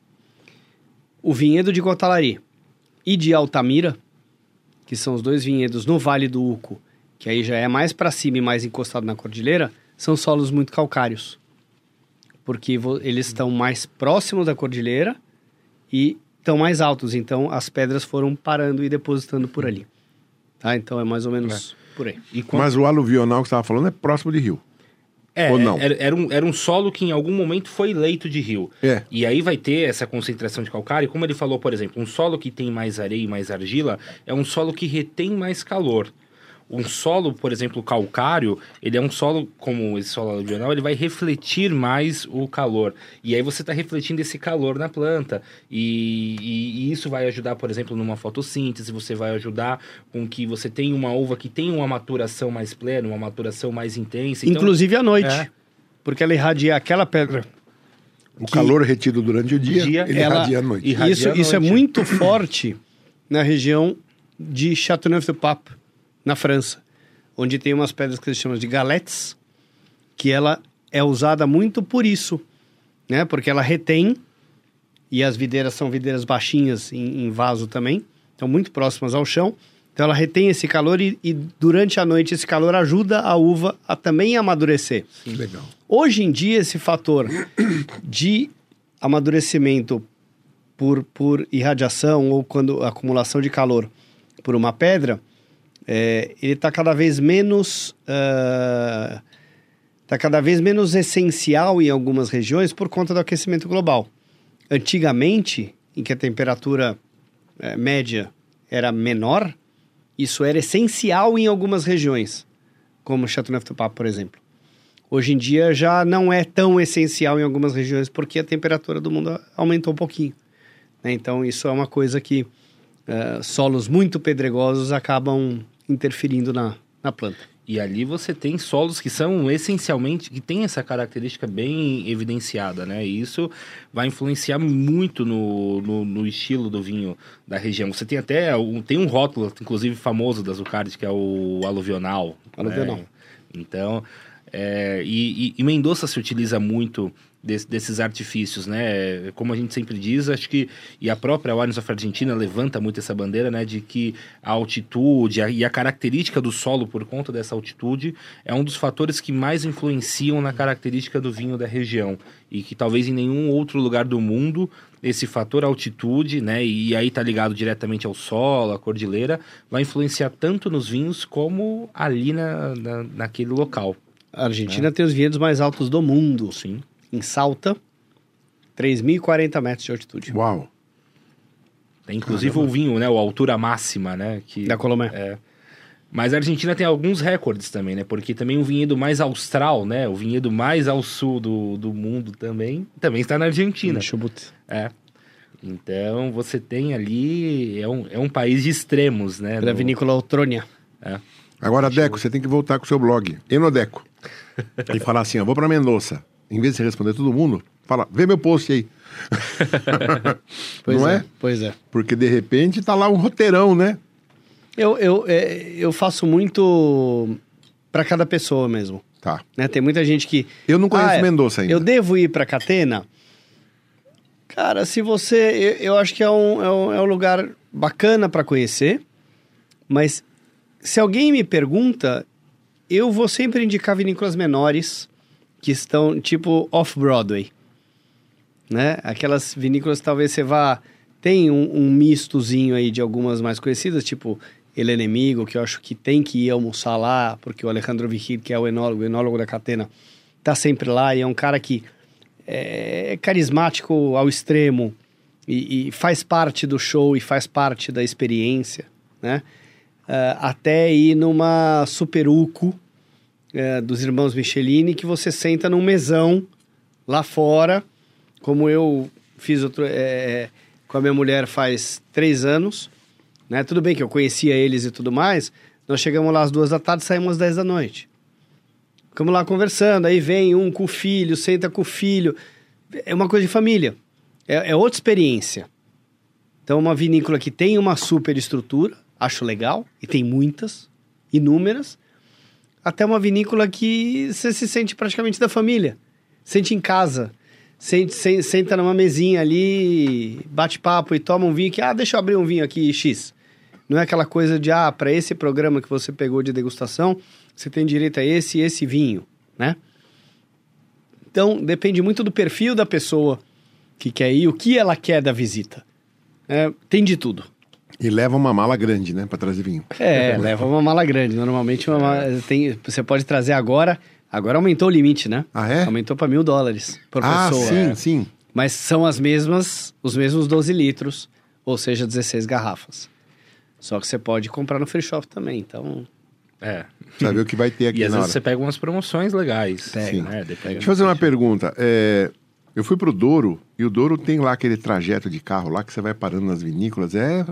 O vinhedo de Cotalari e de Altamira, que são os dois vinhedos no Vale do Uco, que aí já é mais para cima e mais encostado na cordilheira, são solos muito calcários porque eles estão mais próximos da cordilheira e estão mais altos, então as pedras foram parando e depositando por ali. Tá? Então é mais ou menos por aí. E quando- Mas o aluvional que você estava falando é próximo de rio. É, Ou não? Era, era um, era um solo que em algum momento foi leito de rio. É. E aí vai ter essa concentração de calcário. Como ele falou, por exemplo, um solo que tem mais areia e mais argila é um solo que retém mais calor. Um solo, por exemplo, calcário, ele é um solo, como esse solo aluvional, ele vai refletir mais o calor. E aí você está refletindo esse calor na planta. E, e- e isso vai ajudar, por exemplo, numa fotossíntese, você vai ajudar com que você tenha uma uva que tenha uma maturação mais plena, uma maturação mais intensa. Então, Inclusive à noite, É. porque ela irradia aquela pedra. O calor retido durante o dia, Dia, ele ela- irradia à noite. irradia Isso, à isso é noite. muito forte na região de Châteauneuf-du-Pape, na França, onde tem umas pedras que eles chamam de galettes, que ela é usada muito por isso, né? Porque ela retém, e as videiras são videiras baixinhas em, em vaso também, estão muito próximas ao chão, então ela retém esse calor e, e durante a noite esse calor ajuda a uva a também amadurecer. Legal. Hoje em dia, esse fator de amadurecimento por, por irradiação ou quando acumulação de calor por uma pedra, é, ele está cada vez menos está cada vez menos essencial em algumas regiões por conta do aquecimento global. Antigamente, em que a temperatura eh, média era menor, isso era essencial em algumas regiões, como Châteauneuf-du-Pape, por exemplo. Hoje em dia já não é tão essencial em algumas regiões porque a temperatura do mundo aumentou um pouquinho. né? Então isso é uma coisa que eh, solos muito pedregosos acabam interferindo na, na planta. E ali você tem solos que são essencialmente, que tem essa característica bem evidenciada, né? E isso vai influenciar muito no, no, no estilo do vinho da região. Você tem até um, tem um rótulo, inclusive famoso da Zuccardi, que é o aluvional. Aluvional. né? Então, é, e, e, e Mendoza se utiliza muito des- desses artifícios, né? Como a gente sempre diz, acho que e a própria Wines of Argentina levanta muito essa bandeira, né, de que a altitude a- e a característica do solo por conta dessa altitude é um dos fatores que mais influenciam na característica do vinho da região e que talvez em nenhum outro lugar do mundo esse fator altitude, né, e aí tá ligado diretamente ao solo, à cordilheira, vai influenciar tanto nos vinhos como ali na, na- naquele local. A Argentina tem os vinhedos mais altos do mundo. Sim. Em Salta, 3.040 metros de altitude. Uau. Tem inclusive o vinho, né? O altura máxima, né? Que, Da Colomé. É. Mas a Argentina tem alguns recordes também, né? Porque também o vinhedo mais austral, né? O vinhedo mais ao sul do, do mundo também, também está na Argentina. Chubut. É. Então você tem ali. É um, é um país de extremos, né? Da No- vinícola Outrônia. é. Agora, Deco, você tem que voltar com o seu blog, Enodeco. e falar assim, ó, vou pra Mendoza. Em vez de responder todo mundo, fala, vê meu post aí. Pois Não é. é? Pois é. Porque de repente tá lá um roteirão, né? Eu, eu, é, eu faço muito para cada pessoa mesmo. Tá. Né? Tem muita gente que. Eu não conheço "Ah, é, Mendoza ainda. Eu devo ir para Catena? Cara, se você. Eu, eu acho que é um, é um, é um lugar bacana para conhecer, mas se alguém me pergunta, eu vou sempre indicar vinícolas menores que estão tipo off-Broadway. Né? Aquelas vinícolas talvez você vá. Tem um, um mistozinho aí de algumas mais conhecidas, tipo El Enemigo, que eu acho que tem que ir almoçar lá, porque o Alejandro Vigil, que é o enólogo, o enólogo da Catena, tá sempre lá e é um cara que é carismático ao extremo e, e faz parte do show e faz parte da experiência, né? Ah, até ir numa Superuco eh, dos irmãos Michelini, que você senta num mesão lá fora, como eu fiz outro, eh, com a minha mulher faz três anos, né? Tudo bem que eu conhecia eles e tudo mais, nós chegamos lá às duas da tarde, saímos às dez da noite. Ficamos lá conversando, aí vem um com o filho, senta com o filho. É uma coisa de família. É, é outra experiência. Então, uma vinícola que tem uma super estrutura, acho legal, e tem muitas, inúmeras, até uma vinícola que você se sente praticamente da família. Sente em casa. Sente, sen- senta numa mesinha ali, bate papo e toma um vinho que, ah, deixa eu abrir um vinho aqui, X. Não é aquela coisa de, ah, para esse programa que você pegou de degustação, você tem direito a esse e esse vinho, né? Então, depende muito do perfil da pessoa que quer ir, o que ela quer da visita. É, tem de tudo. E leva uma mala grande, né, pra trazer vinho. É, leva uma mala grande. Normalmente uma mala- tem, você pode trazer agora. Agora aumentou o limite, né? Ah, é? Aumentou para mil dólares por ah, pessoa. sim, É. sim. Mas são as mesmas, os mesmos 12 litros, ou seja, 16 garrafas. Só que você pode comprar no free shop também, então... É. Saber o que vai ter aqui E às na vezes hora. você pega umas promoções legais. Pega. Sim. Né? Deixa eu fazer uma pergunta. É, eu fui pro Douro e o Douro tem lá aquele trajeto de carro lá que você vai parando nas vinícolas. É,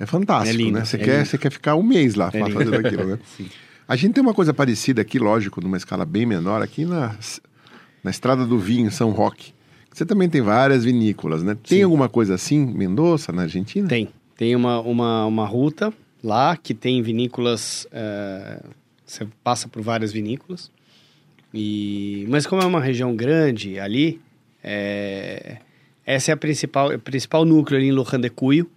é fantástico, É lindo, né? Você é quer, lindo. você quer ficar um mês lá É lindo. fazendo aquilo, né? A gente tem uma coisa parecida aqui, lógico, numa escala bem menor, aqui na, na Estrada do Vinho, em São Roque. Você também tem várias vinícolas, né? Tem Sim. alguma coisa assim, Mendoza, na Argentina? Tem. Tem uma, uma, uma ruta lá que tem vinícolas. é, você passa por várias vinícolas. E, mas como é uma região grande ali, é, essa é a principal, o principal núcleo ali em Lohan de Cuyo.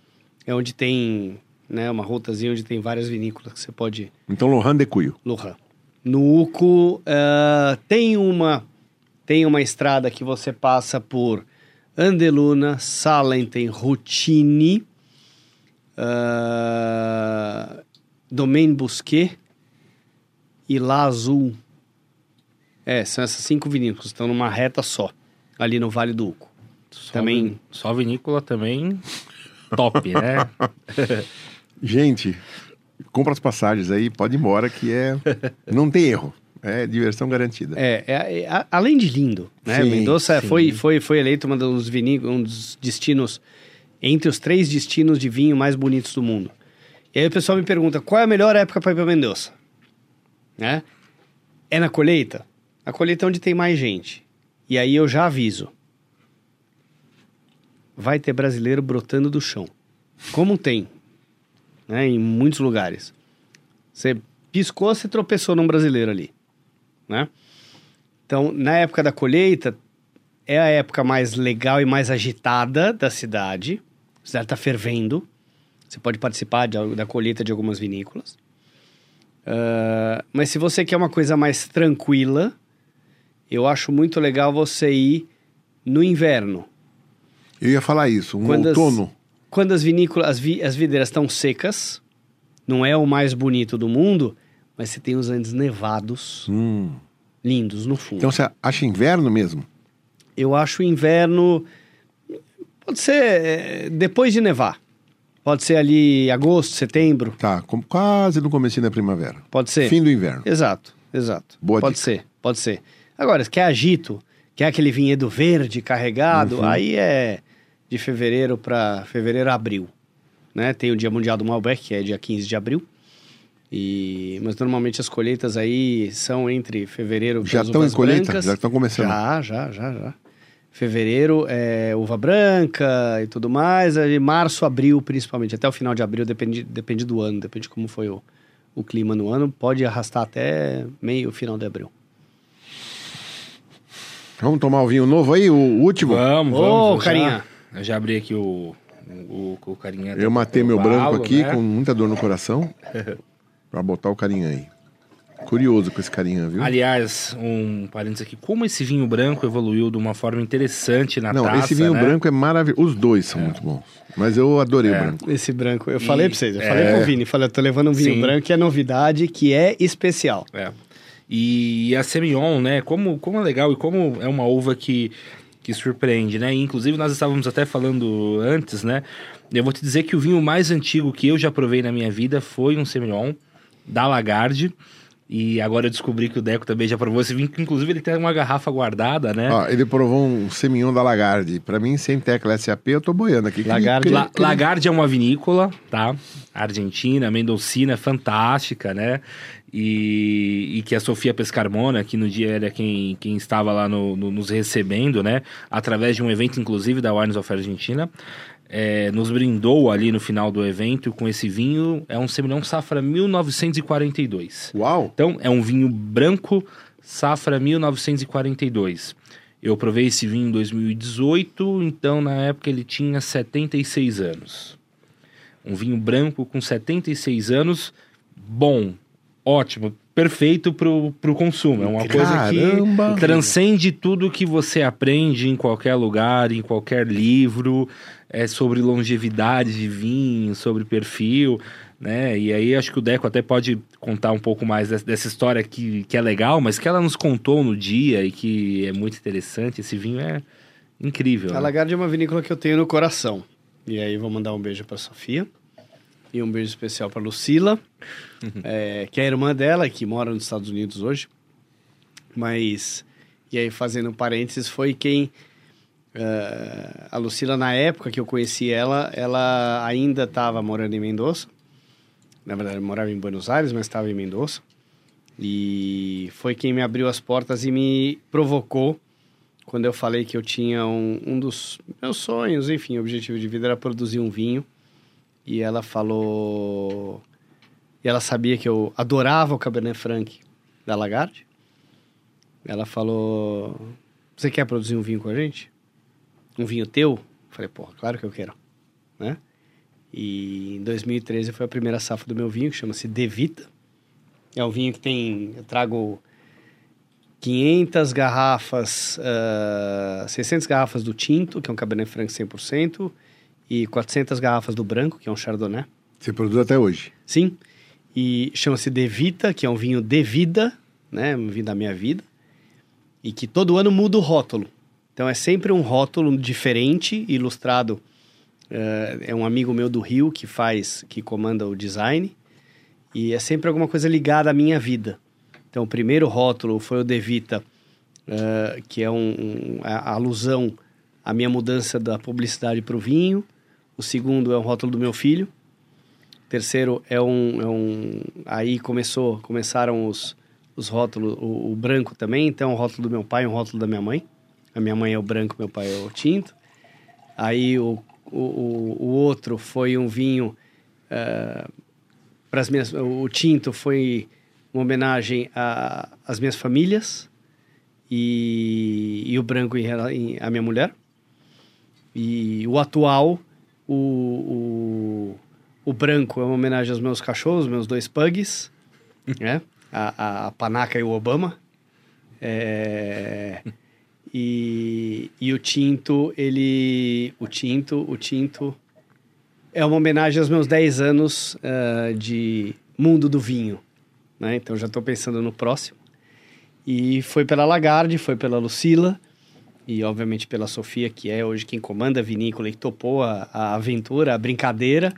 É onde tem né, uma rutazinha onde tem várias vinícolas que você pode Então, Lohan de Cuyo. Lohan. No Uco ah, tem uma tem uma estrada que você passa por Andeluna, Salenten, Rutini, ah, Domaine Busquet e La Azul. É, são essas cinco vinícolas, estão numa reta só, ali no Vale do Uco. Só Também- vin- Só vinícola também. Top, né? Gente, compra as passagens aí, pode ir embora que é. Não tem erro. É diversão garantida. É, é, é, a- além de lindo, né? Sim, Mendoza sim. foi, foi, foi eleito um dos, um dos destinos, entre os três destinos de vinho mais bonitos do mundo. E aí o pessoal me pergunta, qual é a melhor época para ir para Mendoza? Né? É na colheita? A colheita é onde tem mais gente. E aí eu já aviso. Vai ter brasileiro brotando do chão. Como tem, né? Em muitos lugares. Você piscou, você tropeçou num brasileiro ali né? Então, na época da colheita, é a época mais legal e mais agitada da cidade. A cidade está fervendo. Você pode participar de- da colheita de algumas vinícolas. Ah, mas se você quer uma coisa mais tranquila, eu acho muito legal você ir no inverno. Eu ia falar isso, um Quando as- outono. Quando as vinícolas, as, vi- as videiras estão secas, não é o mais bonito do mundo, mas você tem os Andes nevados Hum. lindos no fundo. Então você acha inverno mesmo? Eu acho inverno. Pode ser é, depois de nevar. Pode ser ali agosto, setembro. Tá, quase no começo da primavera. Pode ser. Fim do inverno. Exato, exato. Boa pode dica. ser, pode ser. Agora, se quer agito, quer aquele vinhedo verde carregado, Uhum. aí é de fevereiro para fevereiro a abril. Né? Tem o Dia Mundial do Malbec, que é dia 15 de abril. E... Mas normalmente as colheitas aí são entre fevereiro Já estão em colheita? brancas. Já estão começando? Já, já, já, já. Fevereiro é uva branca e tudo mais. Aí março, abril, principalmente. Até o final de abril, depende, depende do ano, depende de como foi o, o clima no ano. Pode arrastar até meio final de abril. Vamos tomar o vinho novo aí, o último? Vamos, Ô, vamos. eu carinha. Já, eu já abri aqui o, o, o carinha. Eu matei meu branco aqui né? com muita dor no coração pra botar o carinha aí. Curioso com esse carinha, viu? Aliás, um parênteses aqui, como esse vinho branco evoluiu de uma forma interessante na Não, taça, esse vinho né? branco é maravilhoso. Os dois são muito bons. Mas eu adorei o É. branco. Esse branco, eu E- falei pra vocês, eu é. falei pro Vini, falei, eu tô levando um vinho Sim. branco que é novidade, que é especial. É. E a Semillon, né? Como, como é legal e como é uma uva que, que surpreende, né? Inclusive, nós estávamos até falando antes, né? Eu vou te dizer que o vinho mais antigo que eu já provei na minha vida foi um Semillon da Lagarde. E agora eu descobri que o Deco também já provou esse vinho, que inclusive ele tem uma garrafa guardada, né? Ó, ele provou um semignon da Lagarde. Pra mim, sem tecla SAP, eu tô boiando aqui. Lagarde- La- Lagarde é uma vinícola, tá? Argentina, Mendocina, fantástica, né? E, e que a Sofia Pescarmona, que no dia era quem, quem estava lá no- no- nos recebendo, né? Através de um evento, inclusive, da Wines of Argentina, é, nos brindou ali no final do evento com esse vinho. É um Semillon Safra 1942. Uau! Então, é um vinho branco, safra 1942. Eu provei esse vinho em 2018, então na época ele tinha 76 anos. Um vinho branco com 76 anos, bom, ótimo, perfeito pro, pro consumo. É uma Caramba! coisa que transcende tudo que você aprende em qualquer lugar, em qualquer livro, é sobre longevidade de vinho, sobre perfil, né? E aí acho que o Deco até pode contar um pouco mais des- dessa história que, que é legal, mas que ela nos contou no dia e que é muito interessante. Esse vinho é incrível. A né? Lagarde é uma vinícola que eu tenho no coração. E aí vou mandar um beijo pra Sofia. E um beijo especial pra Lucila, é, que é a irmã dela, que mora nos Estados Unidos hoje. Mas, e aí fazendo parênteses, foi quem... eh, a Lucila, na época que eu conheci ela, ela ainda estava morando em Mendoza. Na verdade, morava em Buenos Aires, mas estava em Mendoza. E foi quem me abriu as portas e me provocou quando eu falei que eu tinha um, um dos meus sonhos, enfim, objetivo de vida era produzir um vinho. E ela falou. E ela sabia que eu adorava o Cabernet Franc da Lagarde. Ela falou: Você quer produzir um vinho com a gente? Um vinho teu? Eu falei: Porra, claro que eu quero. Né? E em 2013 foi a primeira safra do meu vinho, que chama-se Devita. É um vinho que tem. Eu trago 500 garrafas, ah, 600 garrafas do tinto, que é um Cabernet Franc 100%, e 400 garrafas do branco, que é um Chardonnay. Você produz até hoje. Sim. E chama-se Devita, que é um vinho de vida, né? Um vinho da minha vida. E que todo ano muda o rótulo. Então é sempre um rótulo diferente, ilustrado É, é um amigo meu do Rio que faz, que comanda o design. E é sempre alguma coisa ligada à minha vida. Então, o primeiro rótulo foi o Devita, uh, que é um, um, a alusão à minha mudança da publicidade para o vinho. O segundo é o rótulo do meu filho. O terceiro é um, é um aí começou, começaram os, os rótulos, o, o branco também. Então, o rótulo do meu pai e o rótulo da minha mãe. A minha mãe é o branco, meu pai é o tinto. Aí o, o, o outro foi um vinho uh, para as minhas. O tinto foi uma homenagem às minhas famílias e, e o branco em, em, a minha mulher. E o atual, o, o, o, branco é uma homenagem aos meus cachorros, meus dois pugs, né? A, a, Panaca e o Obama. É, e, e o tinto, ele... O tinto, o tinto é uma homenagem aos meus 10 anos uh, de mundo do vinho. Né? Então já estou pensando no próximo. E foi pela Lagarde, foi pela Lucila e obviamente pela Sofia, que é hoje quem comanda a vinícola e topou a, a aventura, a brincadeira,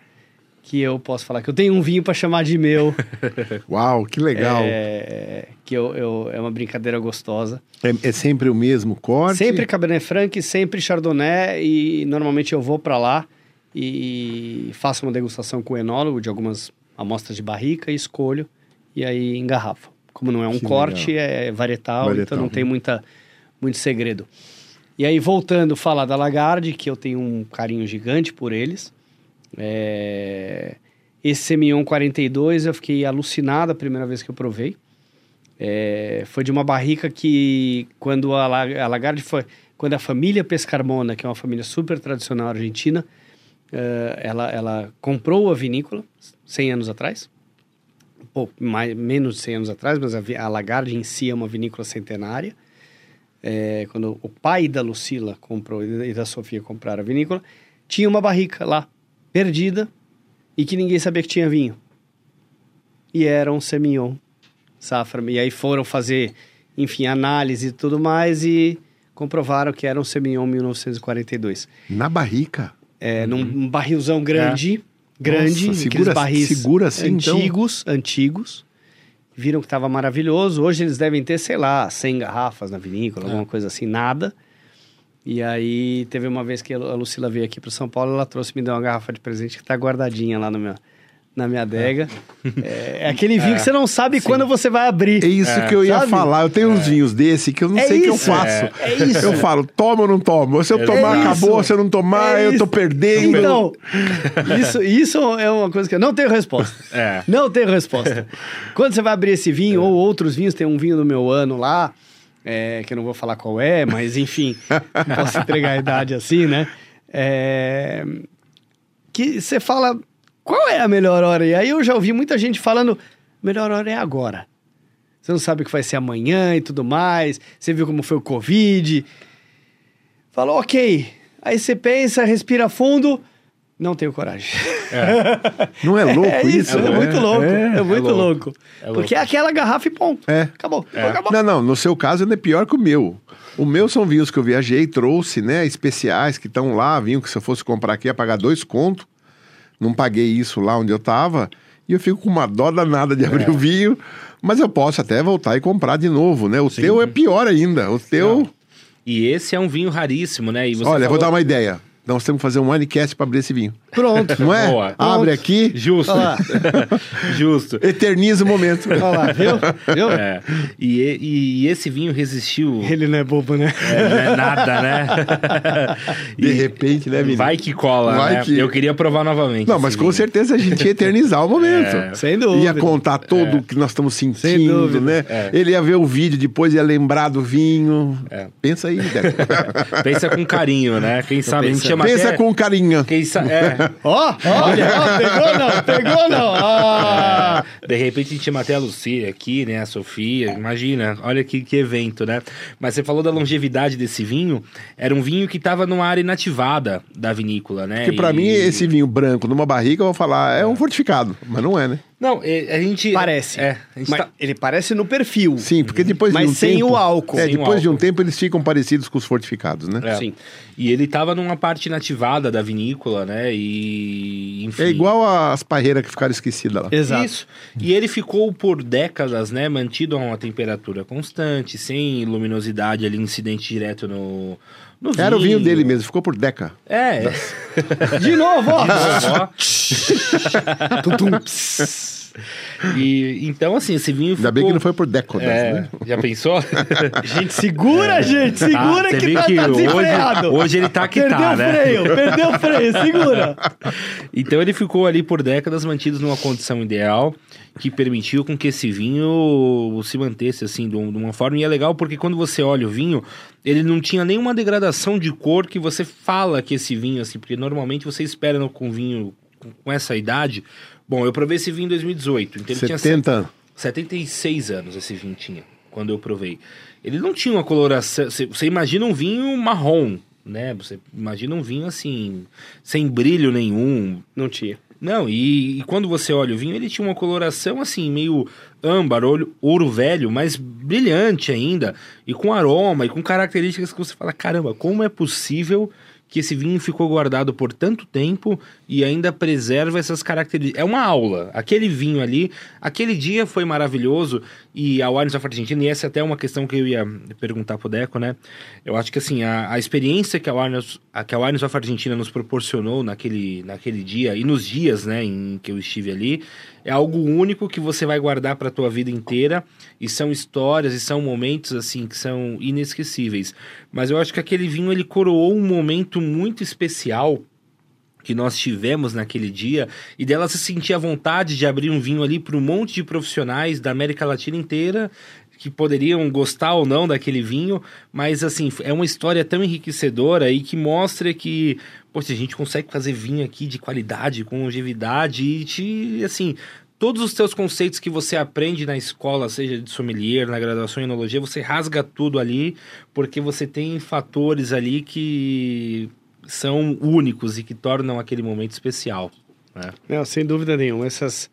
que eu posso falar que eu tenho um vinho para chamar de meu. Uau, que legal! É, que eu, eu, é uma brincadeira gostosa. É, é, sempre o mesmo corte? Sempre Cabernet Franc, sempre Chardonnay e normalmente eu vou para lá e faço uma degustação com o enólogo de algumas amostras de barrica e escolho e aí engarrafa. Como não é um que corte, legal. é varietal, varietal, então não tem muita, muito segredo. E aí, voltando falar da Lagarde, que eu tenho um carinho gigante por eles. É... Esse Semillon 42 eu fiquei alucinado a primeira vez que eu provei. É... Foi de uma barrica que, quando a, a Lagarde foi... Quando a família Pescarmona, que é uma família super tradicional argentina, uh, ela, ela comprou a vinícola 100 anos atrás. Pô, mais, menos de 100 anos atrás, mas a, a Lagarde em si é uma vinícola centenária. É, quando o pai da Lucila comprou e da Sofia compraram a vinícola, tinha uma barrica lá, perdida, e que ninguém sabia que tinha vinho. E era um Semillon safra. E aí foram fazer, enfim, análise e tudo mais e comprovaram que era um Semillon 1942. Na barrica? É, uhum. num barrilzão grande, é. grande, Nossa, segura, barris segura assim, antigos, então? antigos. Viram que estava maravilhoso. Hoje eles devem ter, sei lá, 100 garrafas na vinícola, é. alguma coisa assim, nada. E aí teve uma vez que a Lucila veio aqui para São Paulo, ela trouxe me deu uma garrafa de presente que está guardadinha lá no meu na minha adega. É, é aquele vinho é, que você não sabe sim. quando você vai abrir. É isso é. que eu ia sabe? falar. Eu tenho uns é. vinhos desse que eu não é sei o que eu faço. É, isso. Eu falo, toma ou não toma? Se eu tomar, acabou. Se eu não tomar, eu tô perdendo. Então, isso, isso é uma coisa que eu não tenho resposta. Não tenho resposta. Quando você vai abrir esse vinho, ou outros vinhos, tem um vinho do meu ano lá, que eu não vou falar qual é, mas enfim, não posso entregar a idade assim, né? que você fala qual é a melhor hora? E aí eu já ouvi muita gente falando, melhor hora é agora. Você não sabe o que vai ser amanhã e tudo mais. Você viu como foi o Covid. Falou, ok. Aí você pensa, respira fundo. Não tenho coragem. É. Não é louco é isso? É, é muito louco. É, é muito louco. louco. É Porque é aquela garrafa e ponto. É. Acabou. É. Acabou. Não, não. No seu caso, ainda é pior que o meu. O meu são vinhos que eu viajei, trouxe, né? Especiais que estão lá. Vinho que se eu fosse comprar aqui ia pagar dois contos não paguei isso lá onde eu estava, e eu fico com uma dó danada de abrir é. o vinho, mas eu posso até voltar e comprar de novo, né? O Sim. teu é pior ainda, o teu... Não. E esse é um vinho raríssimo, né? Olha, falou... vou dar uma ideia. Nós temos que fazer um winecast para abrir esse vinho. Pronto. Não é? Boa. Abre aqui. Justo. Justo. Eterniza o momento. Olha lá, viu? viu? É. E, e, esse vinho resistiu. Ele não é bobo, né? É, não é nada, né? De repente, né, menino? Vai que cola, Vai né? Que... Eu queria provar novamente. Não, mas com certeza a gente ia eternizar o momento. É. Sem dúvida. Ia contar todo é. o que nós estamos sentindo, né? É. Ele ia ver o vídeo, depois ia lembrar do vinho. É. Pensa aí, Deco. Pensa com carinho, né? Quem sabe a gente chama Pensa até... com carinho. Quem sabe... É. Ó, olha, ó, pegou não, pegou não. Ah. É, de repente a gente chama até a Lucia aqui, né? A Sofia, imagina, olha que, que evento, né? Mas você falou da longevidade desse vinho, era um vinho que estava numa área inativada da vinícola, né? Porque para e... mim, esse vinho branco numa barrica, eu vou falar, é um fortificado, mas não é, né? Não, a gente. Parece. É, a gente Mas tá- ele parece no perfil. Sim, porque depois Mas de um sem tempo... o álcool. É, Sem o depois de um álcool. tempo eles ficam parecidos com os fortificados, né? É. Sim. E ele tava numa parte nativada da vinícola, né? E. Enfim. É igual as parreiras que ficaram esquecidas lá. Exato. Isso. E ele ficou por décadas, né, mantido a uma temperatura constante, sem luminosidade ali, incidente direto no, no vinho. Era o vinho dele mesmo, ficou por Deca. É. De novo, ó. Ó. Tutum. e então assim, esse vinho Ainda ficou... bem que não foi por décadas, É, né? já pensou? Gente, segura, gente. Segura Ah, que tá, que tá hoje- hoje ele tá que perdeu tá, o né? freio, perdeu o freio. Segura. Então ele ficou ali por décadas mantido numa condição ideal que permitiu com que esse vinho se mantesse assim de um- uma forma e é legal porque quando você olha o vinho ele não tinha nenhuma degradação de cor que você fala que esse vinho assim porque normalmente você espera no, com vinho com, essa idade bom eu provei esse vinho em 2018 então ele tinha 70 anos. 76 anos esse vinho tinha, quando eu provei. Ele não tinha uma coloração. Você, você imagina um vinho marrom, né? Você imagina um vinho assim, sem brilho nenhum. Não tinha. Não, e, e quando você olha o vinho, ele tinha uma coloração assim, meio âmbar, olho, ouro velho, mas brilhante ainda, e com aroma e com características que você fala: caramba, como é possível que esse vinho ficou guardado por tanto tempo e ainda preserva essas características? É uma aula. Aquele vinho ali, aquele dia foi maravilhoso, e a Wines of Argentina, e essa até é uma questão que eu ia perguntar pro Deco, né? Eu acho que assim, a, a experiência que a, Wines, a, que a Wines of Argentina nos proporcionou naquele, naquele dia, e nos dias, né, em que eu estive ali, é algo único que você vai guardar para a tua vida inteira e são histórias e são momentos assim que são inesquecíveis. Mas eu acho que aquele vinho ele coroou um momento muito especial que nós tivemos naquele dia e dela se sentir à vontade de abrir um vinho ali para um monte de profissionais da América Latina inteira que poderiam gostar ou não daquele vinho, mas assim, é uma história tão enriquecedora e que mostra que, poxa, a gente consegue fazer vinho aqui de qualidade, com longevidade e te, assim, todos os teus conceitos que você aprende na escola, seja de sommelier, na graduação em enologia, você rasga tudo ali, porque você tem fatores ali que são únicos e que tornam aquele momento especial. Né? Não, sem dúvida nenhuma. Essas,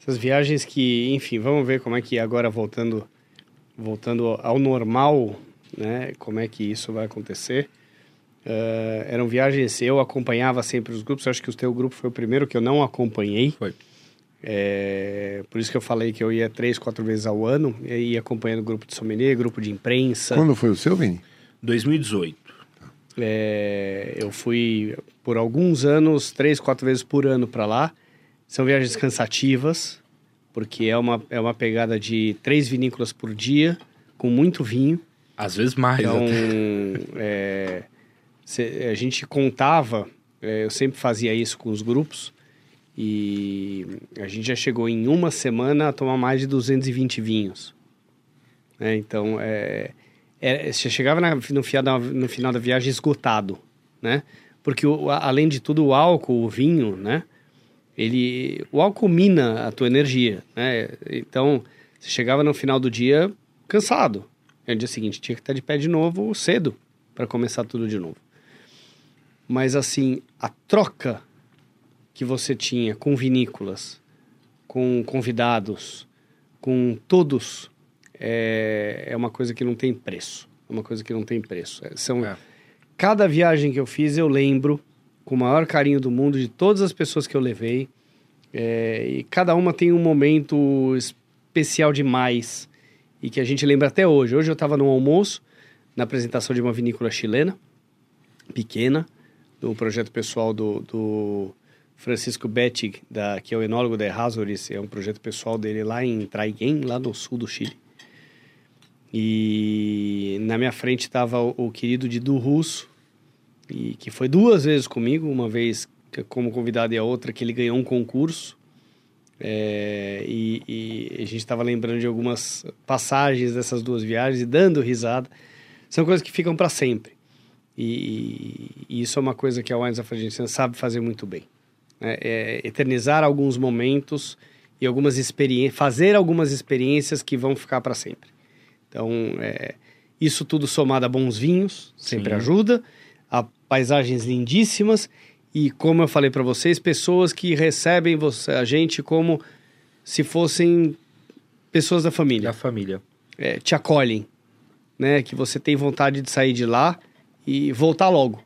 essas viagens que, enfim, vamos ver como é que agora voltando, voltando ao normal, né? Como é que isso vai acontecer. Eh, eram viagens, eu acompanhava sempre os grupos, eu acho que o teu grupo foi o primeiro que eu não acompanhei. Foi. É, por isso que eu falei que eu ia três, quatro vezes ao ano, e ia acompanhando grupo de sommelier, grupo de imprensa. Quando foi o seu, Vini? 2018. É, eu fui por alguns anos, três, quatro vezes por ano para lá. São viagens cansativas, porque é uma, é uma pegada de três vinícolas por dia, com muito vinho. Às vezes mais. Então, até. é, cê- a gente contava, é, eu sempre fazia isso com os grupos, e a gente já chegou em uma semana a tomar mais de 220 vinhos. né? Então, é, é, você chegava na- no, final da, no final da viagem esgotado, né? Porque, o- além de tudo, o álcool, o vinho, né? Ele, o álcool mina a tua energia, né? Então, você chegava no final do dia cansado. E no dia seguinte tinha que estar de pé de novo cedo para começar tudo de novo. Mas assim, a troca que você tinha com vinícolas, com convidados, com todos, é, é uma coisa que não tem preço. É uma coisa que não tem preço. É, são, É. Cada viagem que eu fiz, eu lembro com o maior carinho do mundo de todas as pessoas que eu levei. É, e cada uma tem um momento especial demais e que a gente lembra até hoje. Hoje eu estava no almoço, na apresentação de uma vinícola chilena, pequena, do projeto pessoal do, do Francisco Bettig, da, que é o enólogo da Errázuriz, é um projeto pessoal dele lá em Traiguén, lá no sul do Chile. E na minha frente estava o, o querido Didu Russo, e que foi duas vezes comigo, uma vez como convidado e a outra que ele ganhou um concurso. É, e, e a gente estava lembrando de algumas passagens dessas duas viagens e dando risada. São coisas que ficam para sempre. E, e isso é uma coisa que a Wines of Argentina sabe fazer muito bem. né? É eternizar alguns momentos e algumas experiências, fazer algumas experiências que vão ficar para sempre. Então, é, isso tudo somado a bons vinhos, sempre Sim. ajuda, a paisagens lindíssimas e, como eu falei para vocês, pessoas que recebem você, a gente como se fossem pessoas da família. Da família. É, te acolhem, né? Que você tem vontade de sair de lá e voltar logo.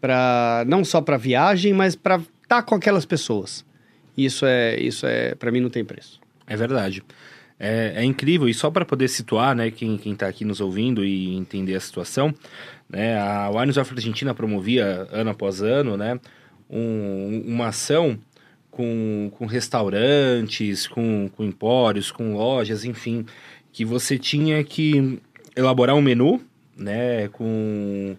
Pra, não só para viagem, mas para estar tá com aquelas pessoas. Isso é, isso é para mim não tem preço. É verdade. É, é incrível, e só para poder situar, né, quem, quem tá aqui nos ouvindo e entender a situação, né, a Wines of Argentina promovia, ano após ano, né, um, uma ação com, com restaurantes, com, com empórios, com lojas, enfim, que você tinha que elaborar um menu, né, com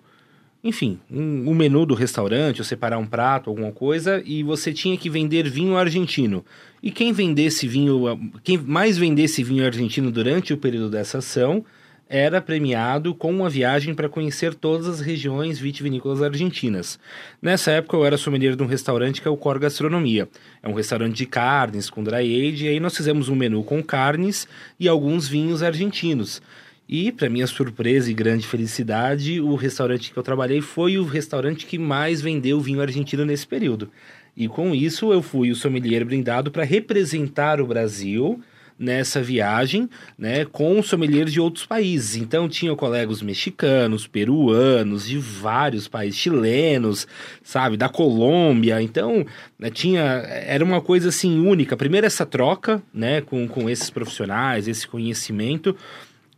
enfim, um, um, menu do restaurante, ou separar um prato, alguma coisa, e você tinha que vender vinho argentino. E quem vendesse vinho, quem mais vendesse vinho argentino durante o período dessa ação, era premiado com uma viagem para conhecer todas as regiões vitivinícolas argentinas. Nessa época eu era sommelier de um restaurante que é o Cor Gastronomia. É um restaurante de carnes com dry age, e aí nós fizemos um menu com carnes e alguns vinhos argentinos. E, para minha surpresa e grande felicidade, o restaurante que eu trabalhei foi o restaurante que mais vendeu vinho argentino nesse período. E com isso eu fui o sommelier brindado para representar o Brasil nessa viagem, né, com sommeliers de outros países. Então tinha colegas mexicanos, peruanos, de vários países, chilenos, sabe, da Colômbia. Então né, tinha, era uma coisa assim única. Primeiro essa troca, né, com, com esses profissionais, esse conhecimento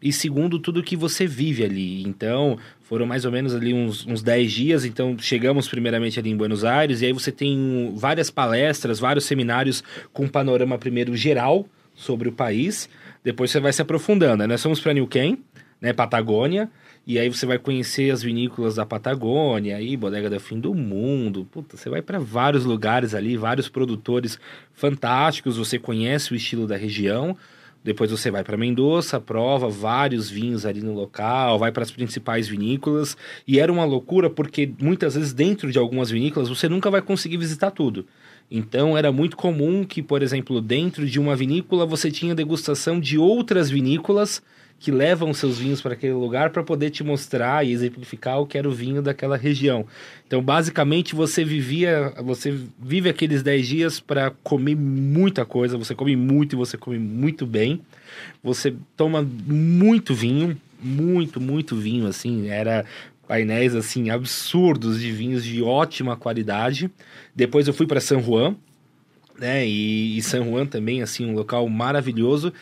e segundo, tudo que você vive ali. Então, foram mais ou menos ali uns, uns 10 dias. Então, chegamos primeiramente ali em Buenos Aires, e aí você tem várias palestras, vários seminários com panorama primeiro geral sobre o país. Depois você vai se aprofundando. Né? Nós fomos para Neuquén, né, Patagônia, e aí você vai conhecer as vinícolas da Patagônia, aí Bodega do Fim do Mundo. Puta, você vai para vários lugares ali, vários produtores fantásticos, você conhece o estilo da região. Depois você vai para Mendoza, prova vários vinhos ali no local, vai para as principais vinícolas. E era uma loucura porque muitas vezes dentro de algumas vinícolas você nunca vai conseguir visitar tudo. Então era muito comum que, por exemplo, dentro de uma vinícola você tinha degustação de outras vinícolas que levam seus vinhos para aquele lugar para poder te mostrar e exemplificar o que era o vinho daquela região. Então, basicamente, você vivia, você vive aqueles 10 dias para comer muita coisa, você come muito e você come muito bem. Você toma muito vinho, muito, muito vinho, assim, era painéis assim absurdos de vinhos de ótima qualidade. Depois eu fui para San Juan, né? E, e San Juan também, assim, um local maravilhoso.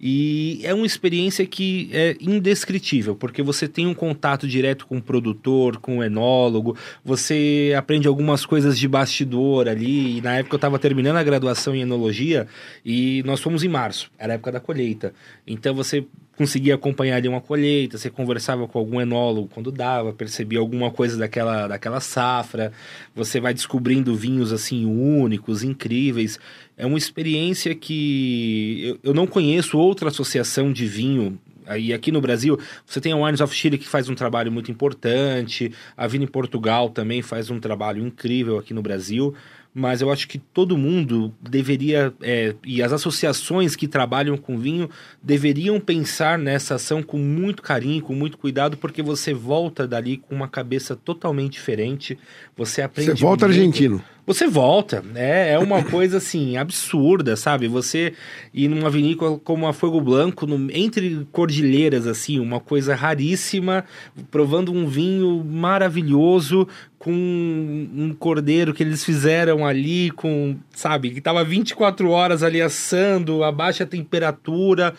E é uma experiência que é indescritível, porque você tem um contato direto com o produtor, com o enólogo, você aprende algumas coisas de bastidor ali. E na época eu estava terminando a graduação em enologia e nós fomos em março, era a época da colheita. Então você conseguia acompanhar ali uma colheita, você conversava com algum enólogo quando dava, percebia alguma coisa daquela, daquela safra, você vai descobrindo vinhos assim únicos, incríveis. É uma experiência que eu, eu não conheço outra associação de vinho. E aqui no Brasil, você tem a Wines of Chile que faz um trabalho muito importante, a Vina em Portugal também faz um trabalho incrível aqui no Brasil mas eu acho que todo mundo deveria, é, e as associações que trabalham com vinho, deveriam pensar nessa ação com muito carinho, com muito cuidado, porque você volta dali com uma cabeça totalmente diferente, você aprende... Você volta muito. argentino. Você volta, né? É uma coisa assim absurda, sabe? Você ir numa vinícola como a Fogo Blanco, no, entre cordilheiras, assim, uma coisa raríssima, provando um vinho maravilhoso com um cordeiro que eles fizeram ali, com, sabe, que tava 24 horas ali assando, a baixa temperatura.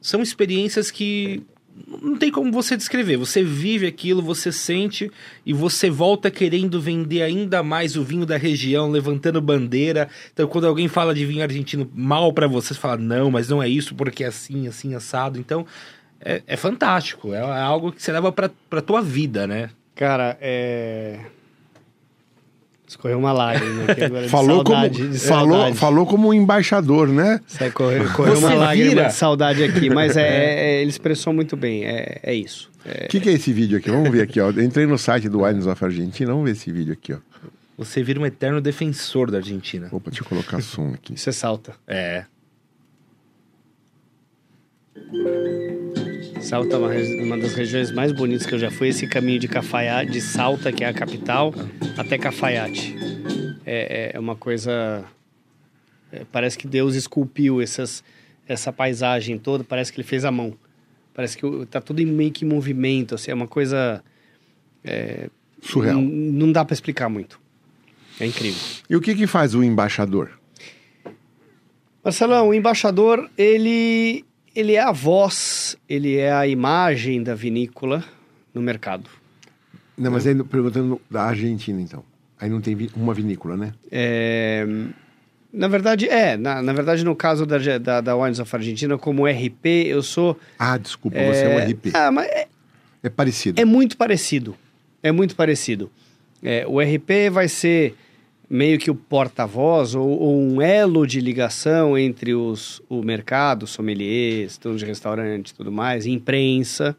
São experiências que não tem como você descrever. Você vive aquilo, você sente e você volta querendo vender ainda mais o vinho da região, levantando bandeira. Então, quando alguém fala de vinho argentino mal para você, você fala, não, mas não é isso porque é assim, assim, assado. Então, é, é fantástico. É, é, algo que você leva pra, pra tua vida, né? Cara, é. Escorreu uma lágrima aqui agora falou saudade, como, falou, falou como um embaixador, né? Você correu, correu uma lágrima vira. de saudade aqui, mas é, é, ele expressou muito bem, é, é isso. O é... que, que, é esse vídeo aqui? Vamos ver aqui, ó. Entrei no site do Wines of Argentina, vamos ver esse vídeo aqui, ó. Você vira um eterno defensor da Argentina. Opa, deixa eu colocar som aqui. Você salta. É. Salta é uma, uma, das regiões mais bonitas que eu já fui. Esse caminho de Cafaiate, de Salta, que é a capital, até Cafaiate. É, é, é uma coisa É, parece que Deus esculpiu essas, essa paisagem toda, parece que ele fez a mão. Parece que tá tudo em meio que movimento, assim, é uma coisa... é, Surreal. Não dá para explicar muito. É incrível. E o que, que faz o embaixador? Marcelão, o embaixador, ele, ele é a voz, ele é a imagem da vinícola no mercado. Não, mas aí perguntando da Argentina, então. Aí não tem uma vinícola, né? É, na verdade, é. Na, na verdade, no caso da, da, da Wines of Argentina, como RP, eu sou... Ah, desculpa, você é um RP. Ah, mas é, É parecido. é muito parecido. É muito parecido. É, o RP vai ser meio que o porta-voz ou, ou um elo de ligação entre os, o mercado, sommeliers, donos de restaurante e tudo mais, imprensa,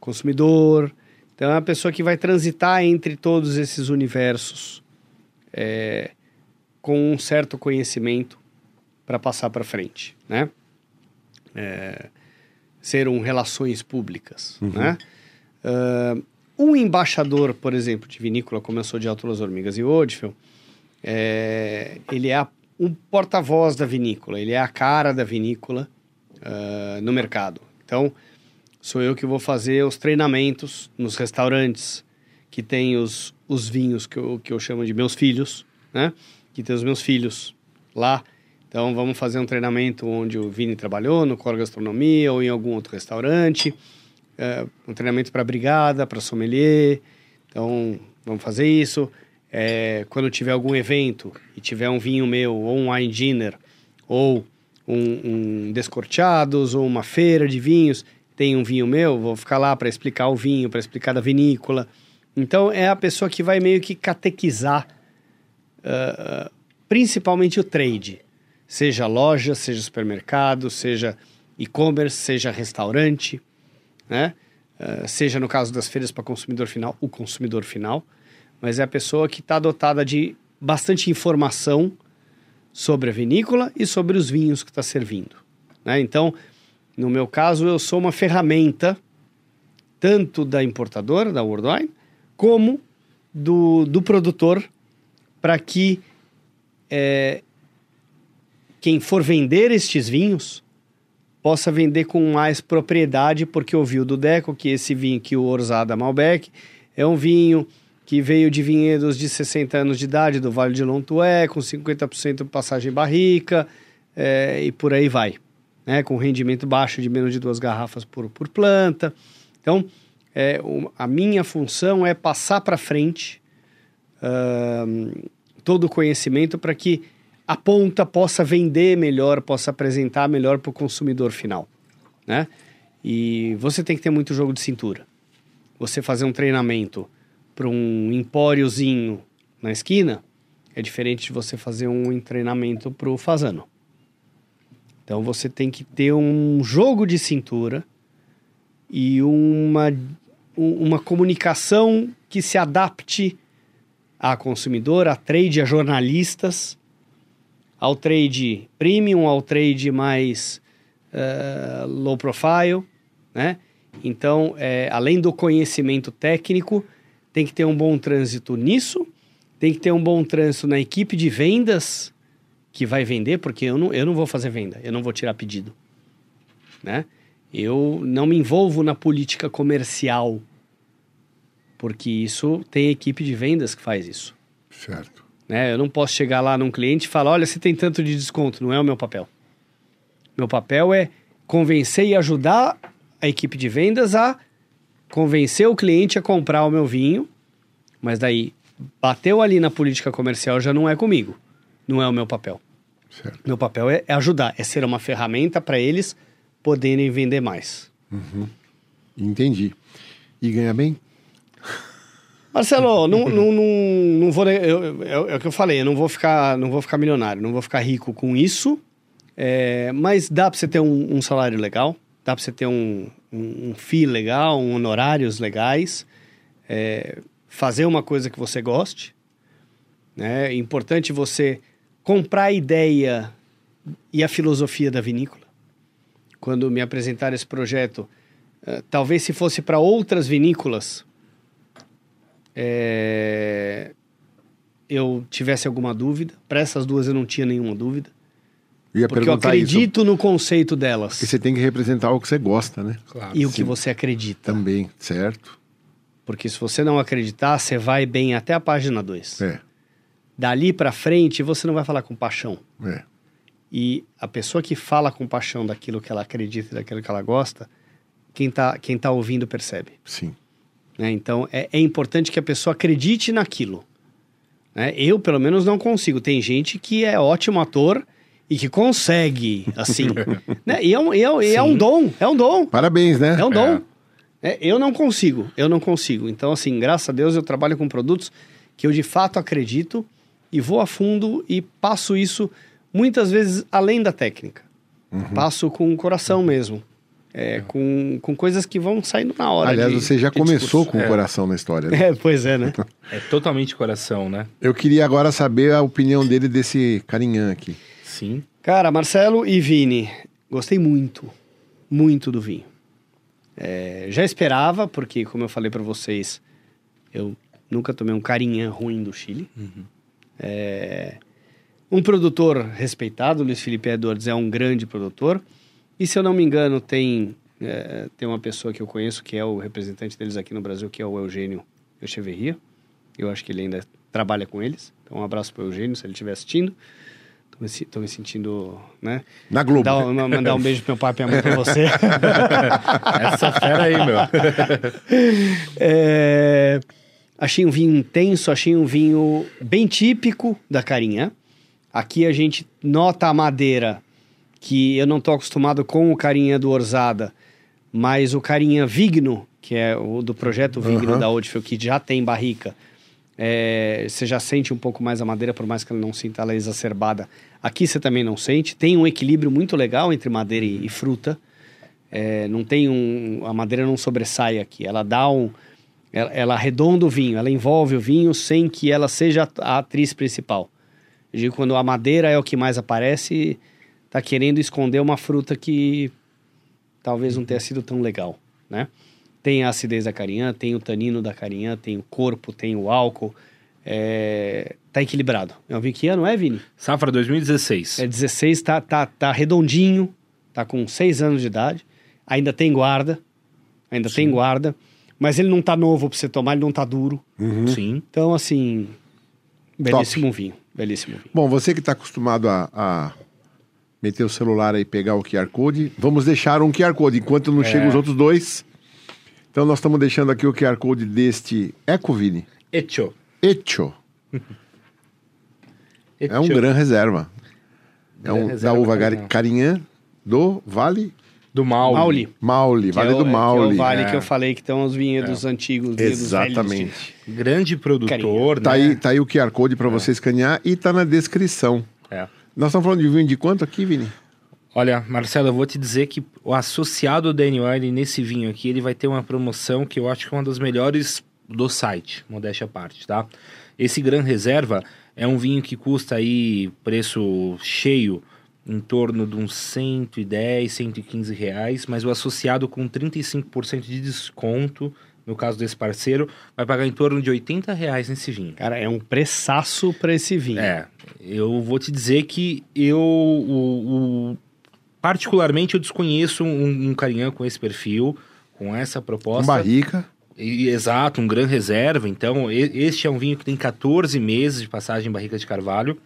consumidor. Então é a pessoa que vai transitar entre todos esses universos é, com um certo conhecimento para passar para frente, né? É, ser um relações públicas, né? Ah, um embaixador, por exemplo, de vinícola, como eu sou de Alto Las Hormigas e Odfel, é, ele é a- um porta-voz da vinícola, ele é a cara da vinícola ah, no mercado. Então, sou eu que vou fazer os treinamentos nos restaurantes que tem os, os vinhos que eu, que eu chamo de meus filhos, né? Que tem os meus filhos lá. Então, vamos fazer um treinamento onde o Vini trabalhou, no Cor Gastronomia ou em algum outro restaurante. É, um treinamento para brigada, para sommelier. Então, vamos fazer isso. É, quando tiver algum evento e tiver um vinho meu, ou um wine dinner, ou um, um descorteados, ou uma feira de vinhos, tem um vinho meu, vou ficar lá para explicar o vinho, para explicar da vinícola. Então, é a pessoa que vai meio que catequizar, ah, principalmente o trade. Seja loja, seja supermercado, seja e-commerce, seja restaurante né? Uh, seja no caso das feiras para consumidor final, o consumidor final, mas é a pessoa que está dotada de bastante informação sobre a vinícola e sobre os vinhos que está servindo. Né? Então, no meu caso, eu sou uma ferramenta tanto da importadora, da World Wine, como do, do produtor para que eh, quem for vender estes vinhos possa vender com mais propriedade, porque ouviu do Deco que esse vinho que o Orzada Malbec é um vinho que veio de vinhedos de 60 anos de idade do Vale de Lontué, com 50% passagem barrica é, e por aí vai, né? com rendimento baixo de menos de duas garrafas por, por planta. Então, é, o- a minha função é passar para frente ahn, todo o conhecimento para que a ponta possa vender melhor, possa apresentar melhor para o consumidor final, né? E você tem que ter muito jogo de cintura. Você fazer um treinamento para um empóriozinho na esquina é diferente de você fazer um treinamento para o fazano. Então você tem que ter um jogo de cintura e uma, um- uma comunicação que se adapte a consumidor, a trade, a jornalistas, ao trade premium, ao trade mais eh, low profile, né? Então, eh, além do conhecimento técnico, tem que ter um bom trânsito nisso, tem que ter um bom trânsito na equipe de vendas que vai vender, porque eu não, eu não vou fazer venda, eu não vou tirar pedido, né? Eu não me envolvo na política comercial, porque isso tem equipe de vendas que faz isso. Certo. Né? Eu não posso chegar lá num cliente e falar, olha, você tem tanto de desconto. Não é o meu papel. Meu papel é convencer e ajudar a equipe de vendas a convencer o cliente a comprar o meu vinho, mas daí bateu ali na política comercial já não é comigo. Não é o meu papel. Certo. Meu papel é, é ajudar, é ser uma ferramenta para eles poderem vender mais. Entendi. E ganha bem? Marcelo, não, não, não, não vou. eu- eu- é o que eu falei, eu não vou ficar, não vou ficar milionário, não vou ficar rico com isso. é, mas dá para você ter um, um salário legal, dá para você ter um, um, um fee legal, um honorários legais, é, fazer uma coisa que você goste. Né? É importante você comprar a ideia e a filosofia da vinícola. Quando me apresentaram esse projeto, eh, talvez se fosse para outras vinícolas, é, eu tivesse alguma dúvida. Para essas duas eu não tinha nenhuma dúvida. Ia Porque eu perguntar isso. acredito no conceito delas. Porque você tem que representar o que você gosta, né? Claro. E o que Sim. você acredita. Também, certo? Porque se você não acreditar, você vai bem até a página 2. É, Dali pra frente, você não vai falar com paixão. é. E a pessoa que fala com paixão daquilo que ela acredita e daquilo que ela gosta, quem tá, quem tá ouvindo percebe. Sim. Né? Então, é, é importante que a pessoa acredite naquilo. né? Eu, pelo menos, não consigo. Tem gente que é ótimo ator e que consegue, assim. né? E, é um, e é, e é um dom, é um dom. Parabéns, né? É um dom. É, eu não consigo, eu não consigo. Então, assim, graças a Deus eu trabalho com produtos que eu de fato acredito e vou a fundo e passo isso muitas vezes além da técnica. Uhum. Passo com o coração mesmo. É, com, com coisas que vão saindo na hora. Aliás, de- você já começou discurso. com o É. coração na história. né? É, pois é, né? É totalmente coração, né? Eu queria agora saber a opinião dele desse carinhã aqui. Sim. Cara, Marcelo e Vini, gostei muito, muito do vinho. É, já esperava, porque, como eu falei para vocês, eu nunca tomei um carinha ruim do Chile. É, um produtor respeitado, Luiz Felipe Edwards é um grande produtor. E se eu não me engano, tem, é, tem uma pessoa que eu conheço que é o representante deles aqui no Brasil, que é o Eugênio Echeverria. Eu acho que ele ainda trabalha com eles. Então, um abraço para o Eugênio, se ele estiver assistindo. Tô me, sentindo, né? Na Globo. Um- mandar um beijo pro meu pai e minha mãe pra você. Essa fera aí, meu. É, achei um vinho intenso, achei um vinho bem típico da carinha. Aqui a gente nota a madeira, que eu não tô acostumado com o carinha do Orzada, mas o carinha Vigno, que é o do projeto Vigno Aham. da Oldfield, que já tem barrica, é, você já sente um pouco mais a madeira, por mais que ela não sinta ela exacerbada. Aqui você também não sente. Tem um equilíbrio muito legal entre madeira e, e fruta. É, não tem um. A madeira não sobressai aqui. Ela dá um. Ela, ela arredonda o vinho, ela envolve o vinho sem que ela seja a, a atriz principal. Eu digo quando a madeira é o que mais aparece, tá querendo esconder uma fruta que talvez não tenha sido tão legal, né? Tem a acidez da carinhã, tem o tanino da carinhã, tem o corpo, tem o álcool. É, tá equilibrado. É um vinho que ano, é, Vini? Safra 2016. É 16, tá, tá, tá redondinho, tá com 6 anos de idade. Ainda tem guarda, ainda tem guarda. Mas ele não tá novo pra você tomar, ele não tá duro. Uhum. Sim. Então, assim, belíssimo vinho. Belíssimo vinho. Bom, você que está acostumado a, a meter o celular aí e pegar o QR Code, vamos deixar um QR Code enquanto não chegam os outros dois. Então nós estamos deixando aqui o QR Code deste Ecovini. Echo. Echo. É um Echo. gran reserva. É um reserva da uva Carinhã. Carinhã do Vale Do Mauli. Mauli. Maule, Que Vale é o- do é, Maule. Que é o vale É. que eu falei que estão os vinhedos antigos. vinhedos Exatamente. velhos Grande produtor, Tá, né? aí, tá aí o QR Code para você escanear e tá na descrição. É. Nós estamos falando de vinho de quanto aqui, Vini? Olha, Marcelo, eu vou te dizer que o associado Danny Wine nesse vinho aqui, ele vai ter uma promoção que eu acho que é uma das melhores do site, modéstia à parte, tá? Esse Gran Reserva é um vinho que custa aí preço cheio em torno de uns 110, 115 reais, mas o associado com 35% de desconto, no caso desse parceiro, vai pagar em torno de 80 reais nesse vinho. Cara, é um preçaço pra esse vinho. É, eu vou te dizer que eu, o- o- particularmente, eu desconheço um, um carinhã com esse perfil, com essa Com proposta. barrica. E- exato, um gran reserva. Então, e- este é um vinho que tem 14 meses de passagem em barrica de carvalho,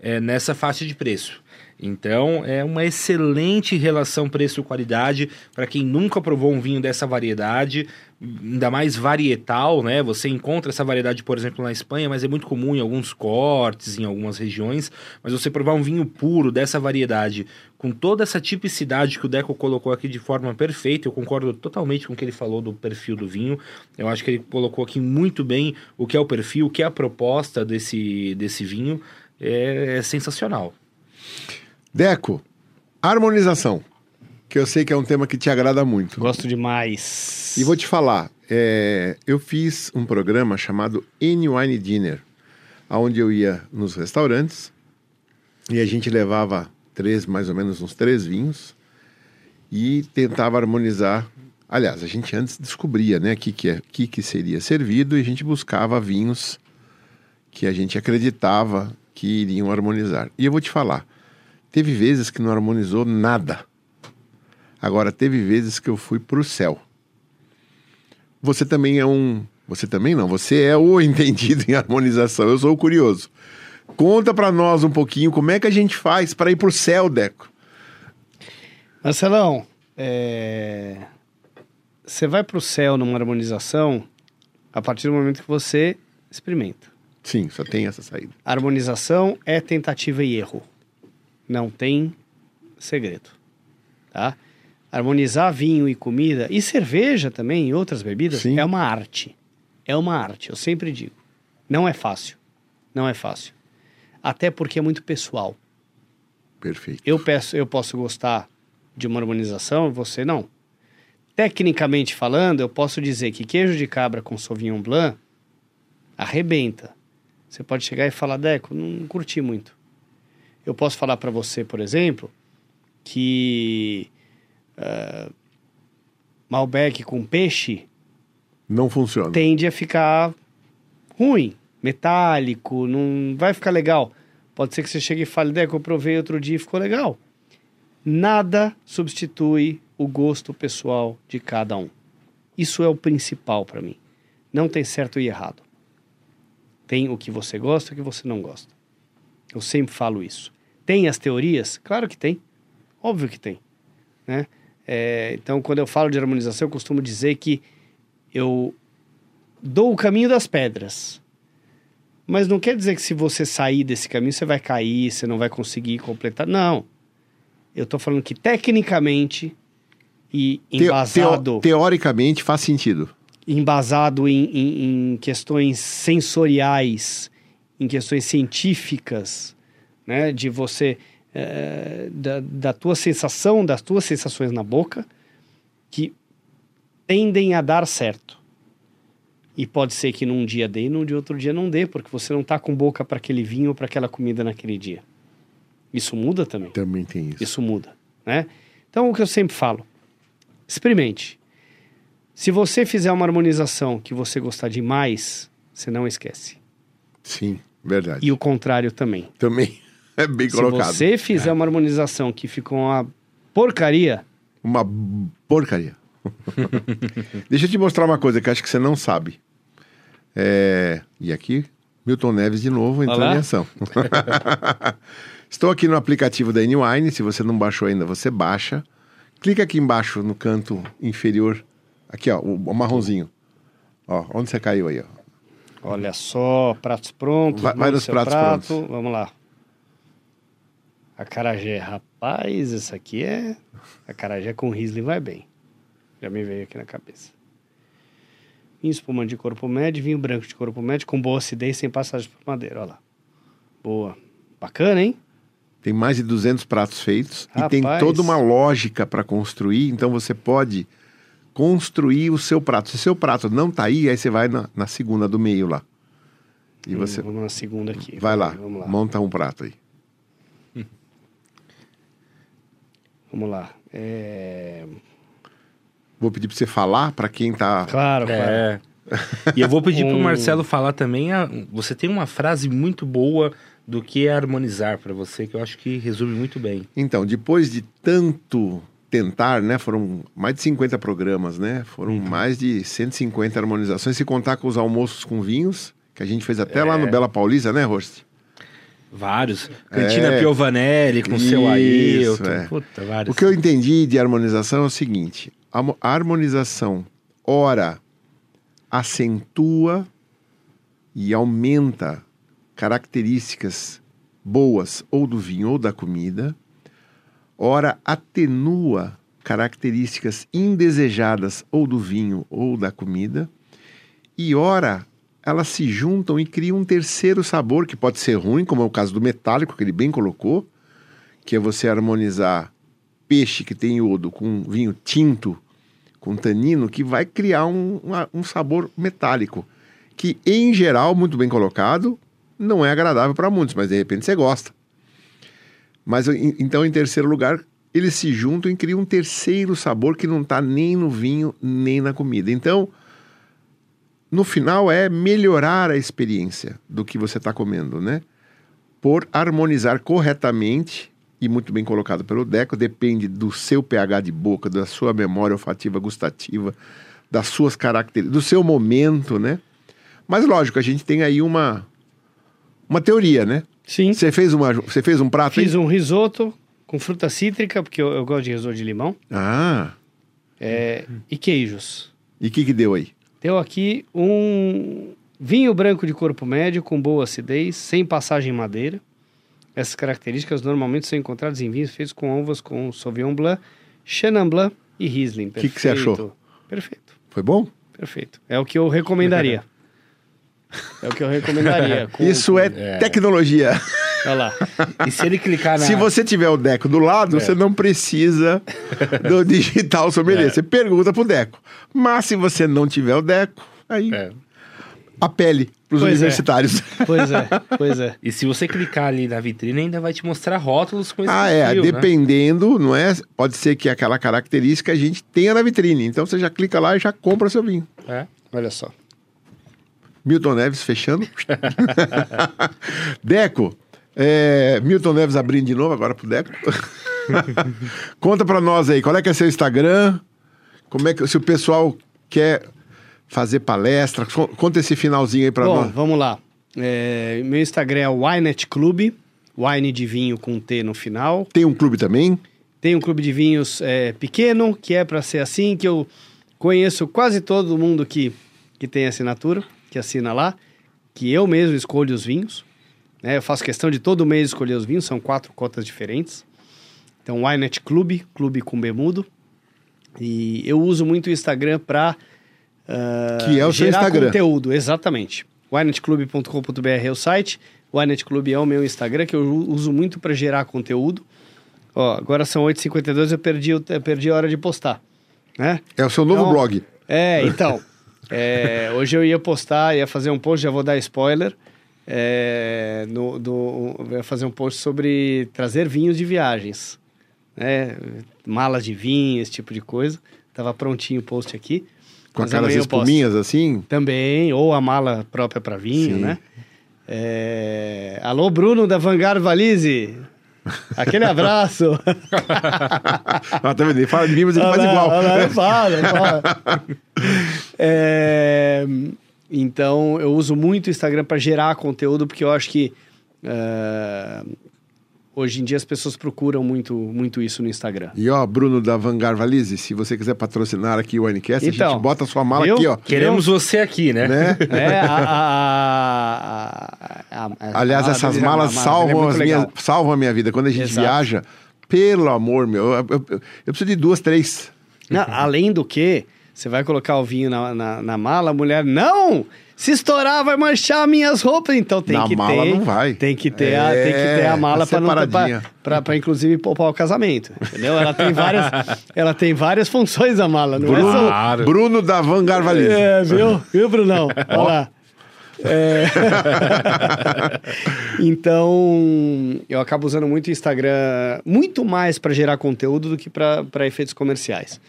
é, nessa faixa de preço. Então, é uma excelente relação preço-qualidade para quem nunca provou um vinho dessa variedade, ainda mais varietal, né? Você encontra essa variedade, por exemplo, na Espanha, mas é muito comum em alguns cortes, em algumas regiões. Mas você provar um vinho puro dessa variedade, com toda essa tipicidade que o Deco colocou aqui de forma perfeita, eu concordo totalmente com o que ele falou do perfil do vinho. Eu acho que ele colocou aqui muito bem o que é o perfil, o que é a proposta desse, desse vinho. É, é sensacional. Deco, harmonização. Que eu sei que é um tema que te agrada muito. Gosto demais. E vou te falar, é, eu fiz um programa chamado Any Wine Dinner, onde eu ia nos restaurantes e a gente levava três, mais ou menos uns três vinhos e tentava harmonizar. Aliás, a gente antes descobria, né, o que que, é, que que seria servido e a gente buscava vinhos que a gente acreditava que iriam harmonizar. E eu vou te falar, teve vezes que não harmonizou nada. Agora, teve vezes que eu fui para o céu. Você também é um. Você também não, você é o entendido em harmonização. Eu sou o curioso. Conta para nós um pouquinho como é que a gente faz para ir para o céu, Deco. Marcelão, é... você vai para o céu numa harmonização a partir do momento que você experimenta. Sim, só tem essa saída. Harmonização é tentativa e erro. Não tem segredo, tá? Harmonizar vinho e comida e cerveja também e outras bebidas Sim. é uma arte. É uma arte, eu sempre digo. Não é fácil. Não é fácil. Até porque é muito pessoal. Perfeito. Eu peço, eu posso gostar de uma harmonização, você não. Tecnicamente falando, eu posso dizer que queijo de cabra com Sauvignon Blanc arrebenta. Você pode chegar e falar, Deco, não curti muito. Eu posso falar para você, por exemplo, que ah, Malbec com peixe Não funciona. tende a ficar ruim, metálico, não vai ficar legal. Pode ser que você chegue e fale, Deco, eu provei outro dia e ficou legal. Nada substitui o gosto pessoal de cada um. Isso é o principal para mim. Não tem certo e errado. Tem o que você gosta e o que você não gosta. Eu sempre falo isso. Tem as teorias? Claro que tem. Óbvio que tem. Né? É, então, quando eu falo de harmonização, eu costumo dizer que eu dou o caminho das pedras. Mas não quer dizer que se você sair desse caminho, você vai cair, você não vai conseguir completar. Não. Eu estou falando que tecnicamente e embasado, teo- teoricamente faz sentido. embasado em, em- em questões sensoriais, em questões científicas, né? De você, eh, da, da tua sensação, das tuas sensações na boca, que tendem a dar certo. E pode ser que num dia dê e num dia outro dia não dê, porque você não tá com boca para aquele vinho ou para aquela comida naquele dia. Isso muda também. Também tem isso. Isso muda, né? Então, o que eu sempre falo, experimente. Se você fizer uma harmonização que você gostar demais, você não esquece. Sim, verdade. E o contrário também. Também é bem Se colocado. você fizer uma harmonização que ficou uma porcaria, Uma porcaria. Deixa eu te mostrar uma coisa que acho que você não sabe. É, E aqui, Milton Neves de novo entrando Olá. em ação. Estou aqui no aplicativo da N-Wine. Se você não baixou ainda, você baixa. Clica aqui embaixo no canto inferior. Aqui, ó, o, marronzinho. Ó, onde você caiu aí, ó. olha só, pratos prontos. Vai- vai nos pratos prato, prontos. Vamos lá. Acarajé, rapaz, isso aqui é... Acarajé com Riesling vai bem. Já me veio aqui na cabeça. Vinho espumante de corpo médio, vinho branco de corpo médio com boa acidez sem passagem por madeira, olha lá. Boa. Bacana, hein? Tem mais de 200 pratos feitos e tem Rapaz. toda uma lógica para construir. Então você pode construir o seu prato. Se o seu prato não tá aí, aí você vai na, na segunda do meio lá. E você Hum, Vamos na segunda aqui. vai lá, lá. monta um prato aí. Vamos lá. É... Vou pedir para você falar para quem tá. Claro, claro. É. E eu vou pedir Um- Marcelo falar também. a- você tem uma frase muito boa do que é harmonizar para você, que eu acho que resume muito bem. Então, depois de tanto tentar, né? Foram mais de 50 programas, né? Foram Uhum. mais de 150 harmonizações, se contar com os almoços com vinhos, que a gente fez até lá É. no Bela Paulista, né, Rost? Vários. Cantina É. Piovanelli com seu Isso, Ailton. é. Puta, vários. O que eu entendi de harmonização é o seguinte: a harmonização, ora, acentua e aumenta características boas ou do vinho ou da comida, ora, atenua características indesejadas ou do vinho ou da comida, e ora, elas se juntam e criam um terceiro sabor que pode ser ruim, como é o caso do metálico, que ele bem colocou, que é você harmonizar peixe que tem iodo com vinho tinto, com tanino, que vai criar um, um sabor metálico. Que, em geral, muito bem colocado, não é agradável para muitos, mas de repente você gosta. Mas então, em terceiro lugar, eles se juntam e criam um terceiro sabor que não está nem no vinho nem na comida. Então, no final é melhorar a experiência do que você está comendo, né? Por harmonizar corretamente e muito bem colocado pelo Deco, depende do seu pH de boca, da sua memória olfativa gustativa, das suas características, do seu momento, né? Mas lógico, a gente tem aí uma uma teoria, né? Sim. Você fez uma você fez um prato? Fiz aí? um risoto com fruta cítrica, porque eu, eu gosto de risoto de limão, Ah, é, e queijos. e o que que deu aí? Deu aqui um vinho branco de corpo médio com boa acidez, sem passagem em madeira. Essas características normalmente são encontradas em vinhos feitos com uvas com Sauvignon Blanc, Chenin Blanc e Riesling. Que que você achou? Perfeito, Foi bom? perfeito. É o que eu recomendaria. é o que eu recomendaria. com- Isso é, é. tecnologia. Olha lá. E se ele clicar na. Se você tiver o Deco do lado, É. você não precisa do digital sommelier. É. Você pergunta pro Deco. Mas se você não tiver o Deco, aí É. apele pros Pois é. universitários. Pois é, pois é. E se você clicar ali na vitrine, ainda vai te mostrar rótulos com esse Ah, é. perfil, né? Dependendo, não é? Pode ser que aquela característica a gente tenha na vitrine. Então você já clica lá e já compra seu vinho. É. Olha só. Milton Neves fechando. Deco. É, Milton Neves abrindo de novo agora pro Deco. Conta pra nós aí, qual é que é seu Instagram? Como é que se o pessoal quer fazer palestra, co- conta esse finalzinho aí Bom, nós. vamos lá. É, meu Instagram é Winet Club, wine de vinho com T no final. Tem um clube também? Tem um clube de vinhos é, pequeno, que é para ser assim, que eu conheço quase todo mundo que, que tem assinatura, que assina lá, que eu mesmo escolho os vinhos. Né? Eu faço questão de todo mês escolher os vinhos, são quatro cotas diferentes. Então, Winet Club, clube com bemudo. E eu uso muito o Instagram para Que é o seu gerar Instagram. conteúdo, exatamente. winetclub.com.br é o site. Winet Club é o meu Instagram, que eu uso muito para gerar conteúdo. Ó, agora são 8h52, eu perdi, eu perdi a hora de postar. Né? É o seu novo Então, blog. É, então. é, hoje eu ia postar, ia fazer um post, já vou dar spoiler. É, no, do, ia fazer um post sobre trazer vinhos de viagens. Né? Malas de vinho, esse tipo de coisa. Tava prontinho o post aqui. Com aquelas espuminhas assim. Também, ou a mala própria para vinho, Sim. né? É, Alô, Bruno da Vanguard Valise. Aquele abraço. tá vendo? Ele fala de mim, mas ele faz igual. fala, fala. É, então, eu uso muito o Instagram para gerar conteúdo, porque eu acho que é, hoje em dia as pessoas procuram muito, muito isso no Instagram. E ó, Bruno da Vanguard Valise, se você quiser patrocinar aqui o Winecast, a Então, gente bota a sua mala viu? aqui, ó. Queremos você aqui, né? Né? É, a, a- a- a- a- Aliás, a- essas a- malas a- a- salvam, é minhas, salvam a minha vida. Quando a gente Exato. viaja, pelo amor, meu, eu, eu- eu- eu preciso de duas, três. Não, além do que, você vai colocar o vinho na, na, na mala, a mulher, não! Se estourar, vai manchar minhas roupas. Então tem Na que mala ter. não vai. Tem que ter, a, É, tem que ter a mala tá para não pra, pra, pra, inclusive poupar o casamento. Entendeu? Ela tem várias, ela tem várias funções a mala, não é Bruno, só. Claro. Bruno da Valise. É, viu? Viu, Brunão? Olha lá. É. então, eu acabo usando muito o Instagram, muito mais para gerar conteúdo do que para efeitos comerciais.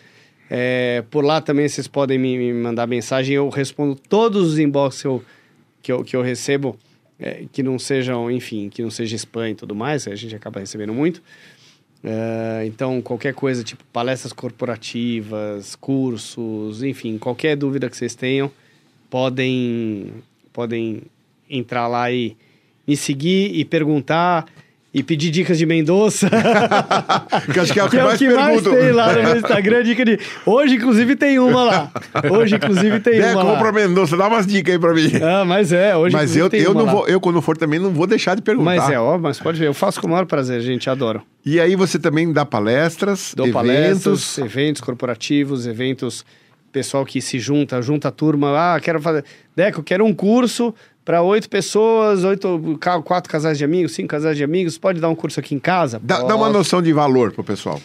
É, por lá também vocês podem me, me mandar mensagem, eu respondo todos os inbox que eu, que eu, que eu recebo, é, que não sejam, enfim, que não seja spam e tudo mais, a gente acaba recebendo muito. É, então, qualquer coisa, tipo palestras corporativas, cursos, enfim, qualquer dúvida que vocês tenham, podem, podem entrar lá e me seguir e perguntar e pedir dicas de Mendonça. Que acho que é o que, que é o mais que mais tem lá no meu Instagram, dica de... Hoje, inclusive, tem uma lá. Hoje, inclusive, tem É, uma lá. compra Mendonça, dá umas dicas aí pra mim. Ah, mas é, hoje mas eu, tem eu uma não lá. vou, eu quando for também não vou deixar de perguntar. Mas é, ó, mas pode ver, eu faço com o maior prazer, gente, adoro. E aí você também dá palestras, Dou eventos. palestras, eventos corporativos, eventos, pessoal que se junta, junta a turma, ah, quero fazer, Deco, quero um curso para oito pessoas, oito, quatro casais de amigos, cinco casais de amigos, pode dar um curso aqui em casa? Dá, dá uma noção de valor pro pessoal.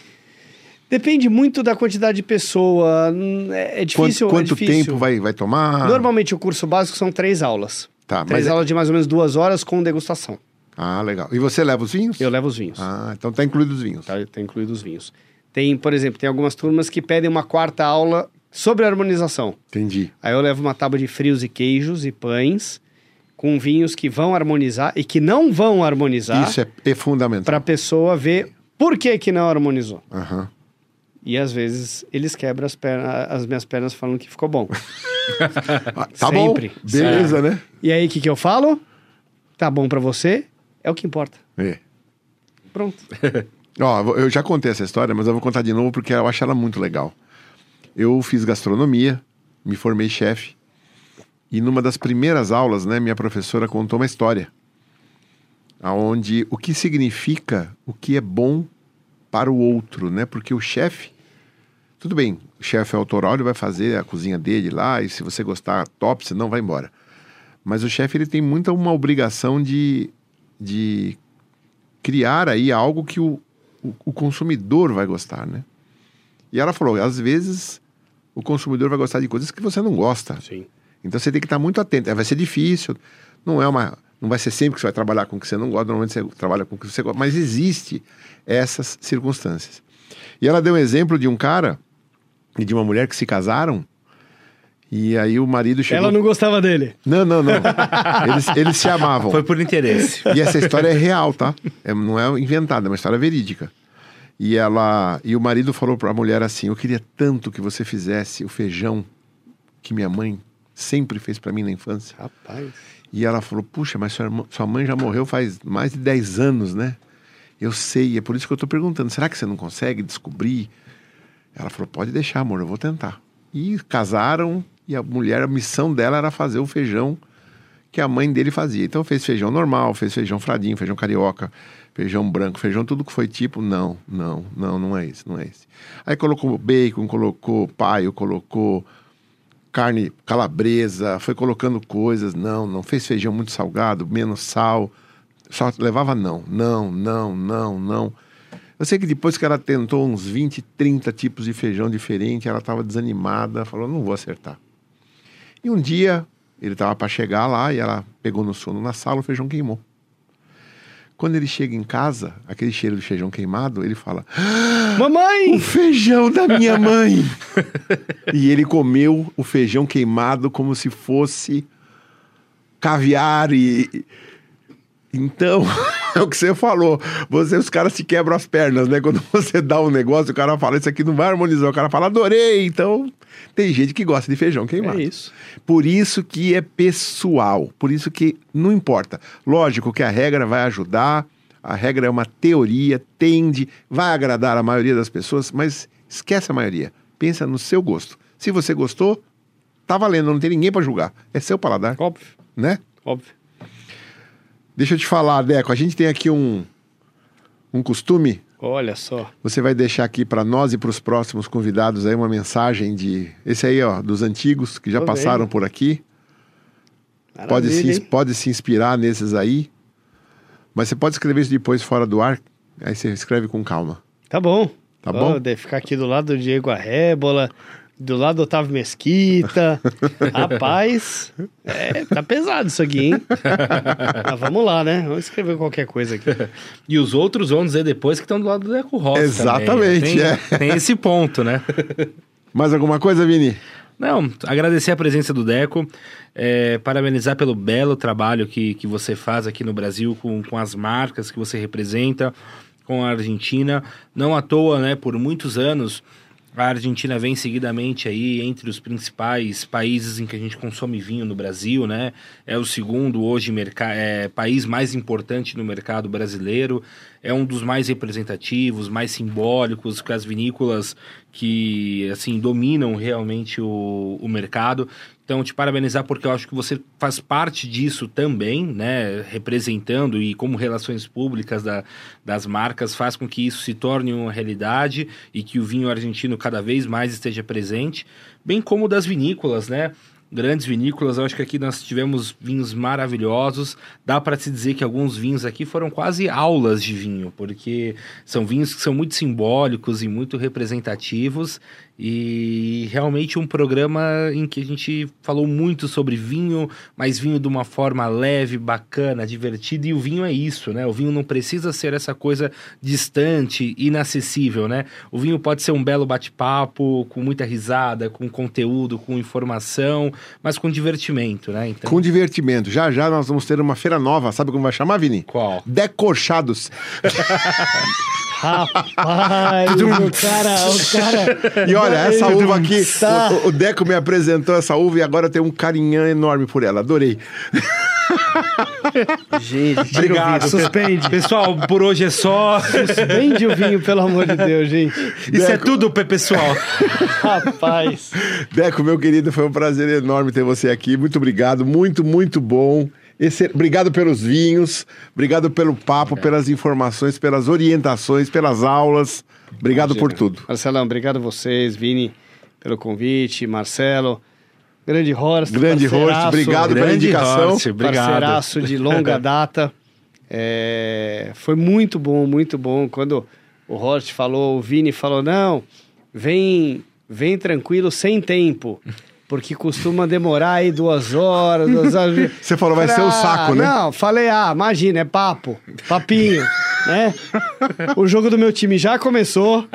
Depende muito da quantidade de pessoa, é, é difícil, quanto quanto é difícil. tempo vai, vai tomar? Normalmente o curso básico são três aulas. Tá, três mas é- aulas de mais ou menos duas horas com degustação. Ah, legal. E você leva os vinhos? Eu levo os vinhos. Ah, então tá incluído os vinhos. Tá, tá incluído os vinhos. Tem, por exemplo, tem algumas turmas que pedem uma quarta aula sobre harmonização. Entendi. Aí eu levo uma tábua de frios e queijos e pães com vinhos que vão harmonizar e que não vão harmonizar Isso é, é fundamental. para a pessoa ver por que que não harmonizou. Aham. E às vezes eles quebram as, pernas, as minhas pernas falando que ficou bom. Ah, Tá Sempre. bom. Beleza, né? E aí o que que eu falo? Tá bom para você? É o que importa. É. Pronto. Ó, eu já contei essa história, mas eu vou contar de novo porque eu acho ela muito legal. Eu fiz gastronomia, me formei chefe, e numa das primeiras aulas, né, minha professora contou uma história. Onde o que significa o que é bom para o outro, né? Porque o chefe, tudo bem, o chefe é autoral, ele vai fazer a cozinha dele lá, e se você gostar, top, se não, vai embora. Mas o chefe, ele tem muita uma obrigação de, de criar aí algo que o, o, o consumidor vai gostar, né? E ela falou, às vezes o consumidor vai gostar de coisas que você não gosta. Sim. Então você tem que estar muito atento. Vai ser difícil, não é uma, não vai ser sempre que você vai trabalhar com o que você não gosta, normalmente você trabalha com o que você gosta, mas existe essas circunstâncias. E ela deu um exemplo de um cara e de uma mulher que se casaram e aí o marido chegou. Ela não gostava dele. Não, não, não. Eles, eles se amavam. Foi por interesse. E essa história é real, tá? É, não é inventada, é uma história verídica. E ela e o marido falou para a mulher assim: "Eu queria tanto que você fizesse o feijão que minha mãe sempre fez para mim na infância". Rapaz. E ela falou: "Puxa, mas sua, irmã- sua mãe já morreu faz mais de 10 anos, né?" Eu sei, é por isso que eu tô perguntando: será que você não consegue descobrir? Ela falou: "Pode deixar, amor, eu vou tentar". E casaram e a mulher, a missão dela era fazer o feijão que a mãe dele fazia. Então fez feijão normal, fez feijão fradinho, feijão carioca, feijão branco, feijão tudo que foi tipo, não, não, não, não é esse, não é esse. Aí colocou bacon, colocou paio, colocou carne calabresa, foi colocando coisas, não, não fez feijão muito salgado, menos sal, só levava não, não, não, não, não. Eu sei que depois que ela tentou uns 20, 30 tipos de feijão diferente, ela estava desanimada, falou, não vou acertar. E um dia ele estava para chegar lá e ela pegou no sono na sala, o feijão queimou. Quando ele chega em casa, aquele cheiro de feijão queimado, ele fala: O Mamãe! feijão da minha mãe! e ele comeu o feijão queimado como se fosse caviar e. Então, é o que você falou. Você, os caras se quebram as pernas, né? Quando você dá um negócio, o cara fala, isso aqui não vai harmonizar. O cara fala, adorei. Então, tem gente que gosta de feijão queimado. É isso. Por isso que é pessoal. Por isso que não importa. Lógico que a regra vai ajudar. A regra é uma teoria, tende, vai agradar a maioria das pessoas, mas esquece a maioria. Pensa no seu gosto. Se você gostou, tá valendo, não tem ninguém para julgar. É seu paladar, Óbvio, né? óbvio. Deixa eu te falar, Deco, a gente tem aqui um, um costume. Olha só. Você vai deixar aqui para nós e para os próximos convidados aí uma mensagem de. Esse aí, ó, dos antigos que já Tô passaram vendo. por aqui. Pode se, hein? pode se inspirar nesses aí. Mas você pode escrever isso depois fora do ar. Aí você escreve com calma. Tá bom. Tá bom? de ficar aqui do lado do Diego Arrébola, do lado do Otávio Mesquita. Rapaz, é, tá pesado isso aqui, hein? Mas vamos lá, né? Vamos escrever qualquer coisa aqui. E os outros vão dizer depois que estão do lado do Deco Rossi. Exatamente, também. Tem, é. tem esse ponto, né? Mais alguma coisa, Vini? Não, agradecer a presença do Deco, é, parabenizar pelo belo trabalho que, que você faz aqui no Brasil com, com as marcas que você representa, com a Argentina. Não à toa, né, por muitos anos, a Argentina vem seguidamente aí entre os principais países em que a gente consome vinho no Brasil, né? É o segundo hoje é, país mais importante no mercado brasileiro, é um dos mais representativos, mais simbólicos, com as vinícolas que assim dominam realmente o, o mercado. Então, te parabenizar porque eu acho que você faz parte disso também, né? Representando e como relações públicas da, das marcas faz com que isso se torne uma realidade e que o vinho argentino cada vez mais esteja presente, bem como das vinícolas, né? grandes vinícolas. Eu acho que aqui nós tivemos vinhos maravilhosos. Dá para se dizer que alguns vinhos aqui foram quase aulas de vinho, porque são vinhos que são muito simbólicos e muito representativos. E realmente um programa em que a gente falou muito sobre vinho, mas vinho de uma forma leve, bacana, divertida. E o vinho é isso, né? O vinho não precisa ser essa coisa distante, inacessível, né? O vinho pode ser um belo bate-papo, com muita risada, com conteúdo, com informação, mas com divertimento, né? Então... Com divertimento. Já já nós vamos ter uma feira nova, sabe como vai chamar, Vini? Qual? Decochados. Rapaz, o cara, o cara. E olha, essa uva aqui, o, o, Deco me apresentou essa uva e agora tem um carinhão enorme por ela. Adorei. Gente, obrigado. Suspende. Pessoal, por hoje é só. Suspende o vinho, pelo amor de Deus, gente. Isso é Deco... é tudo, pessoal. Rapaz. Deco, meu querido, foi um prazer enorme ter você aqui. Muito obrigado. Muito, muito bom. Esse, obrigado pelos vinhos, obrigado pelo papo, é. pelas informações, pelas orientações, pelas aulas. Obrigado Imagina. por tudo. Marcelão, obrigado a vocês, Vini, pelo convite, Marcelo. Grande Horst. Grande Horst, obrigado Grande pela indicação. Horst, obrigado. Parceiraço de longa data. É, foi muito bom, muito bom. Quando o Horst falou, o Vini falou, não, vem, vem tranquilo, sem tempo porque costuma demorar aí duas horas, duas horas. Você falou, vai ser um saco, né? Não, falei, ah, imagina, é papo, papinho, né? O jogo do meu time já começou,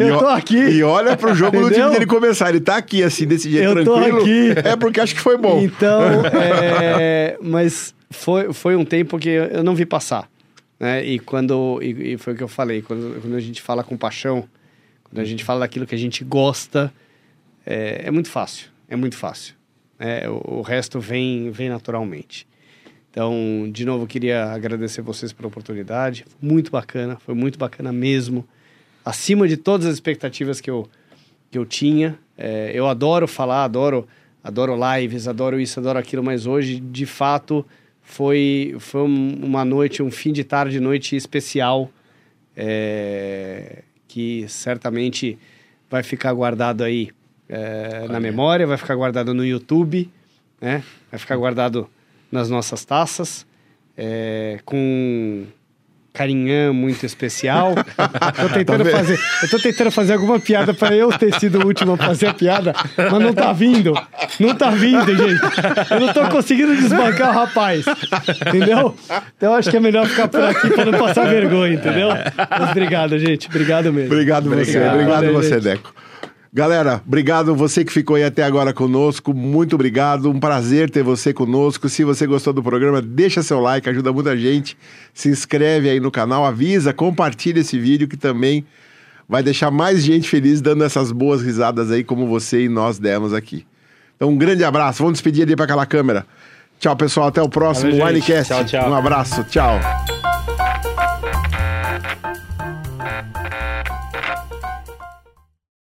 eu tô aqui. E olha pro jogo Entendeu? do time dele começar, ele tá aqui, assim, desse jeito eu tranquilo. Tô aqui. É porque acho que foi bom. Então, é... mas foi, foi um tempo que eu não vi passar, né? E quando, e, e foi o que eu falei, quando, quando a gente fala com paixão, quando a gente fala daquilo que a gente gosta, é, é muito fácil é muito fácil. É, o, o, resto vem, vem naturalmente. Então, de novo, queria agradecer vocês pela oportunidade. Muito bacana, foi muito bacana mesmo. Acima de todas as expectativas que eu, que eu tinha. É, eu adoro falar, adoro, adoro lives, adoro isso, adoro aquilo, mas hoje, de fato, foi, foi uma noite, um fim de tarde, noite especial, é, que certamente vai ficar guardado aí é, na memória, vai ficar guardado no YouTube, né? Vai ficar guardado nas nossas taças, é, com carinhã muito especial. tô tentando fazer, eu tô tentando fazer alguma piada para eu ter sido o último a fazer a piada, mas não tá vindo. Não tá vindo, gente. Eu não tô conseguindo desbancar o rapaz. Entendeu? Então acho que é melhor ficar por aqui para não passar vergonha, entendeu? Mas obrigado, gente. Obrigado mesmo. Obrigado, obrigado você. Obrigado, Valeu, você. Deco. Galera, obrigado você que ficou aí até agora conosco. Muito obrigado. Um prazer ter você conosco. Se você gostou do programa, deixa seu like, ajuda muita gente. Se inscreve aí no canal, avisa, compartilha esse vídeo que também vai deixar mais gente feliz dando essas boas risadas aí como você e nós demos aqui. Então, um grande abraço. Vamos despedir ali para aquela câmera. Tchau, pessoal. Até o próximo Valeu, Winecast. Tchau, tchau. Um abraço. Tchau.